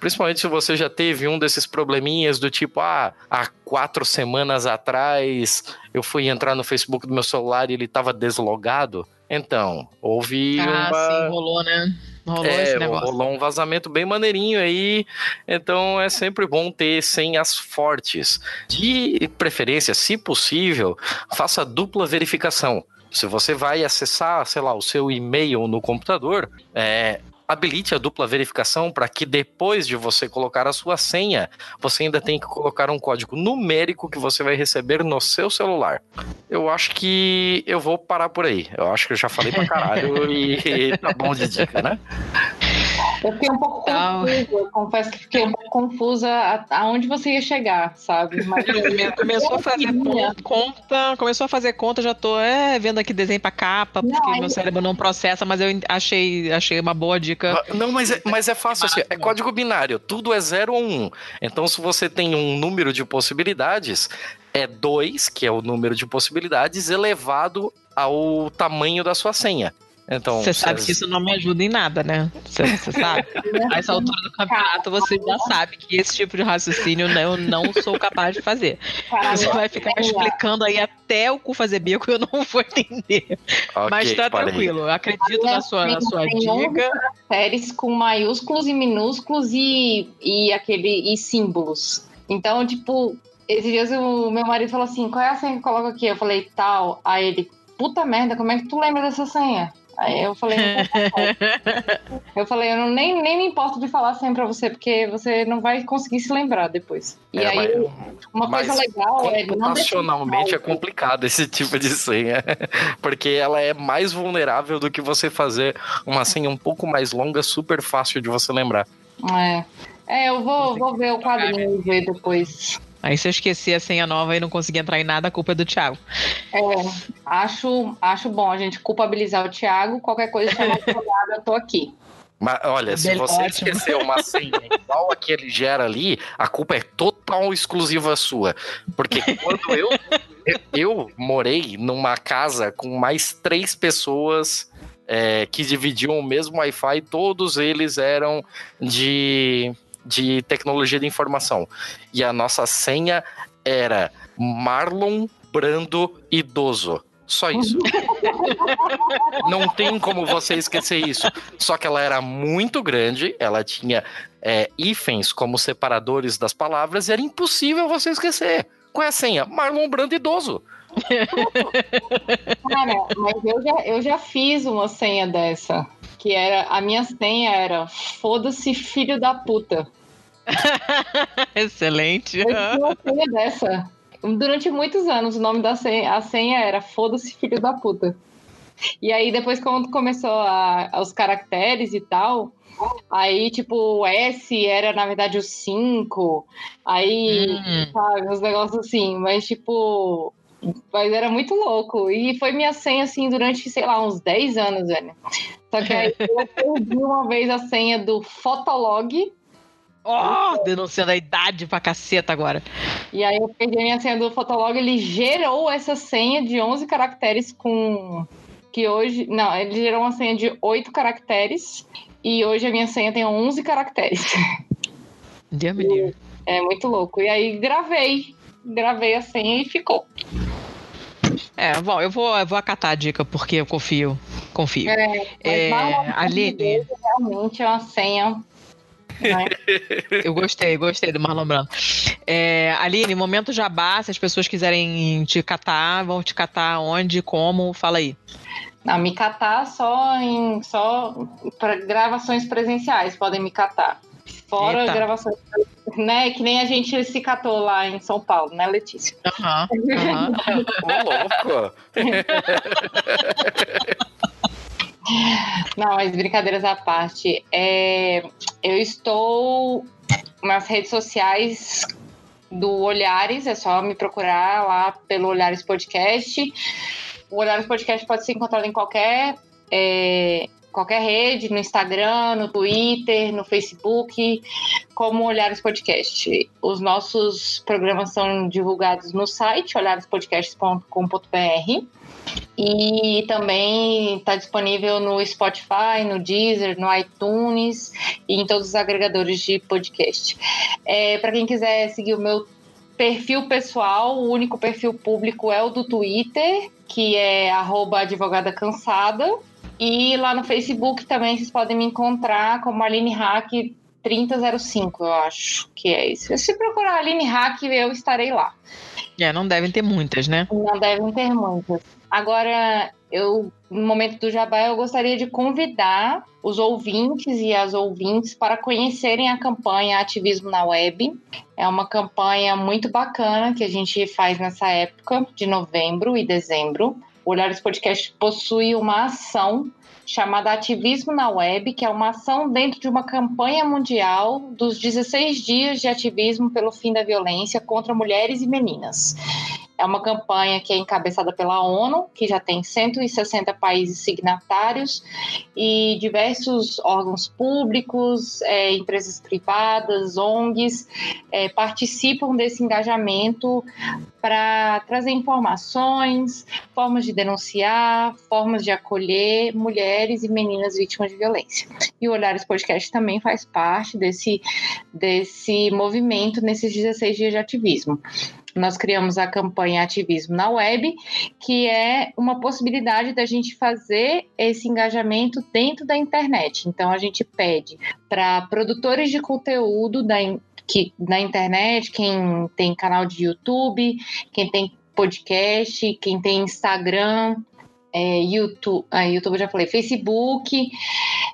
principalmente se você já teve um desses probleminhas do tipo, ah, há quatro semanas atrás eu fui entrar no Facebook do meu celular e ele estava deslogado. Então, houve ah, uma... sim, rolou, né? Rolou é, rolou um vazamento bem maneirinho aí, então é sempre bom ter senhas fortes. De preferência, se possível, faça dupla verificação. Se você vai acessar, sei lá, o seu e-mail no computador, é, habilite a dupla verificação para que depois de você colocar a sua senha, você ainda tem que colocar um código numérico que você vai receber no seu celular. Eu acho que eu vou parar por aí. Eu acho que eu já falei pra caralho e tá bom de dica, né? Eu fiquei um pouco Não. confusa, eu confesso que fiquei um pouco confusa aonde você ia chegar, sabe? Mas Come- Começou a fazer conta, começou a fazer conta, já tô é, vendo aqui desenho pra capa, Não, porque aí- meu cérebro não processa, mas eu achei, achei uma boa dica. Não, mas é, mas é fácil assim, é código binário, tudo é 0 ou 1. Um. Então, se você tem um número de possibilidades, é 2, que é o número de possibilidades, elevado ao tamanho da sua senha. Então, Você sabe que isso não me ajuda em nada, né? Você você sabe? A essa altura do campeonato, você já sabe que esse tipo de raciocínio eu não sou capaz de fazer. Você vai ficar me explicando aí até o cu fazer bico e eu não vou entender. Ok, Mas tá tranquilo, eu acredito na sua, na sua Tem dica. séries com maiúsculos e minúsculos e, e aquele e símbolos. Então, tipo, esses dias o meu marido falou assim: qual é a senha que eu coloco aqui? Eu falei, tal. Aí ele, puta merda, como é que tu lembra dessa senha? Aí eu falei, não vou eu falei, eu não, nem, nem me importo de falar a senha pra você, porque você não vai conseguir se lembrar depois. E É, aí, mas- uma coisa mas legal é não Computacionalmente é complicado esse tipo de senha, porque ela é mais vulnerável do que você fazer uma senha um pouco mais longa, super fácil de você lembrar. É. É, eu vou, vou ver o quadrinho e ver depois. Aí se eu esquecer a senha nova e não conseguir entrar em nada, a culpa é do Thiago. É, acho, acho bom a gente culpabilizar o Thiago. Qualquer coisa, chama o advogado, eu tô aqui. Mas olha, se Bem você ótimo. esqueceu uma senha igual a que ele gera ali, a culpa é total exclusiva sua. Porque quando eu, eu, eu morei numa casa com mais três pessoas é, que dividiam o mesmo Wi-Fi, todos eles eram de, de tecnologia de informação. E a nossa senha era Marlon Brando Idoso. Só isso. Não tem como você esquecer isso. Só que ela era muito grande, ela tinha é, hífens como separadores das palavras e era impossível você esquecer. Qual é a senha? Marlon Brando idoso. Cara, mas eu já, eu já fiz uma senha dessa. Que era. A minha senha era foda-se, filho da puta. Excelente. Eu tinha uma senha dessa. Durante muitos anos, o nome da senha, a senha era foda-se, filho da puta. E aí, depois, quando começou a, os caracteres e tal, aí, tipo, o S era, na verdade, o 5. Aí, Hum. sabe, uns negócios assim. Mas, tipo. Mas era muito louco. E foi minha senha, assim, durante, sei lá, uns 10 anos, velho. Só que aí eu perdi uma vez a senha do Fotolog. Ó, denunciando a idade pra caceta agora. E aí eu perdi a minha senha do Fotolog, ele gerou essa senha de 11 caracteres com... Que hoje... Não, ele gerou uma senha de 8 caracteres. E hoje a minha senha tem 11 caracteres. Deus me livre. É muito louco. E aí gravei. Gravei a senha e ficou. É, bom, eu vou, eu vou acatar a dica porque eu confio. Confio. É, É, Aline. Realmente é uma senha... né? Eu gostei, gostei do Marlon Brando. É, Aline, momento jabá, se as pessoas quiserem te catar, vão te catar onde, como, fala aí. Não, me catar só em só para gravações presenciais podem me catar. Fora Eita. gravações, né? Que nem a gente se catou lá em São Paulo, né, Letícia? Aham, aham. Ô, louco. Não, mas brincadeiras à parte. É, eu estou nas redes sociais do Olhares, é só me procurar lá pelo Olhares Podcast. O Olhares Podcast pode ser encontrado em qualquer, é, qualquer rede, no Instagram, no Twitter, no Facebook, como Olhares Podcast. Os nossos programas são divulgados no site olharespodcast.com.br. E também está disponível no Spotify, no Deezer, no iTunes e em todos os agregadores de podcast. É, Para quem quiser seguir o meu perfil pessoal, o único perfil público é o do Twitter, que é advogada cansada. E lá no Facebook também vocês podem me encontrar como Aline Hack 3005, eu acho que é isso. Se procurar Aline Hack, eu estarei lá. É, não devem ter muitas, né? Não devem ter muitas. Agora, eu, no momento do Jabá, eu gostaria de convidar os ouvintes e as ouvintes para conhecerem a campanha Ativismo na Web. É uma campanha muito bacana que a gente faz nessa época de novembro e dezembro. O Olhares Podcast possui uma ação chamada Ativismo na Web, que é uma ação dentro de uma campanha mundial dos 16 dias de ativismo pelo fim da violência contra mulheres e meninas. É uma campanha que é encabeçada pela ONU, que já tem 160 países signatários, e diversos órgãos públicos, é, empresas privadas, ONGs, é, participam desse engajamento para trazer informações, formas de denunciar, formas de acolher mulheres e meninas vítimas de violência. E o Olhares Podcast também faz parte desse, desse movimento nesses 16 dias de ativismo nós criamos a campanha Ativismo na Web, que é uma possibilidade da gente fazer esse engajamento dentro da internet. Então, a gente pede para produtores de conteúdo da, que, na internet, quem tem canal de YouTube, quem tem podcast, quem tem Instagram, é, YouTube, ah, YouTube já falei, Facebook,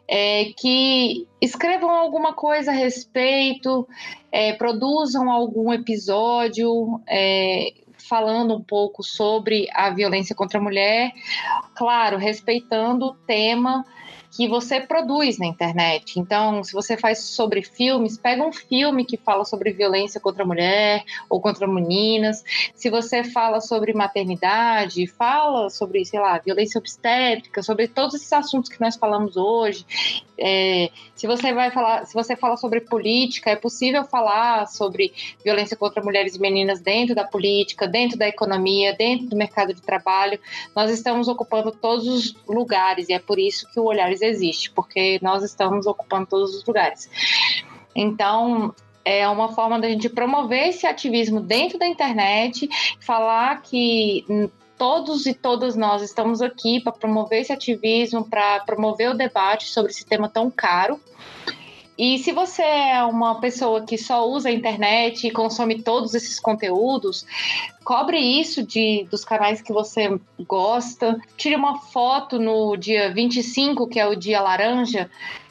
é, que escrevam alguma coisa a respeito, é, produzam algum episódio é, falando um pouco sobre a violência contra a mulher, claro, respeitando o tema que você produz na internet. Então, se você faz sobre filmes, pega um filme que fala sobre violência contra a mulher ou contra meninas. Se você fala sobre maternidade, fala sobre, sei lá, violência obstétrica, sobre todos esses assuntos que nós falamos hoje. É, se você vai falar, se você fala sobre política, é possível falar sobre violência contra mulheres e meninas dentro da política, dentro da economia, dentro do mercado de trabalho. Nós estamos ocupando todos os lugares e é por isso que o Olhares existe, porque nós estamos ocupando todos os lugares. Então, é uma forma da gente promover esse ativismo dentro da internet, falar que todos e todas nós estamos aqui para promover esse ativismo, para promover o debate sobre esse tema tão caro. E se você é uma pessoa que só usa a internet e consome todos esses conteúdos, cobre isso de, dos canais que você gosta. Tire uma foto no dia 25, que é o dia laranja,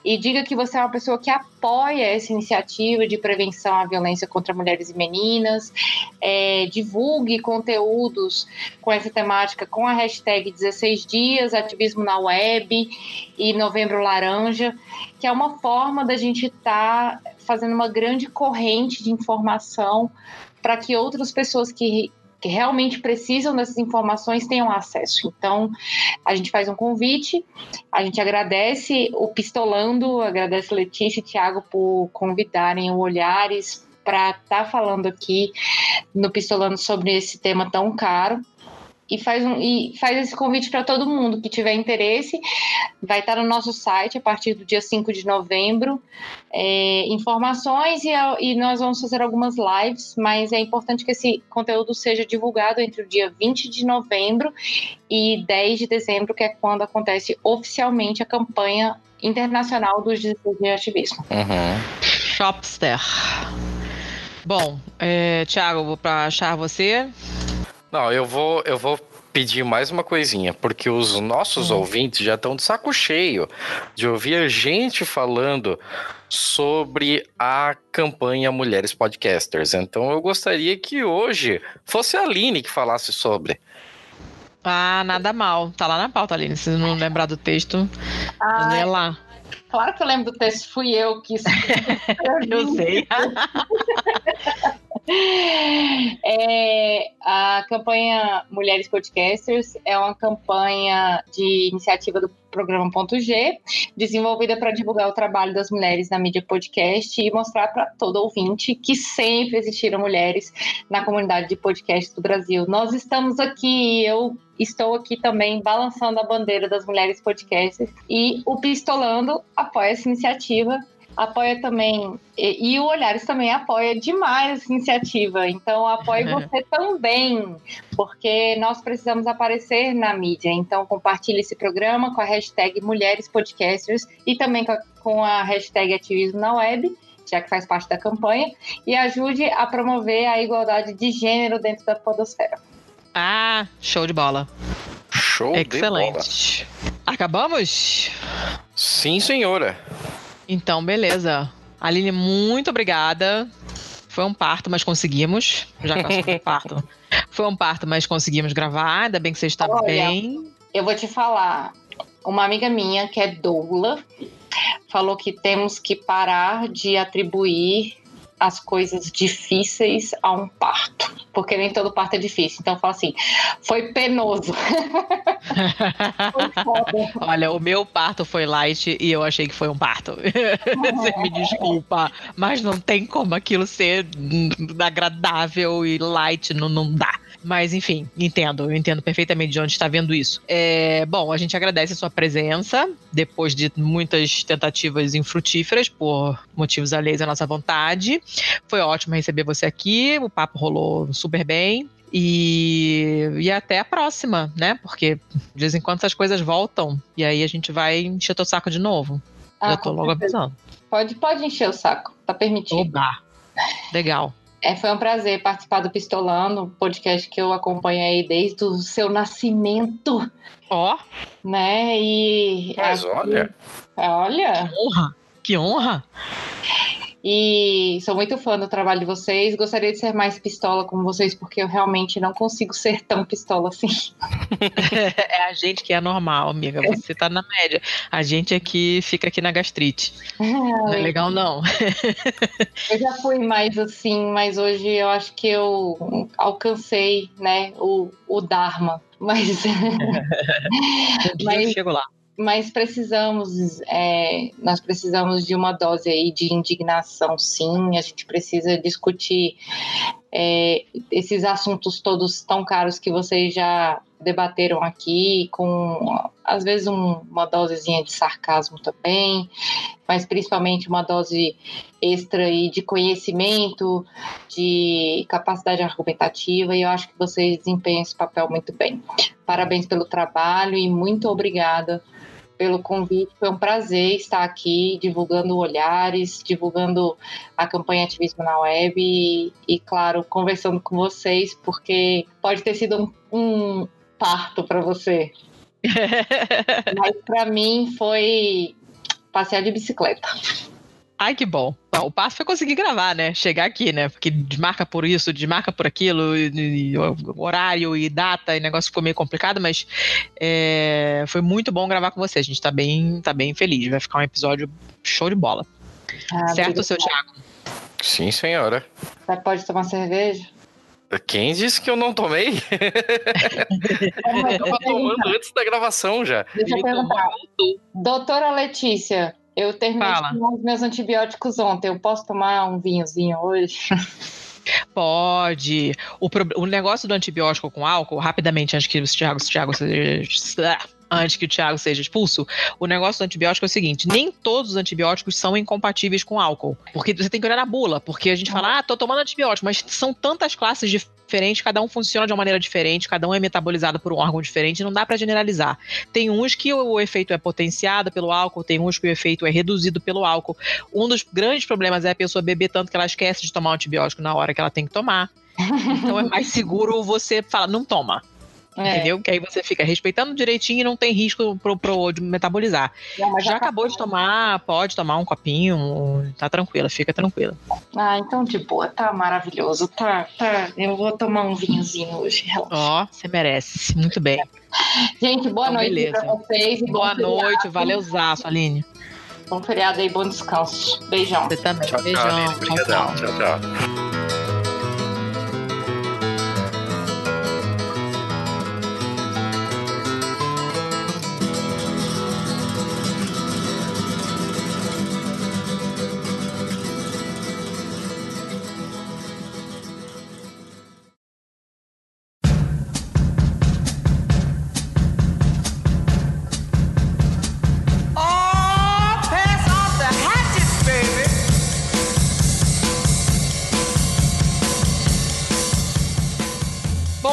e diga que você é uma pessoa que apoia essa iniciativa de prevenção à violência contra mulheres e meninas. É, divulgue conteúdos com essa temática com a hashtag 16 dias, ativismo na web e novembro laranja, que é uma forma da gente estar tá fazendo uma grande corrente de informação para que outras pessoas que que realmente precisam dessas informações tenham acesso. Então, a gente faz um convite, a gente agradece o Pistolando, agradece Letícia e Tiago por convidarem o Olhares para estar tá falando aqui no Pistolando sobre esse tema tão caro e faz, um, e faz esse convite para todo mundo que tiver interesse. Vai estar no nosso site a partir do dia 5 de novembro. É, informações e, e nós vamos fazer algumas lives, mas é importante que esse conteúdo seja divulgado entre o dia 20 de novembro e 10 de dezembro, que é quando acontece oficialmente a campanha internacional dos 16 de ativismo. Uhum. Shopster. Bom, é, Thiago, vou para achar você. Não, eu vou, eu vou pedir mais uma coisinha, porque os nossos hum. ouvintes já estão de saco cheio de ouvir a gente falando sobre a campanha Mulheres Podcasters. Então eu gostaria que hoje fosse a Aline que falasse sobre. Ah, nada mal. Tá lá na pauta, Aline. Se não lembrar do texto, lê lá. Claro que eu lembro do texto, fui eu que. eu sei. É, a campanha Mulheres Podcasters é uma campanha de iniciativa do programa Ponto G, desenvolvida para divulgar o trabalho das mulheres na mídia podcast e mostrar para todo ouvinte que sempre existiram mulheres na comunidade de podcast do Brasil. Nós estamos aqui, eu estou aqui também balançando a bandeira das mulheres podcasters e o Pistolando apoia essa iniciativa apoia também, e, e, o Olhares também apoia demais essa iniciativa. Então, apoie você também, porque nós precisamos aparecer na mídia. Então, compartilhe esse programa com a hashtag Mulheres Podcasters e também com a, com a hashtag Ativismo na Web já que faz parte da campanha, e ajude a promover a igualdade de gênero dentro da podosfera. Ah, show de bola. Show Excelente. de bola. Acabamos? Sim, senhora. Então, beleza. Aline, muito obrigada. Foi um parto, mas conseguimos. Já passou do parto. Foi um parto, mas conseguimos gravar. Ainda bem que você está Olha, bem. Eu vou te falar. Uma amiga minha, que é doula, falou que temos que parar de atribuir as coisas difíceis a um parto, porque nem todo parto é difícil. Então fala assim, foi penoso. Olha, o meu parto foi light e eu achei que foi um parto. Você me desculpa, mas não tem como aquilo ser agradável e light, não, não dá. Mas, enfim, entendo. Eu entendo perfeitamente de onde está vendo isso. É, bom, a gente agradece a sua presença, depois de muitas tentativas infrutíferas, por motivos alheios à nossa vontade. Foi ótimo receber você aqui, o papo rolou super bem. E, e até a próxima, né? Porque de vez em quando essas coisas voltam e aí a gente vai encher teu saco de novo. Ah, Eu tô logo avisando. Pode, pode encher o saco, tá permitido. Oba. Legal. É, foi um prazer participar do Pistolando, podcast que eu acompanhei desde o seu nascimento. Ó. Oh. Né? E. Mas aqui, olha. Olha. Que honra! Que honra! E sou muito fã do trabalho de vocês. Gostaria de ser mais pistola como vocês, porque eu realmente não consigo ser tão pistola assim. é a gente que é normal, amiga. Você tá na média. A gente aqui fica aqui na gastrite. Não é legal, não. eu já fui mais assim, mas hoje eu acho que eu alcancei, né, o, o Dharma. Mas. mas... eu chego lá mas precisamos, é, nós precisamos de uma dose aí de indignação, sim. A gente precisa discutir é, esses assuntos todos tão caros que vocês já debateram aqui, com às vezes um, uma dosezinha de sarcasmo também, mas principalmente uma dose extra aí de conhecimento, de capacidade argumentativa, e eu acho que vocês desempenham esse papel muito bem. Parabéns pelo trabalho e muito obrigada pelo convite. Foi um prazer estar aqui divulgando olhares, divulgando a campanha Ativismo na Web e, e claro, conversando com vocês, porque pode ter sido um, um parto para você. Mas para mim foi passear de bicicleta. Ai, que bom. o passo foi conseguir gravar, né? Chegar aqui, né? Porque desmarca por isso, desmarca por aquilo, e, e, horário e data, e negócio ficou meio complicado, mas é, foi muito bom gravar com você. A gente tá bem, tá bem feliz. Vai ficar um episódio show de bola. Ah, certo, seu Thiago? Sim, senhora. Você pode tomar cerveja? Quem disse que eu não tomei? eu tava tomando antes da gravação já. Deixa eu perguntar. Doutora Letícia, eu terminei Fala. de tomar os meus antibióticos ontem. Eu posso tomar um vinhozinho hoje? Pode. O, pro... o negócio do antibiótico com álcool, rapidamente, antes que o Thiago, o Thiago antes que o Thiago seja expulso, o negócio do antibiótico é o seguinte: nem todos os antibióticos são incompatíveis com álcool. Porque você tem que olhar na bula, porque a gente fala, ah, tô tomando antibiótico, mas são tantas classes diferentes, cada um funciona de uma maneira diferente, cada um é metabolizado por um órgão diferente, não dá para generalizar. Tem uns que o efeito é potenciado pelo álcool, tem uns que o efeito é reduzido pelo álcool. Um dos grandes problemas é a pessoa beber tanto que ela esquece de tomar antibiótico na hora que ela tem que tomar. Então é mais seguro você falar, não toma. É. Entendeu? Que aí você fica respeitando direitinho e não tem risco pro, pro de metabolizar. Não, já, já acabou de tomar, pode tomar um copinho, tá tranquila, fica tranquila. Ah, então de boa, tá maravilhoso. Tá, tá. Eu vou tomar um vinhozinho hoje, Ó, você merece. Muito bem. Gente, boa então, noite beleza. pra vocês. Boa noite, valeu, Zaço, Aline. Bom feriado aí, bom descanso. Beijão. Você também. Tchau, Beijão. Tchau, tchau. tchau, tchau.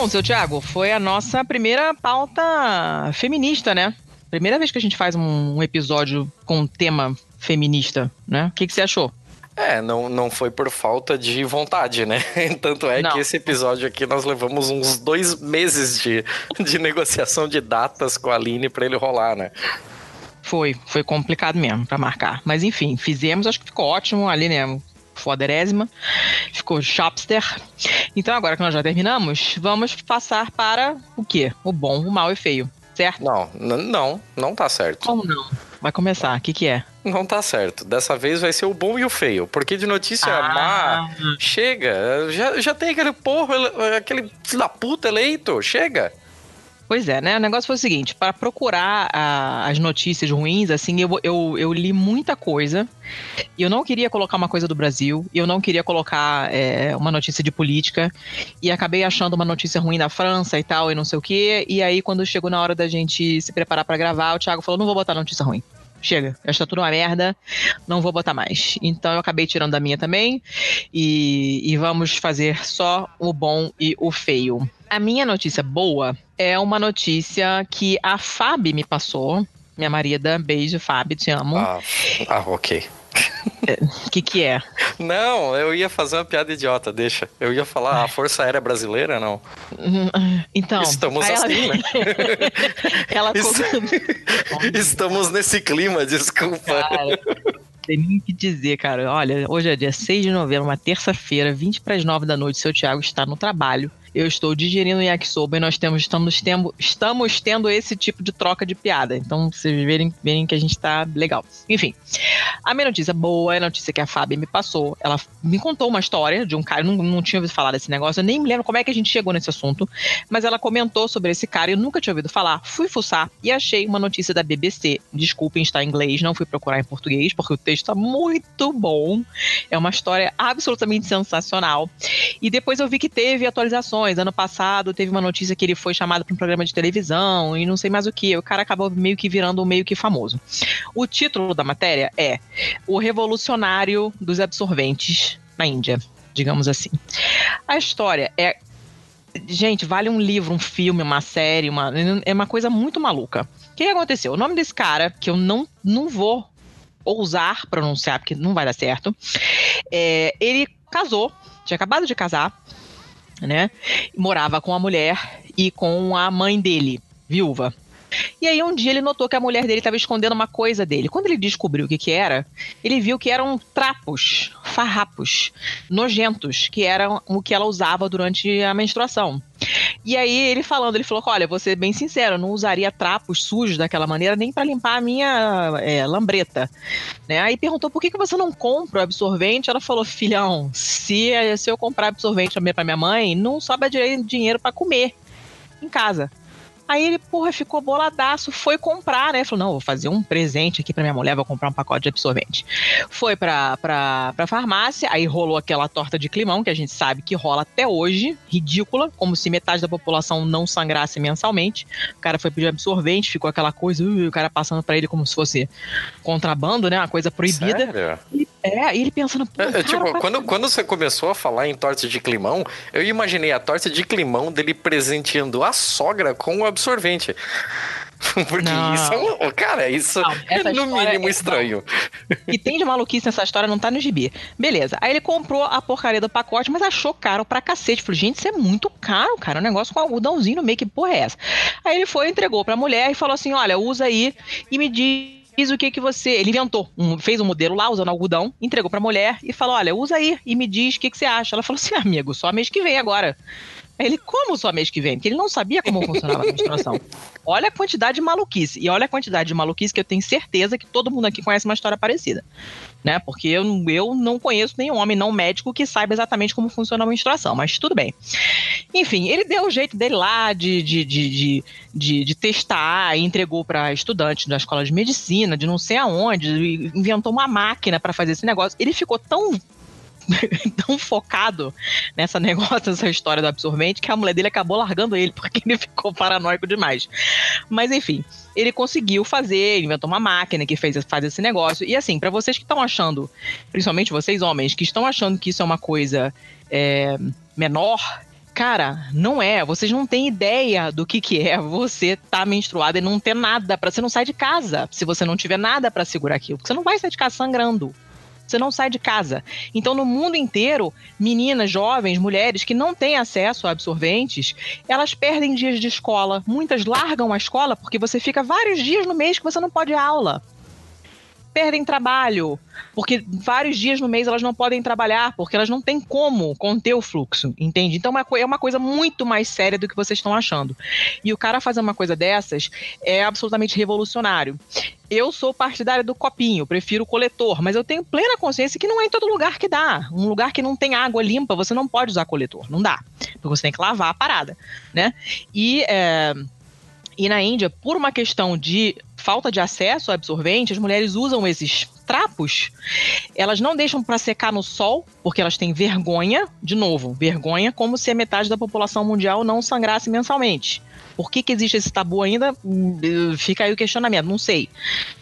Bom, seu Tiago, foi a nossa primeira pauta feminista, né? Primeira vez que a gente faz um, episódio com tema feminista, né? O que, que você achou? É, não, não foi por falta de vontade, né? Tanto é não. que esse episódio aqui nós levamos uns dois meses de, de negociação de datas com a Aline para ele rolar, né? Foi, foi complicado mesmo para marcar. Mas enfim, fizemos, acho que ficou ótimo. A Aline foderésima. Ficou Shopster. Então, agora que nós já terminamos, vamos passar para o quê? O bom, o mal e feio, certo? Não, não, não tá certo. Como não? Vai começar, o que que é? Não tá certo. Dessa vez vai ser o bom e o feio. Porque de notícia ah. má, chega. Já, já tem aquele porro, aquele filho da puta eleito. Chega. Pois é, né? O negócio foi o seguinte: para procurar a, as notícias ruins, assim, eu, eu, eu li muita coisa. E eu não queria colocar uma coisa do Brasil, eu não queria colocar é, uma notícia de política. E acabei achando uma notícia ruim da França e tal, e não sei o quê. E aí, quando chegou na hora da gente se preparar para gravar, o Thiago falou: não vou botar notícia ruim chega, já está tudo uma merda, não vou botar mais. Então eu acabei tirando a minha também e, e vamos fazer só o bom e o feio. A minha notícia boa é uma notícia que a Fábio me passou. Minha marida, beijo, Fábio, te amo. Ah, ah ok. O é, que que é? Não, eu ia fazer uma piada idiota, deixa. Eu ia falar a Força Aérea Brasileira, não. Então. Estamos assim, ela... né? ela Estamos nesse clima, desculpa. Cara, Tem nem o que dizer, cara. Olha, hoje é dia 6 de novembro, uma terça-feira, 20 para as 9 da noite. Seu Thiago está no trabalho. Eu estou digerindo yakisoba e nós temos, estamos, tendo, estamos tendo esse tipo de troca de piada. Então, vocês verem, verem que a gente está legal. Enfim, a minha notícia boa é a notícia que a Fábio me passou. Ela me contou uma história de um cara, eu não, não tinha ouvido falar desse negócio, eu nem me lembro como é que a gente chegou nesse assunto, mas ela comentou sobre esse cara, eu nunca tinha ouvido falar. Fui fuçar e achei uma notícia da BBC. Desculpem, está em inglês, não fui procurar em português, porque o texto está muito bom. É uma história absolutamente sensacional. E depois eu vi que teve atualizações. Ano passado teve uma notícia que ele foi chamado para um programa de televisão e não sei mais o que. O cara acabou meio que virando meio que famoso. O título da matéria é O Revolucionário dos Absorventes na Índia, digamos assim. A história é gente, vale um livro, um filme, uma série, uma, é uma coisa muito maluca. O que aconteceu? O nome desse cara, que eu não, não vou ousar pronunciar, porque não vai dar certo, é, ele casou, tinha acabado de casar, né? Morava com a mulher e com a mãe dele, viúva. E aí um dia ele notou que a mulher dele estava escondendo uma coisa dele. Quando ele descobriu o que que era, ele viu que eram trapos, farrapos, nojentos, que eram o que ela usava durante a menstruação. E aí ele falando, ele falou: Olha, vou ser bem sincero, eu não usaria trapos sujos daquela maneira nem para limpar a minha é, lambreta. Né? Aí perguntou: Por que, que você não compra o absorvente? Ela falou: Filhão, se, se eu comprar absorvente para minha mãe, não sobra dinheiro para comer em casa. Aí ele, porra, ficou boladaço, foi comprar, né? Falou, não, vou fazer um presente aqui pra minha mulher, vou comprar um pacote de absorvente. Foi pra, pra, pra farmácia, aí rolou aquela torta de climão, que a gente sabe que rola até hoje, ridícula, como se metade da população não sangrasse mensalmente. O cara foi pedir absorvente, ficou aquela coisa, uh, o cara passando pra ele como se fosse contrabando, né? Uma coisa proibida. Sério? E, é, e ele pensando, pô, É, cara, tipo, pra- quando, quando você começou a falar em torta de climão, eu imaginei a torta de climão dele presenteando a sogra com o absorvente. Porque Não. isso é um. Cara, isso Não, é no mínimo é- estranho. que tem de maluquice nessa história não tá no gibi. Beleza. Aí ele comprou a porcaria do pacote, mas achou caro pra cacete. Falei, gente, isso é muito caro, cara. Um negócio com algodãozinho no meio, que porra é essa? Aí ele foi, entregou pra mulher e falou assim: olha, usa aí e me diz o que que você. Ele inventou, um- fez um modelo lá usando algodão, entregou pra mulher e falou: olha, usa aí e me diz o que que você acha. Ela falou assim: amigo, só mês que vem agora. Ele, como só mês que vem? Porque ele não sabia como funcionava a menstruação. Olha a quantidade de maluquice. E olha a quantidade de maluquice que eu tenho certeza que todo mundo aqui conhece uma história parecida. Né? Porque eu, eu não conheço nenhum homem não médico que saiba exatamente como funciona a menstruação, mas tudo bem. Enfim, ele deu o jeito dele lá de, de, de, de, de, testar entregou para estudantes da escola de medicina, de não sei aonde, inventou uma máquina para fazer esse negócio. Ele ficou tão tão focado nessa negócio, nessa história do absorvente, que a mulher dele acabou largando ele, porque ele ficou paranoico demais. Mas enfim, ele conseguiu fazer, inventou uma máquina que fez faz esse negócio. E assim, pra vocês que estão achando, principalmente vocês homens, que estão achando que isso é uma coisa é, menor. Cara, não é. Vocês não têm ideia do que, que é você tá menstruada e não ter nada para Você não sai de casa se você não tiver nada pra segurar aquilo. Você não vai sair de casa sangrando. Você não sai de casa. Então, no mundo inteiro, meninas, jovens, mulheres que não têm acesso a absorventes, elas perdem dias de escola. Muitas largam a escola porque você fica vários dias no mês que você não pode ir aula. Perdem trabalho, porque vários dias no mês elas não podem trabalhar, porque elas não têm como conter o fluxo, entende? Então é é uma coisa muito mais séria do que vocês estão achando. E o cara fazer uma coisa dessas é absolutamente revolucionário. Eu sou partidária do copinho, prefiro o coletor, mas eu tenho plena consciência que não é em todo lugar que dá. Um lugar que não tem água limpa, você não pode usar coletor, não dá. Porque você tem que lavar a parada, né? E, é, e na Índia, por uma questão de falta de acesso ao absorvente, as mulheres usam esses trapos, elas não deixam para secar no sol, porque elas têm vergonha, de novo, vergonha como se a metade da população mundial não sangrasse mensalmente. Por que, que existe esse tabu ainda? Hum, eh, Fica aí o questionamento, não sei.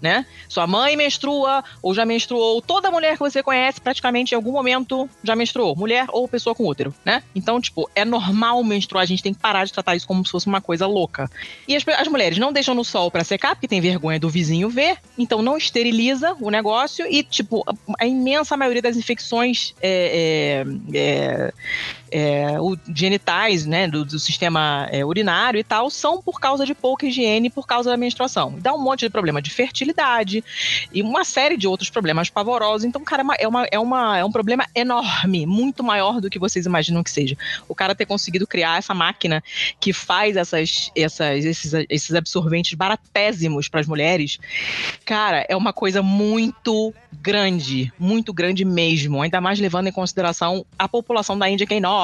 Né? Sua mãe menstrua ou já menstruou. Toda mulher que você conhece, praticamente em algum momento já menstruou. Mulher ou pessoa com útero, né? Então, tipo, é normal menstruar. A gente tem que parar de tratar isso como se fosse uma coisa louca. E as, as mulheres não deixam no sol para secar, porque tem vergonha do vizinho ver. Então, não esteriliza o negócio. E, tipo, a, a imensa maioria das infecções é, é, é, é, o- genitais, né, do, do sistema é, urinário e tal, são por causa de pouca higiene, por causa da menstruação. Dá um monte de problema de fertilidade e uma série de outros problemas pavorosos. Então, cara, é, uma, é, uma, é, é um problema enorme, muito maior do que vocês imaginam que seja. O cara ter conseguido criar essa máquina que faz essas, essas, esses, esses absorventes baratésimos para as mulheres, cara, é uma coisa muito grande, muito grande mesmo, ainda mais levando em consideração a população da Índia que é enorme.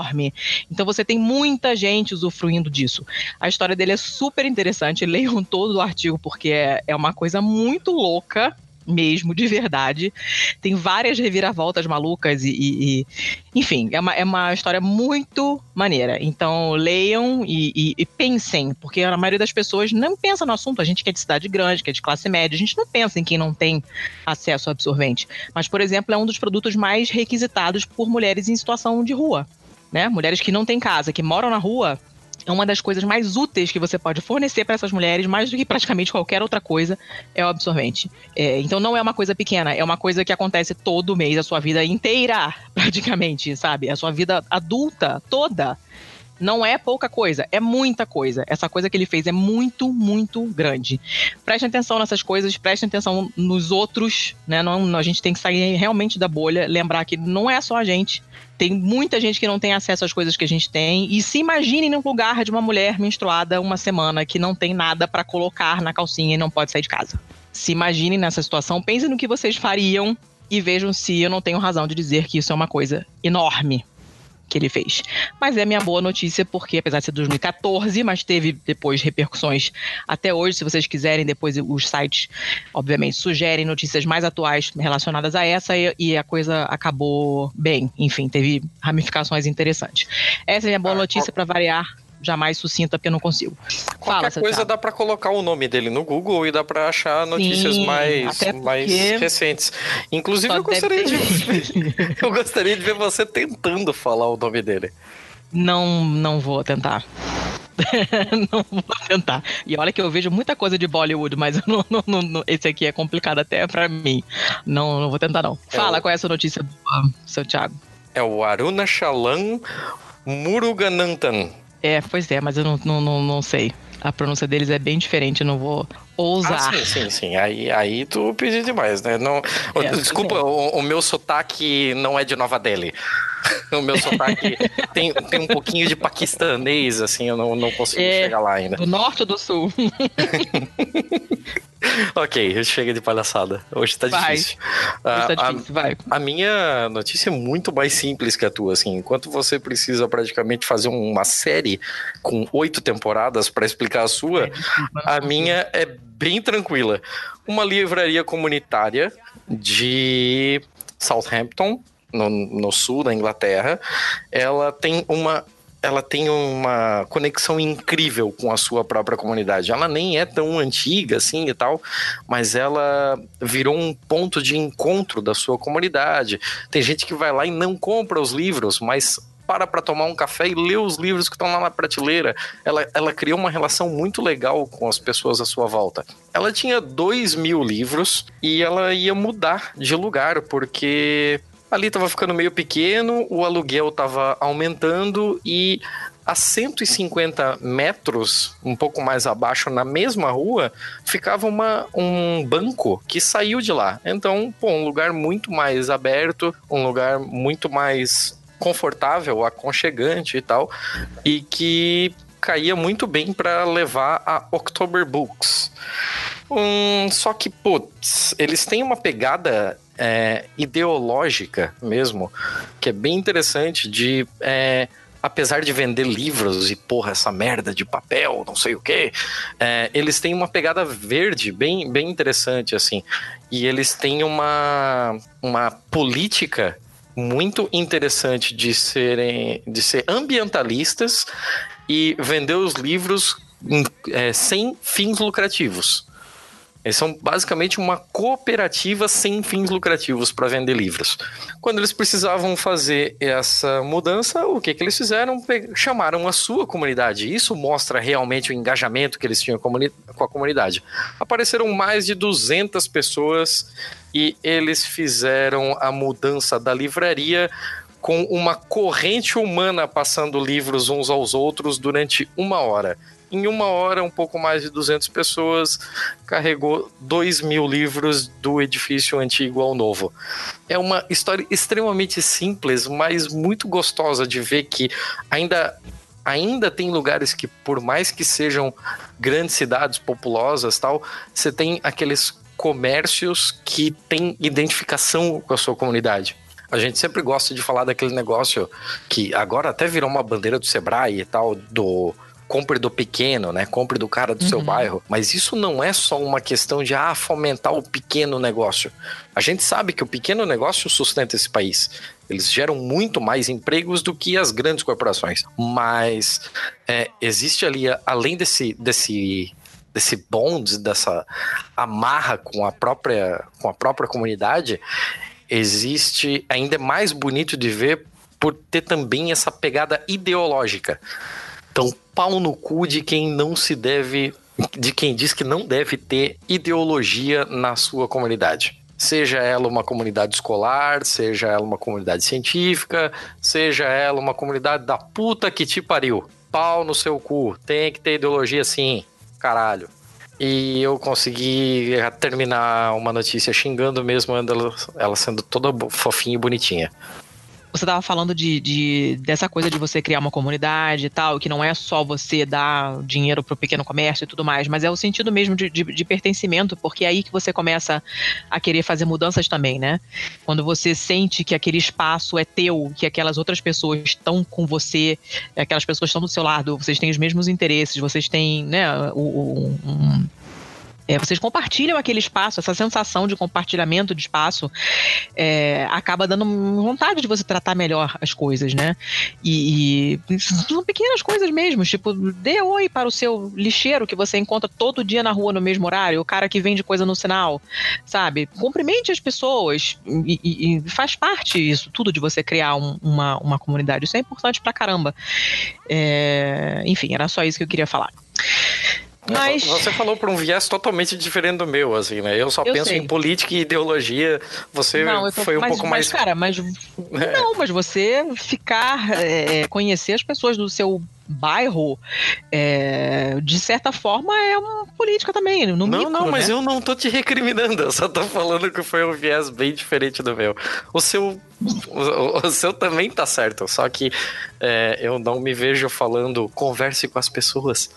Então você tem muita gente usufruindo disso. A história dele é super interessante, leiam todo o artigo porque é, é uma coisa muito louca mesmo, de verdade. Tem várias reviravoltas malucas e, e- e- enfim, é uma, é uma história muito maneira. Então leiam e, e- e pensem, porque a maioria das pessoas não pensa no assunto. A gente que é de cidade grande, que é de classe média, a gente não pensa em quem não tem acesso ao absorvente. Mas, por exemplo, é um dos produtos mais requisitados por mulheres em situação de rua. Né? Mulheres que não têm casa, que moram na rua, é uma das coisas mais úteis que você pode fornecer para essas mulheres, mais do que praticamente qualquer outra coisa, é o absorvente. É, então não é uma coisa pequena, é uma coisa que acontece todo mês, a sua vida inteira, praticamente, sabe? A sua vida adulta toda. Não é pouca coisa, é muita coisa. Essa coisa que ele fez é muito, muito grande. Prestem atenção nessas coisas, prestem atenção nos outros, né? Não, a gente tem que sair realmente da bolha, lembrar que não é só a gente. Tem muita gente que não tem acesso às coisas que a gente tem. E se imaginem no lugar de uma mulher menstruada uma semana que não tem nada para colocar na calcinha e não pode sair de casa. Se imaginem nessa situação, pensem no que vocês fariam e vejam se eu não tenho razão de dizer que isso é uma coisa enorme que ele fez. Mas é minha boa notícia porque, apesar de ser 2014, mas teve depois repercussões até hoje. Se vocês quiserem, depois os sites, obviamente, sugerem notícias mais atuais relacionadas a essa e, e a coisa acabou bem. Enfim, teve ramificações interessantes. Essa é a minha boa Ah, notícia para variar. Jamais sucinta, porque eu não consigo. Qualquer Fala, coisa dá pra colocar o nome dele no Google e dá pra achar notícias Sim, mais, mais recentes. Inclusive, eu gostaria, de, eu gostaria de ver você tentando falar o nome dele. Não, não vou tentar. não vou tentar. E olha que eu vejo muita coisa de Bollywood, mas não, não- não- esse aqui é complicado até pra mim. Não, não vou tentar, não. Fala o- qual é essa notícia seu Thiago. É o Aruna Shalam Muruganantan. É, pois é, mas eu não, não, não, não sei. A pronúncia deles é bem diferente, eu não vou ousar. Ah, sim, sim, sim. Aí, aí tu pediu demais, né? Não, É, desculpa, é. o, o meu sotaque não é de Nova Delhi. O meu sotaque tem, tem um pouquinho de paquistanês, assim, eu não, não consigo É. chegar lá ainda. Do norte ou do sul? Ok, chega de palhaçada. Hoje tá Vai. difícil. Hoje tá Ah, a- difícil, vai. A minha notícia é muito mais simples que a tua, assim. Enquanto você precisa praticamente fazer uma série com oito temporadas para explicar a sua, É, a minha é bem tranquila. Uma livraria comunitária de Southampton, no, no sul da Inglaterra, ela tem uma ela tem uma conexão incrível com a sua própria comunidade. Ela nem é tão antiga assim e tal, mas ela virou um ponto de encontro da sua comunidade. Tem gente que vai lá e não compra os livros, mas para para tomar um café e lê os livros que estão lá na prateleira. Ela, ela criou uma relação muito legal com as pessoas à sua volta. Ela tinha dois mil livros e ela ia mudar de lugar, porque ali estava ficando meio pequeno, o aluguel estava aumentando e a 150 metros, um pouco mais abaixo, na mesma rua, ficava uma, um banco que saiu de lá. Então, pô, um lugar muito mais aberto, um lugar muito mais confortável, aconchegante e tal, e que caía muito bem para levar a October Books. Hum, só que, putz, eles têm uma pegada é, ideológica mesmo, que é bem interessante de. é, apesar de vender livros e porra, essa merda de papel, não sei o que, eles têm uma pegada verde bem, bem interessante, assim. E eles têm uma, uma política muito interessante de serem de ser ambientalistas e vender os livros hum, é, sem fins lucrativos. Eles são basicamente uma cooperativa sem fins lucrativos para vender livros. Quando eles precisavam fazer essa mudança, o que, que eles fizeram? Chamaram a sua comunidade. Isso mostra realmente o engajamento que eles tinham com a comunidade. Apareceram mais de 200 pessoas e eles fizeram a mudança da livraria com uma corrente humana passando livros uns aos outros durante uma hora. Em uma hora, um pouco mais de 200 pessoas carregou 2 mil livros do edifício antigo ao novo. É uma história extremamente simples, mas muito gostosa de ver que ainda ainda tem lugares que, por mais que sejam grandes cidades populosas tal, você tem aqueles comércios que têm identificação com a sua comunidade. A gente sempre gosta de falar daquele negócio que agora até virou uma bandeira do Sebrae e tal, do compre do pequeno, né? Compre do cara do uhum. seu bairro. Mas isso não é só uma questão de ah, fomentar o pequeno negócio. A gente sabe que o pequeno negócio sustenta esse país. Eles geram muito mais empregos do que as grandes corporações. Mas é, existe ali, além desse, desse desse bond, dessa amarra com a própria, com a própria comunidade, existe ainda é mais bonito de ver por ter também essa pegada ideológica. Então, pau no cu de quem não se deve, de quem diz que não deve ter ideologia na sua comunidade. Seja ela uma comunidade escolar, seja ela uma comunidade científica, seja ela uma comunidade da puta que te pariu. Pau no seu cu, tem que ter ideologia sim caralho. E eu consegui terminar uma notícia xingando mesmo ela, sendo toda fofinha e bonitinha você estava falando de, de, dessa coisa de você criar uma comunidade e tal, que não é só você dar dinheiro para o pequeno comércio e tudo mais, mas é o sentido mesmo de, de, de, pertencimento, porque é aí que você começa a querer fazer mudanças também, né? Quando você sente que aquele espaço é teu, que aquelas outras pessoas estão com você, aquelas pessoas estão do seu lado, vocês têm os mesmos interesses, vocês têm, né, o, o um, é, vocês compartilham aquele espaço, essa sensação de compartilhamento de espaço é, acaba dando vontade de você tratar melhor as coisas, né? E, e, são pequenas coisas mesmo, tipo, dê oi para o seu lixeiro que você encontra todo dia na rua no mesmo horário, o cara que vende coisa no sinal, sabe? Cumprimente as pessoas e, e, e faz parte isso tudo de você criar um, uma, uma comunidade. Isso é importante pra caramba. É, enfim, era só isso que eu queria falar. Mas... Você falou por um viés totalmente diferente do meu, assim, né? Eu só eu penso sei. em política e ideologia. Você não, foi um mas, pouco mas, mais. Cara, mas. É. Não, mas você ficar. É, conhecer as pessoas do seu bairro, é, de certa forma, é uma política também. Não, micro, não, mas né? eu não tô te recriminando, eu só tô falando que foi um viés bem diferente do meu. O seu. O, o seu também tá certo, só que é, eu não me vejo falando converse com as pessoas.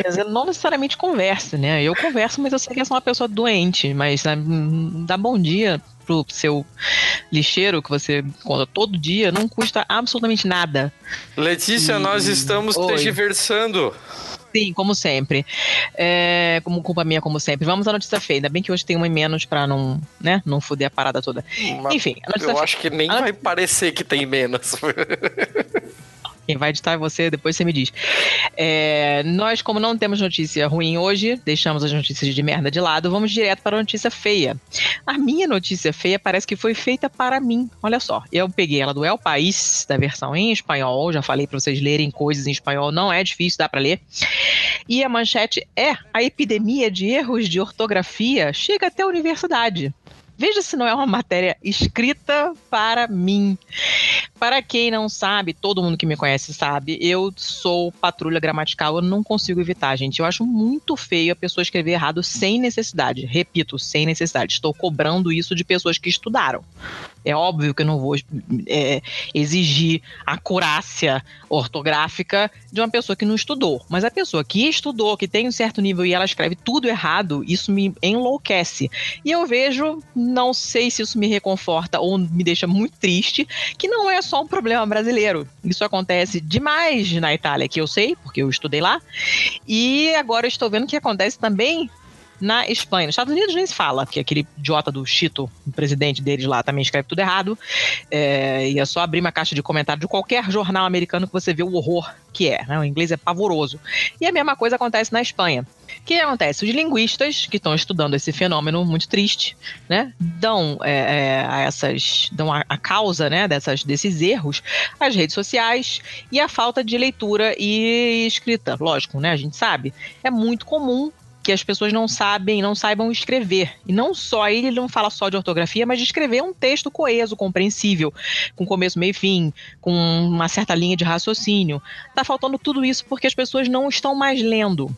Quer dizer, não necessariamente converse, né? Eu converso, mas eu sei que eu sou uma pessoa doente, mas né, dá bom dia pro seu lixeiro que você conta todo dia não custa absolutamente nada. Letícia, e... nós estamos Oi. tergiversando. Sim, como sempre. É, como culpa minha, como sempre. Vamos à notícia feia. Ainda bem que hoje tem uma em menos pra não, né, não foder a parada toda. Mas Enfim, eu feia. acho que nem vai parecer que tem menos. Quem vai editar é você, depois você me diz. É, nós, como não temos notícia ruim hoje, deixamos as notícias de merda de lado, vamos direto para a notícia feia. A minha notícia feia parece que foi feita para mim. Olha só, eu peguei ela do El País, da versão em espanhol, já falei para vocês lerem coisas em espanhol, não é difícil, dá para ler. E a manchete é: a epidemia de erros de ortografia chega até a universidade. Veja se não é uma matéria escrita para mim. Para quem não sabe, todo mundo que me conhece sabe, eu sou patrulha gramatical, eu não consigo evitar, gente. Eu acho muito feio a pessoa escrever errado sem necessidade. Repito, sem necessidade. Estou cobrando isso de pessoas que estudaram. É óbvio que eu não vou é, exigir a curácia ortográfica de uma pessoa que não estudou. Mas a pessoa que estudou, que tem um certo nível e ela escreve tudo errado, isso me enlouquece. E eu vejo, não sei se isso me reconforta ou me deixa muito triste, que não é só um problema brasileiro. Isso acontece demais na Itália, que eu sei, porque eu estudei lá. E agora estou vendo que acontece também na Espanha. Nos Estados Unidos nem se fala, que aquele idiota do Chito, o presidente deles lá, também escreve tudo errado. É, e é só abrir uma caixa de comentário de qualquer jornal americano que você vê o horror que é. Né? O inglês é pavoroso. E a mesma coisa acontece na Espanha. O que acontece? Os linguistas que estão estudando esse fenômeno muito triste, né, dão é, é, a essas, dão a, a, causa, né, dessas, desses erros às redes sociais e a falta de leitura e escrita. Lógico, né, a gente sabe, é muito comum que as pessoas não sabem, não saibam escrever. E não só ele não fala só de ortografia, mas de escrever um texto coeso, compreensível, com começo, meio e fim, com uma certa linha de raciocínio. Tá faltando tudo isso porque as pessoas não estão mais lendo.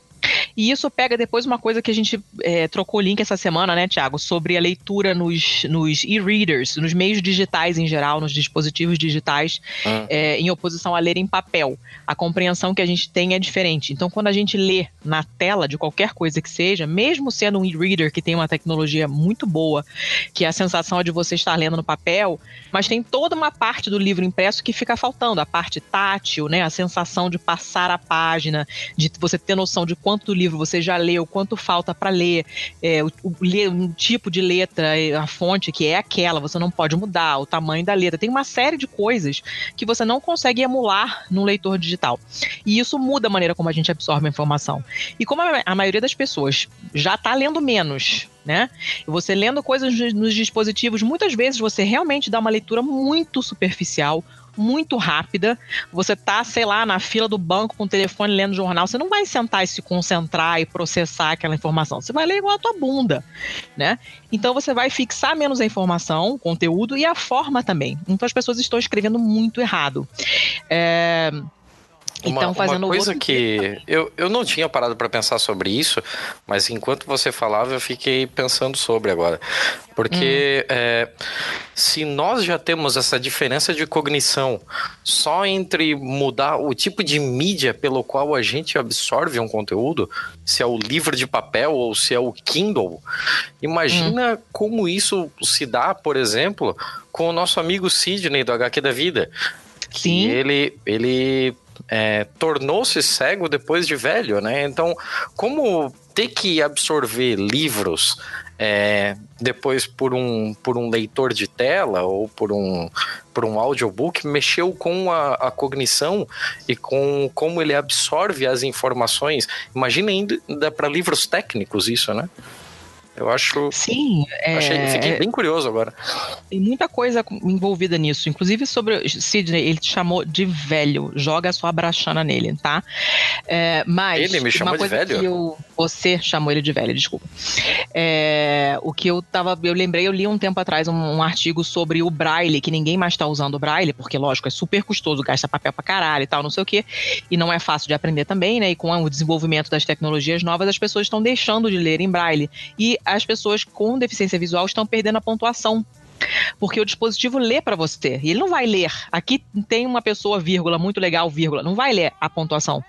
E isso pega depois uma coisa que a gente é, trocou link essa semana, né, Tiago, sobre a leitura nos, nos e-readers, nos meios digitais em geral, nos dispositivos digitais, Hum. é, em oposição a ler em papel. A compreensão que a gente tem é diferente. Então, quando a gente lê na tela de qualquer coisa que seja, mesmo sendo um e-reader que tem uma tecnologia muito boa, que a sensação é de você estar lendo no papel, mas tem toda uma parte do livro impresso que fica faltando, a parte tátil, né, a sensação de passar a página, de você ter noção de quanto do livro você já leu, quanto falta para ler, é, o, o, um tipo de letra, é, a fonte que é aquela, você não pode mudar, o tamanho da letra, tem uma série de coisas que você não consegue emular no leitor digital. E isso muda a maneira como a gente absorve a informação. E como a, a maioria das pessoas já está lendo menos, né? Você lendo coisas nos dispositivos, muitas vezes você realmente dá uma leitura muito superficial, muito rápida. Você tá, sei lá, na fila do banco com o telefone lendo jornal, você não vai sentar e se concentrar e processar aquela informação. Você vai ler igual a tua bunda, né? Então você vai fixar menos a informação, o conteúdo e a forma também. Então as pessoas estão escrevendo muito errado. É... Uma, Então, uma coisa outro que eu, eu não tinha parado para pensar sobre isso, mas enquanto você falava eu fiquei pensando sobre agora. Porque é, se nós já temos essa diferença de cognição só entre mudar o tipo de mídia pelo qual a gente absorve um conteúdo, se é o livro de papel ou se é o Kindle, imagina como isso se dá, por exemplo, com o nosso amigo Sidney do HQ da Vida. Que Sim. ele, ele é, tornou-se cego depois de velho, né? Então, como ter que absorver livros é, depois por um, por um leitor de tela ou por um, por um audiobook mexeu com a, a cognição e com como ele absorve as informações. Imagina ainda para livros técnicos isso, né? Eu acho. Sim, é, achei, fiquei bem curioso agora. Tem muita coisa envolvida nisso. Inclusive sobre Sidney, ele te chamou de velho. Joga a sua brachana nele, tá? É, mas. Ele me chamou uma de velho? que eu- você chamou ele de velho, desculpa. É, o que eu tava. Eu lembrei, eu li um tempo atrás um, um artigo sobre o Braille, que ninguém mais tá usando o Braille, porque, lógico, é super custoso, gasta papel pra caralho e tal, não sei o quê. E não é fácil de aprender também, né? E com o desenvolvimento das tecnologias novas, as pessoas estão deixando de ler em Braille. E as pessoas com deficiência visual estão perdendo a pontuação. Porque o dispositivo lê para você. E ele não vai ler. Aqui tem uma pessoa, vírgula, muito legal, vírgula. Não vai ler a pontuação.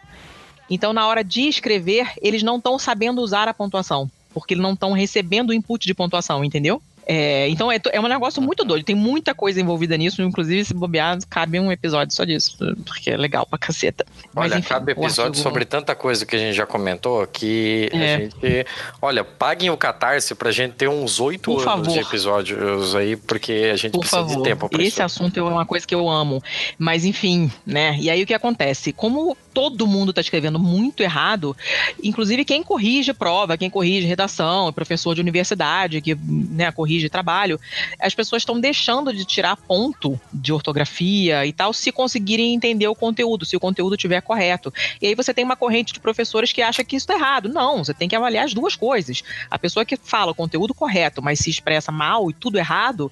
Então, na hora de escrever, eles não estão sabendo usar a pontuação. Porque eles não estão recebendo o input de pontuação, entendeu? É, então é, é um negócio muito doido, tem muita coisa envolvida nisso, inclusive se bobear, cabe um episódio só disso, porque é legal pra caceta. Mas, Olha, enfim, cabe episódio artigo- sobre tanta coisa que a gente já comentou que É. a gente. Olha, paguem o Catarse pra gente ter uns oito anos de favor. episódios aí, porque a gente Por precisa favor, de tempo pra esse isso. assunto é uma coisa que eu amo. Mas enfim, né? E aí o que acontece? Como todo mundo está escrevendo muito errado, inclusive quem corrige prova, quem corrige redação, professor de universidade, que né, corrige trabalho, as pessoas estão deixando de tirar ponto de ortografia e tal se conseguirem entender o conteúdo, se o conteúdo estiver correto. E aí você tem uma corrente de professores que acha que isso está errado. Não, você tem que avaliar as duas coisas. A pessoa que fala o conteúdo correto, mas se expressa mal e tudo errado,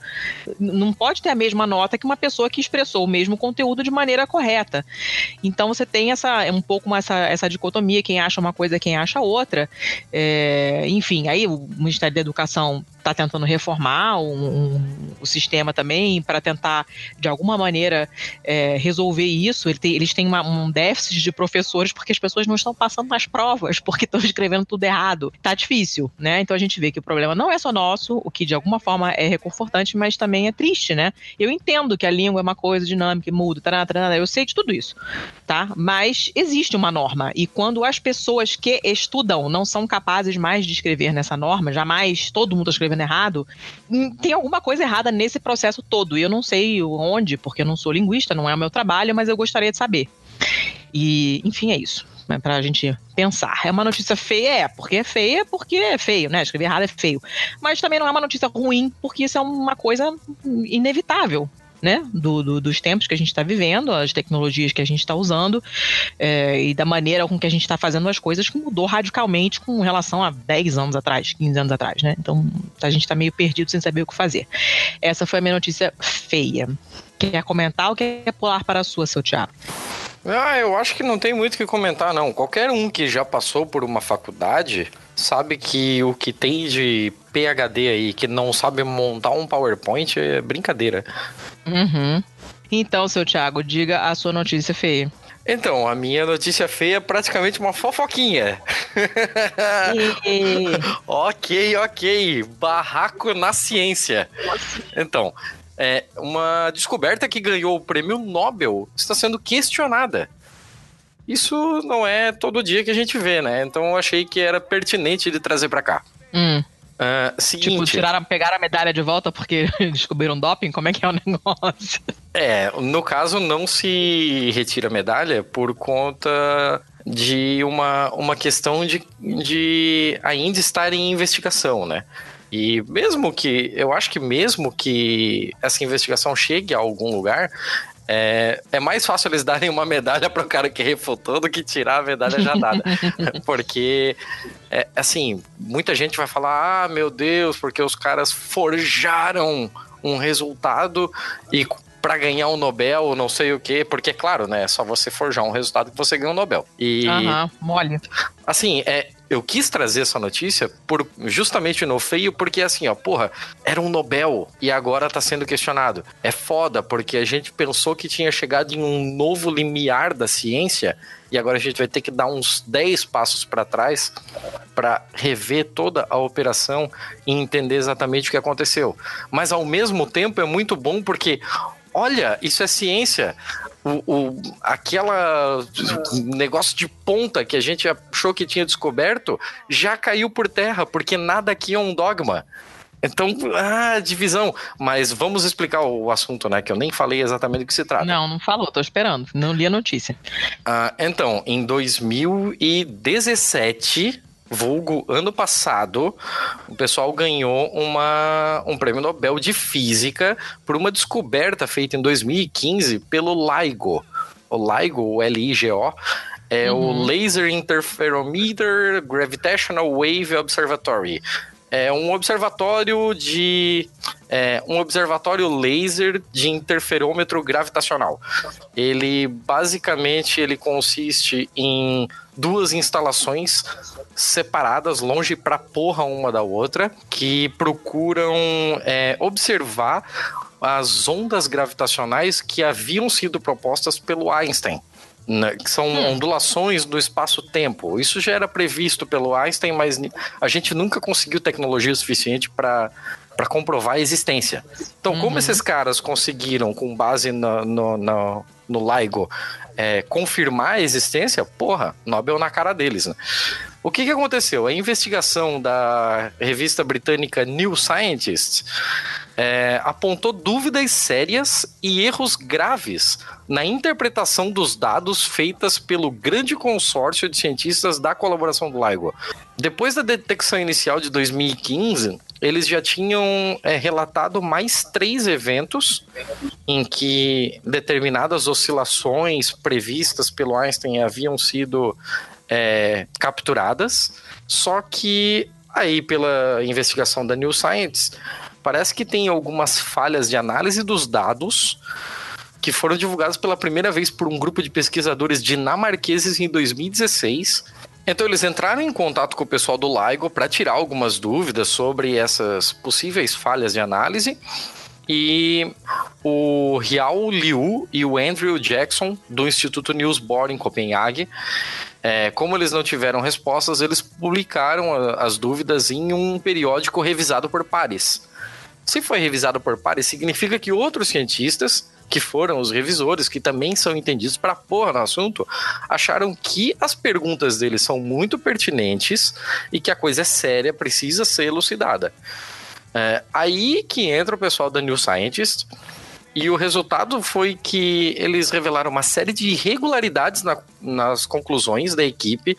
não pode ter a mesma nota que uma pessoa que expressou o mesmo conteúdo de maneira correta. Então você tem essa um pouco essa, essa dicotomia, quem acha uma coisa, quem acha outra. É, enfim, aí o Ministério da Educação está tentando reformar um- um- o sistema também para tentar, de alguma maneira, é, resolver isso. Ele tem- eles têm uma- um déficit de professores porque as pessoas não estão passando nas provas, porque estão escrevendo tudo errado. Tá difícil, né? Então a gente vê que o problema não é só nosso, o que de alguma forma é reconfortante, mas também é triste, né? Eu entendo que a língua é uma coisa dinâmica muda, tará, tará, eu sei de tudo isso, tá? Mas existe uma norma e quando as pessoas que estudam não são capazes mais de escrever nessa norma, jamais todo mundo está escrevendo errado, hum, tem alguma coisa errada nesse processo todo. E eu não sei onde, porque eu não sou linguista, não é o meu trabalho, mas eu gostaria de saber. E, enfim, é isso. É pra gente pensar. É uma notícia feia? É, porque é feia, porque é feio, né? Escrever errado é feio. Mas também não é uma notícia ruim, porque isso é uma coisa inevitável. Né, do, do- dos tempos que a gente está vivendo, as tecnologias que a gente está usando é, e da maneira com que a gente está fazendo as coisas que mudou radicalmente com relação a 10 anos atrás, 15 anos atrás, né? Então a gente está meio perdido sem saber o que fazer. Essa foi a minha notícia feia. Quer comentar ou quer pular para a sua, seu Thiago? Ah, eu acho que não tem muito o que comentar, não. Qualquer um que já passou por uma faculdade sabe que o que tem de PHD aí, que não sabe montar um PowerPoint, é brincadeira. Uhum. Então, seu Thiago, diga a sua notícia feia. Então, a minha notícia feia é praticamente uma fofoquinha. ok, ok. Barraco na ciência. Então, é, uma descoberta que ganhou o prêmio Nobel está sendo questionada. Isso não é todo dia que a gente vê, né? Então eu achei que era pertinente de trazer pra cá. Hum, tipo, seguinte, tiraram, pegaram a medalha de volta porque descobriram doping? Como é que é o negócio? é, no caso não se retira a medalha por conta de uma, uma questão de, de ainda estar em investigação, né? E mesmo que, eu acho que mesmo que essa investigação chegue a algum lugar, é, é mais fácil eles darem uma medalha para o cara que refutou do que tirar a medalha já dada. Porque, é, assim, muita gente vai falar: ah, meu Deus, porque os caras forjaram um resultado e para ganhar um Nobel, não sei o quê, porque, claro, né, é só você forjar um resultado que você ganha um Nobel. E, Aham, mole. assim, é, eu quis trazer essa notícia por, justamente no feio, porque assim, ó, porra, era um Nobel e agora tá sendo questionado. É foda, porque a gente pensou que tinha chegado em um novo limiar da ciência e agora a gente vai ter que dar uns 10 passos para trás para rever toda a operação e entender exatamente o que aconteceu. Mas ao mesmo tempo é muito bom porque olha, isso é ciência. O, o- aquela negócio de ponta que a gente achou que tinha descoberto já caiu por terra, porque nada aqui é um dogma. Então, ah, divisão. Mas vamos explicar o assunto, né? Que eu nem falei exatamente do que se trata. Não, não falou, tô esperando. Não li a notícia. Ah, então, em 2017, vulgo ano passado, o pessoal ganhou uma, um prêmio Nobel de Física por uma descoberta feita em 2015 pelo LIGO. O LIGO, o L-I-G-O, é o Laser Interferometer Gravitational Wave Observatory. É um observatório de. É, um observatório laser de interferômetro gravitacional. Ele basicamente ele consiste em duas instalações separadas, longe pra porra uma da outra, que procuram é, observar as ondas gravitacionais que haviam sido propostas pelo Einstein. né, que são ondulações do espaço-tempo. Isso já era previsto pelo Einstein, mas a gente nunca conseguiu tecnologia suficiente para para comprovar a existência. Então, como esses caras conseguiram, com base no, no, no, no LIGO, é, confirmar a existência, porra, Nobel na cara deles, né? O que, que aconteceu? A investigação da revista britânica New Scientist é, apontou dúvidas sérias e erros graves na interpretação dos dados feitas pelo grande consórcio de cientistas da colaboração do LIGO. Depois da detecção inicial de 2015, eles já tinham é, relatado mais três eventos em que determinadas oscilações previstas pelo Einstein haviam sido é, capturadas, só que aí pela investigação da New Science parece que tem algumas falhas de análise dos dados que foram divulgados pela primeira vez por um grupo de pesquisadores dinamarqueses em 2016. Então eles entraram em contato com o pessoal do LIGO para tirar algumas dúvidas sobre essas possíveis falhas de análise. E o Riao Liu e o Andrew Jackson, do Instituto Niels em Copenhague, é, como eles não tiveram respostas, eles publicaram as dúvidas em um periódico revisado por pares. Se foi revisado por pares, significa que outros cientistas, que foram os revisores, que também são entendidos pra porra no assunto, acharam que as perguntas deles são muito pertinentes e que a coisa é séria, precisa ser elucidada. É, aí que entra o pessoal da New Scientist. E o resultado foi que eles revelaram uma série de irregularidades na- nas conclusões da equipe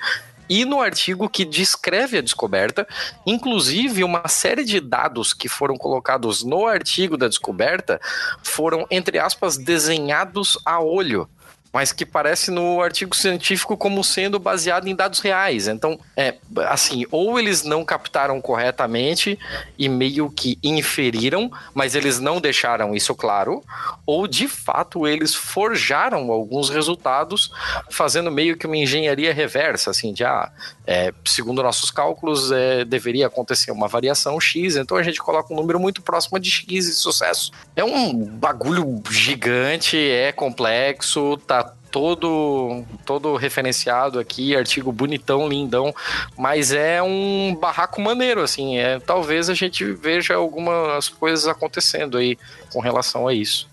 e no artigo que descreve a descoberta, inclusive uma série de dados que foram colocados no artigo da descoberta foram, entre aspas, desenhados a olho mas que parece no artigo científico como sendo baseado em dados reais. Então, é assim, ou eles não captaram corretamente e meio que inferiram, mas eles não deixaram isso claro, ou de fato eles forjaram alguns resultados fazendo meio que uma engenharia reversa, assim, de ah, é, segundo nossos cálculos, é, deveria acontecer uma variação X, então a gente coloca um número muito próximo de X de sucesso. É um bagulho gigante, é complexo, tá todo todo referenciado aqui, artigo bonitão, lindão, mas é um barraco maneiro, assim, é, talvez a gente veja algumas coisas acontecendo aí com relação a isso.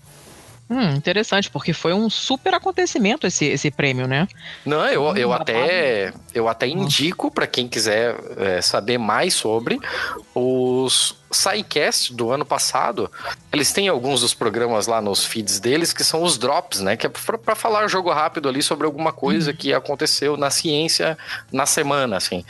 Hum, interessante, porque foi um super acontecimento esse, esse prêmio, né? Não, eu, eu até eu até indico para quem quiser é, saber mais sobre os SciCast do ano passado. Eles têm alguns dos programas lá nos feeds deles que são os drops, né? Que é para falar jogo rápido ali sobre alguma coisa hum. que aconteceu na ciência na semana, assim.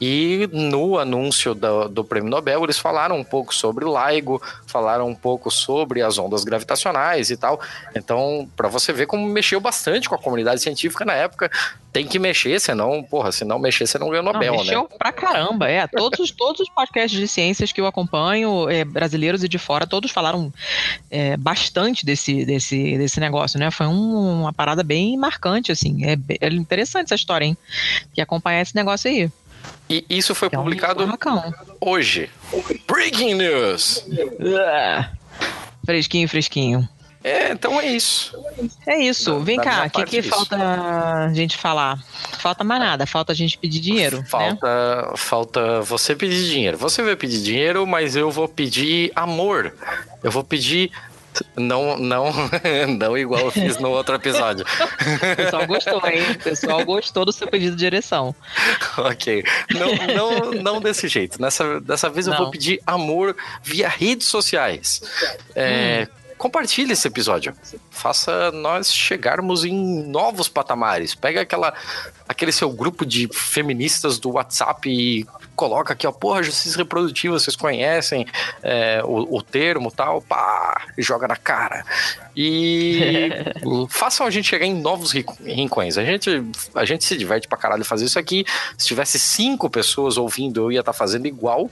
E no anúncio do, do, prêmio Nobel, eles falaram um pouco sobre LIGO, falaram um pouco sobre as ondas gravitacionais e tal. Então, para você ver como mexeu bastante com a comunidade científica na época, tem que mexer, senão, porra, se não mexer, você não ganha o Nobel, não, mexeu né? pra caramba, é. Todos, todos os podcasts de ciências que eu acompanho, é, brasileiros e de fora, todos falaram é, bastante desse, desse, desse negócio, né? Foi um, uma parada bem marcante, assim. É, é interessante essa história, hein? Que acompanhar esse negócio aí. E isso foi é publicado hoje. Breaking news! Fresquinho, fresquinho. É, então é isso. É isso. Vem da cá, o que, que falta a gente falar? Falta mais nada, falta a gente pedir dinheiro. Né? Falta, né? falta você pedir dinheiro. Você vai pedir dinheiro, mas eu vou pedir amor. Eu vou pedir não, não, não igual eu fiz no outro episódio. O pessoal gostou, hein? O pessoal gostou do seu pedido de direção. Ok. Não, não, não desse jeito. Nessa, dessa vez eu não. vou pedir amor via redes sociais. É, hum compartilhe esse episódio. Faça nós chegarmos em novos patamares. Pega aquela, aquele seu grupo de feministas do WhatsApp e coloca aqui, ó, porra, justiça reprodutiva, vocês conhecem é, o, o termo tal, pá, joga na cara. E façam a gente chegar em novos rincões. A gente, a gente se diverte pra caralho fazer isso aqui. Se tivesse cinco pessoas ouvindo, eu ia estar tá fazendo igual,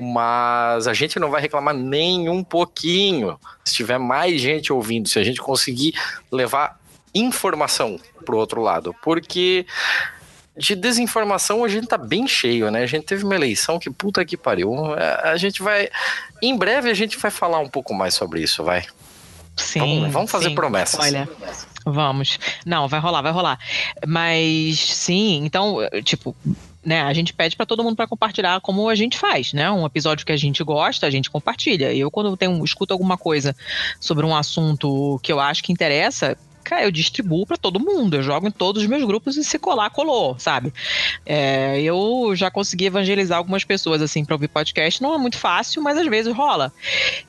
mas a gente não vai reclamar nem um pouquinho. Se tiver mais gente ouvindo, se a gente conseguir levar informação pro outro lado, porque de desinformação a gente tá bem cheio, né? A gente teve uma eleição que puta que pariu. É, a gente vai. Em breve a gente vai falar um pouco mais sobre isso, vai. Sim. Vamos, vamos fazer sim. promessas. Olha. Vamos. Não, vai rolar, vai rolar. Mas sim, então, tipo, né, a gente pede para todo mundo para compartilhar como a gente faz, né? Um episódio que a gente gosta, a gente compartilha. Eu quando tenho escuto alguma coisa sobre um assunto que eu acho que interessa, eu distribuo para todo mundo. Eu jogo em todos os meus grupos e se colar, colou, sabe? É, eu já consegui evangelizar algumas pessoas, assim, para ouvir podcast. Não é muito fácil, mas às vezes rola.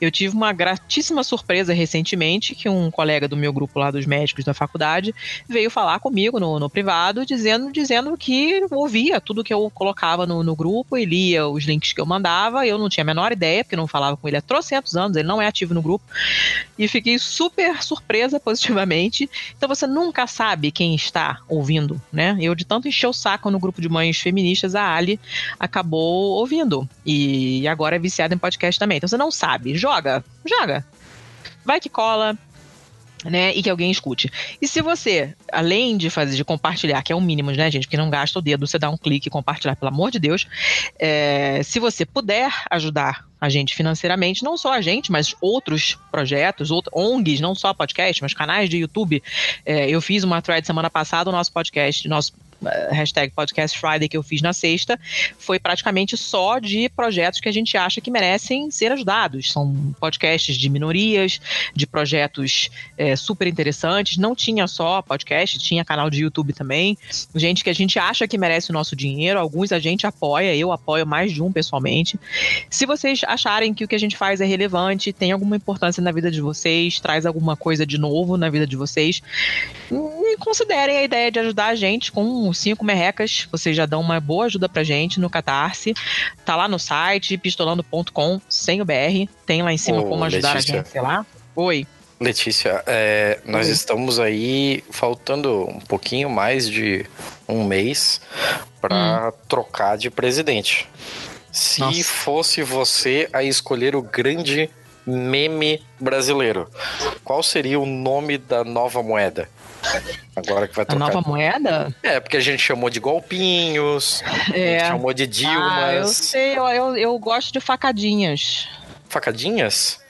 Eu tive uma gratíssima surpresa recentemente que um colega do meu grupo lá dos médicos da faculdade veio falar comigo no, no privado, dizendo, dizendo que ouvia tudo que eu colocava no, no grupo e lia os links que eu mandava. Eu não tinha a menor ideia, porque não falava com ele há trocentos anos, ele não é ativo no grupo. E fiquei super surpresa positivamente então você nunca sabe quem está ouvindo, né? Eu, de tanto encher o saco no grupo de mães feministas, a Ali acabou ouvindo. E agora é viciada em podcast também. Então você não sabe. Joga, joga. Vai que cola, né, e que alguém escute. E se você, além de fazer, de compartilhar, que é o mínimo, né, gente, porque não gasta o dedo, você dá um clique e compartilhar, pelo amor de Deus, é, se você puder ajudar a gente financeiramente, não só a gente, mas outros projetos, outros, ONGs, não só podcast, mas canais de YouTube. É, eu fiz uma thread semana passada, o nosso podcast, nosso hashtag Podcast Friday que eu fiz na sexta, foi praticamente só de projetos que a gente acha que merecem ser ajudados. São podcasts de minorias, de projetos é, super interessantes. Não tinha só podcast, tinha canal de YouTube também. Gente que a gente acha que merece o nosso dinheiro, alguns a gente apoia, eu apoio mais de um pessoalmente. Se vocês acharem que o que a gente faz é relevante, tem alguma importância na vida de vocês, traz alguma coisa de novo na vida de vocês, e considerem a ideia de ajudar a gente com cinco merrecas. Vocês já dão uma boa ajuda pra gente no Catarse. Tá lá no site, pistolando.com, sem o BR. Tem lá em cima Ô, como ajudar Letícia. a gente, sei lá. Oi. Letícia, é, nós Oi. estamos aí faltando um pouquinho mais de um mês para trocar de presidente. Se Nossa. fosse você a escolher o grande meme brasileiro, qual seria o nome da nova moeda? Agora que vai A trocar. nova moeda? É, porque a gente chamou de golpinhos, a gente É. chamou de Ah, eu Dilmas, sei, eu, eu, eu gosto de facadinhas. facadinhas.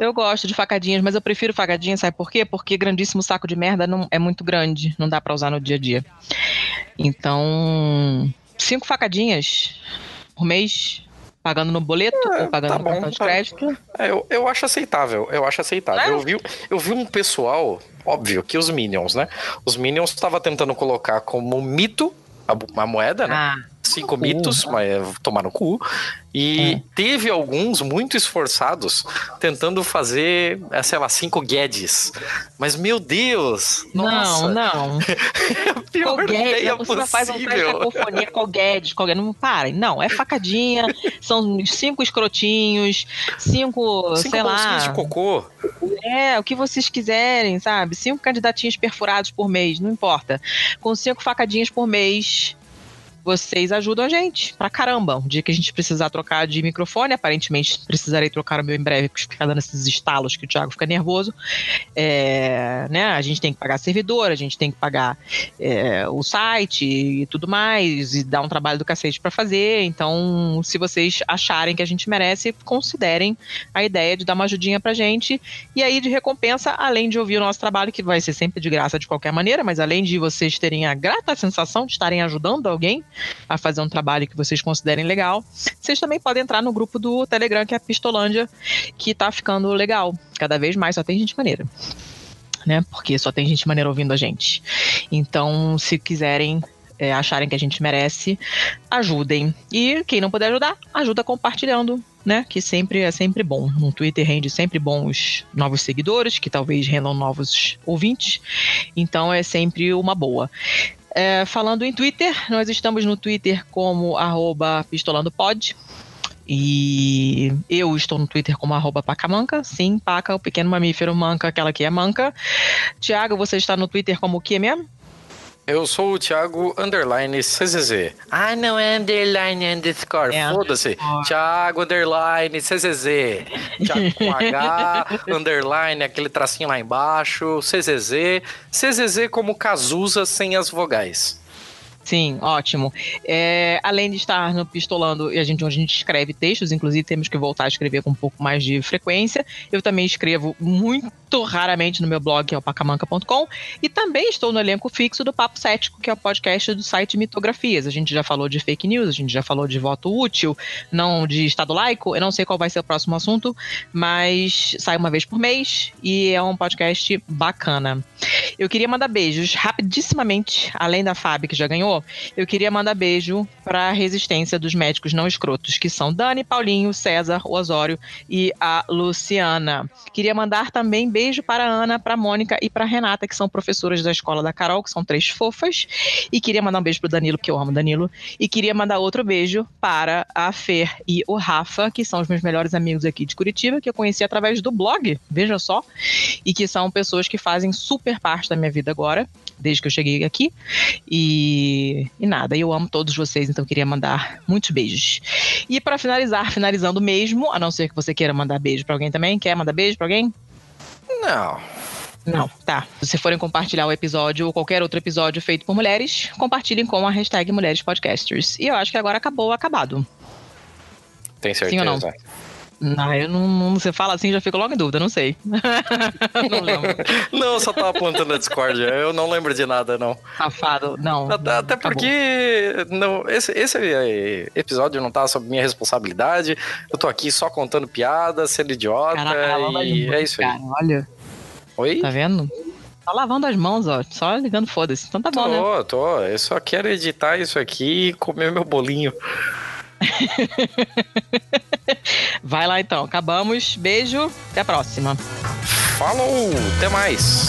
Eu gosto de facadinhas, mas eu prefiro facadinhas, sabe por quê? Porque grandíssimo saco de merda não é muito grande, não dá pra usar no dia a dia. Então, cinco facadinhas por mês, pagando no boleto É, ou pagando tá no bom, cartão de tá. crédito. É, eu, eu acho aceitável, eu acho aceitável. É? Eu, vi, eu vi um pessoal, óbvio, que os Minions, né? Os Minions estavam tentando colocar como mito a, a moeda, né? Ah, Cinco cu. mitos, mas é, tomar no cu. E É. teve alguns muito esforçados tentando fazer, é, sei lá, cinco Guedes. Mas, meu Deus! Nossa! não, não. É a pior Qual Guedes? ideia Você não faz um possível. cacofonia com o Guedes, com Guedes. Não parem. Não, é facadinha, são cinco escrotinhos, cinco, Cinco sei lá. de cocô. É, o que vocês quiserem, sabe? Cinco candidatinhos perfurados por mês, não importa. Com cinco facadinhas por mês, vocês ajudam a gente pra caramba. Um dia que a gente precisar trocar de microfone, aparentemente precisarei trocar o meu em breve, porque fica dando esses estalos que o Thiago fica nervoso. É, né, a gente tem que pagar servidor, a gente tem que pagar é, o site e tudo mais, e dar um trabalho do cacete pra fazer. Então, se vocês acharem que a gente merece, considerem a ideia de dar uma ajudinha pra gente. E aí, de recompensa, além de ouvir o nosso trabalho, que vai ser sempre de graça de qualquer maneira, mas além de vocês terem a grata sensação de estarem ajudando alguém a fazer um trabalho que vocês considerem legal, vocês também podem entrar no grupo do Telegram, que é a Pistolândia, que tá ficando legal. Cada vez mais só tem gente maneira. Né? Porque só tem gente maneira ouvindo a gente. Então, se quiserem é, acharem que a gente merece, ajudem. E quem não puder ajudar, ajuda compartilhando, né? Que sempre é sempre bom. No Twitter rende sempre bons novos seguidores, que talvez rendam novos ouvintes. Então é sempre uma boa. É, falando em Twitter, nós estamos no Twitter como pistolandopod. E eu estou no Twitter como arroba pacamanca. Sim, paca, o pequeno mamífero manca, aquela que é manca. Tiago, você está no Twitter como o que mesmo? Eu sou o Thiago Underline CZZ. Ah, não é Underline Underscore. É, Foda-se. Thiago Underline CZZ. Thiago com H, Underline, aquele tracinho lá embaixo. CZZ. CZZ como Cazuza sem as vogais. Sim, ótimo. É, além de estar no Pistolando, e a gente, onde a gente escreve textos, inclusive temos que voltar a escrever com um pouco mais de frequência. Eu também escrevo muito raramente no meu blog, que é o pacamanca.com, e também estou no elenco fixo do Papo Cético, que é o podcast do site Mitografias. A gente já falou de fake news, a gente já falou de voto útil, não de Estado laico. Eu não sei qual vai ser o próximo assunto, mas sai uma vez por mês e é um podcast bacana. Eu queria mandar beijos rapidissimamente, além da Fábio, que já ganhou, eu queria mandar beijo para a resistência dos médicos não escrotos, que são Dani, Paulinho, César, o Osório e a Luciana. Queria mandar também beijo para a Ana, para a Mônica e para a Renata, que são professoras da escola da Carol, que são três fofas. E queria mandar um beijo pro Danilo, porque eu amo Danilo. E queria mandar outro beijo para a Fer e o Rafa, que são os meus melhores amigos aqui de Curitiba, que eu conheci através do blog, veja só. E que são pessoas que fazem super parte da minha vida agora, desde que eu cheguei aqui. E, e nada, eu amo todos vocês, então queria mandar muitos beijos. E para finalizar, finalizando mesmo, a não ser que você queira mandar beijo para alguém também, quer mandar beijo para alguém? Não. Não, tá. Se vocês forem compartilhar o episódio ou qualquer outro episódio feito por mulheres, compartilhem com a hashtag Mulheres Podcasters. E eu acho que agora acabou, acabado. Tem Sim ou não? Não, eu não, não- Você fala assim, já fico logo em dúvida, não sei. não lembro. Não, eu só tava plantando a discórdia. Eu não lembro de nada, não. Safado, não. Até, até acabou. porque não, esse, esse eh, episódio não tá sob minha responsabilidade. Eu tô aqui só contando piada, sendo idiota. Caraca, e é isso aí. cara, Olha, Oi? tá vendo? Só lavando as mãos, ó. Só ligando, foda-se. Então tá bom, né? Tô, tô. Eu só quero editar isso aqui e comer meu bolinho. Vai lá então. Acabamos. Beijo. Até a próxima. Falou! Até mais!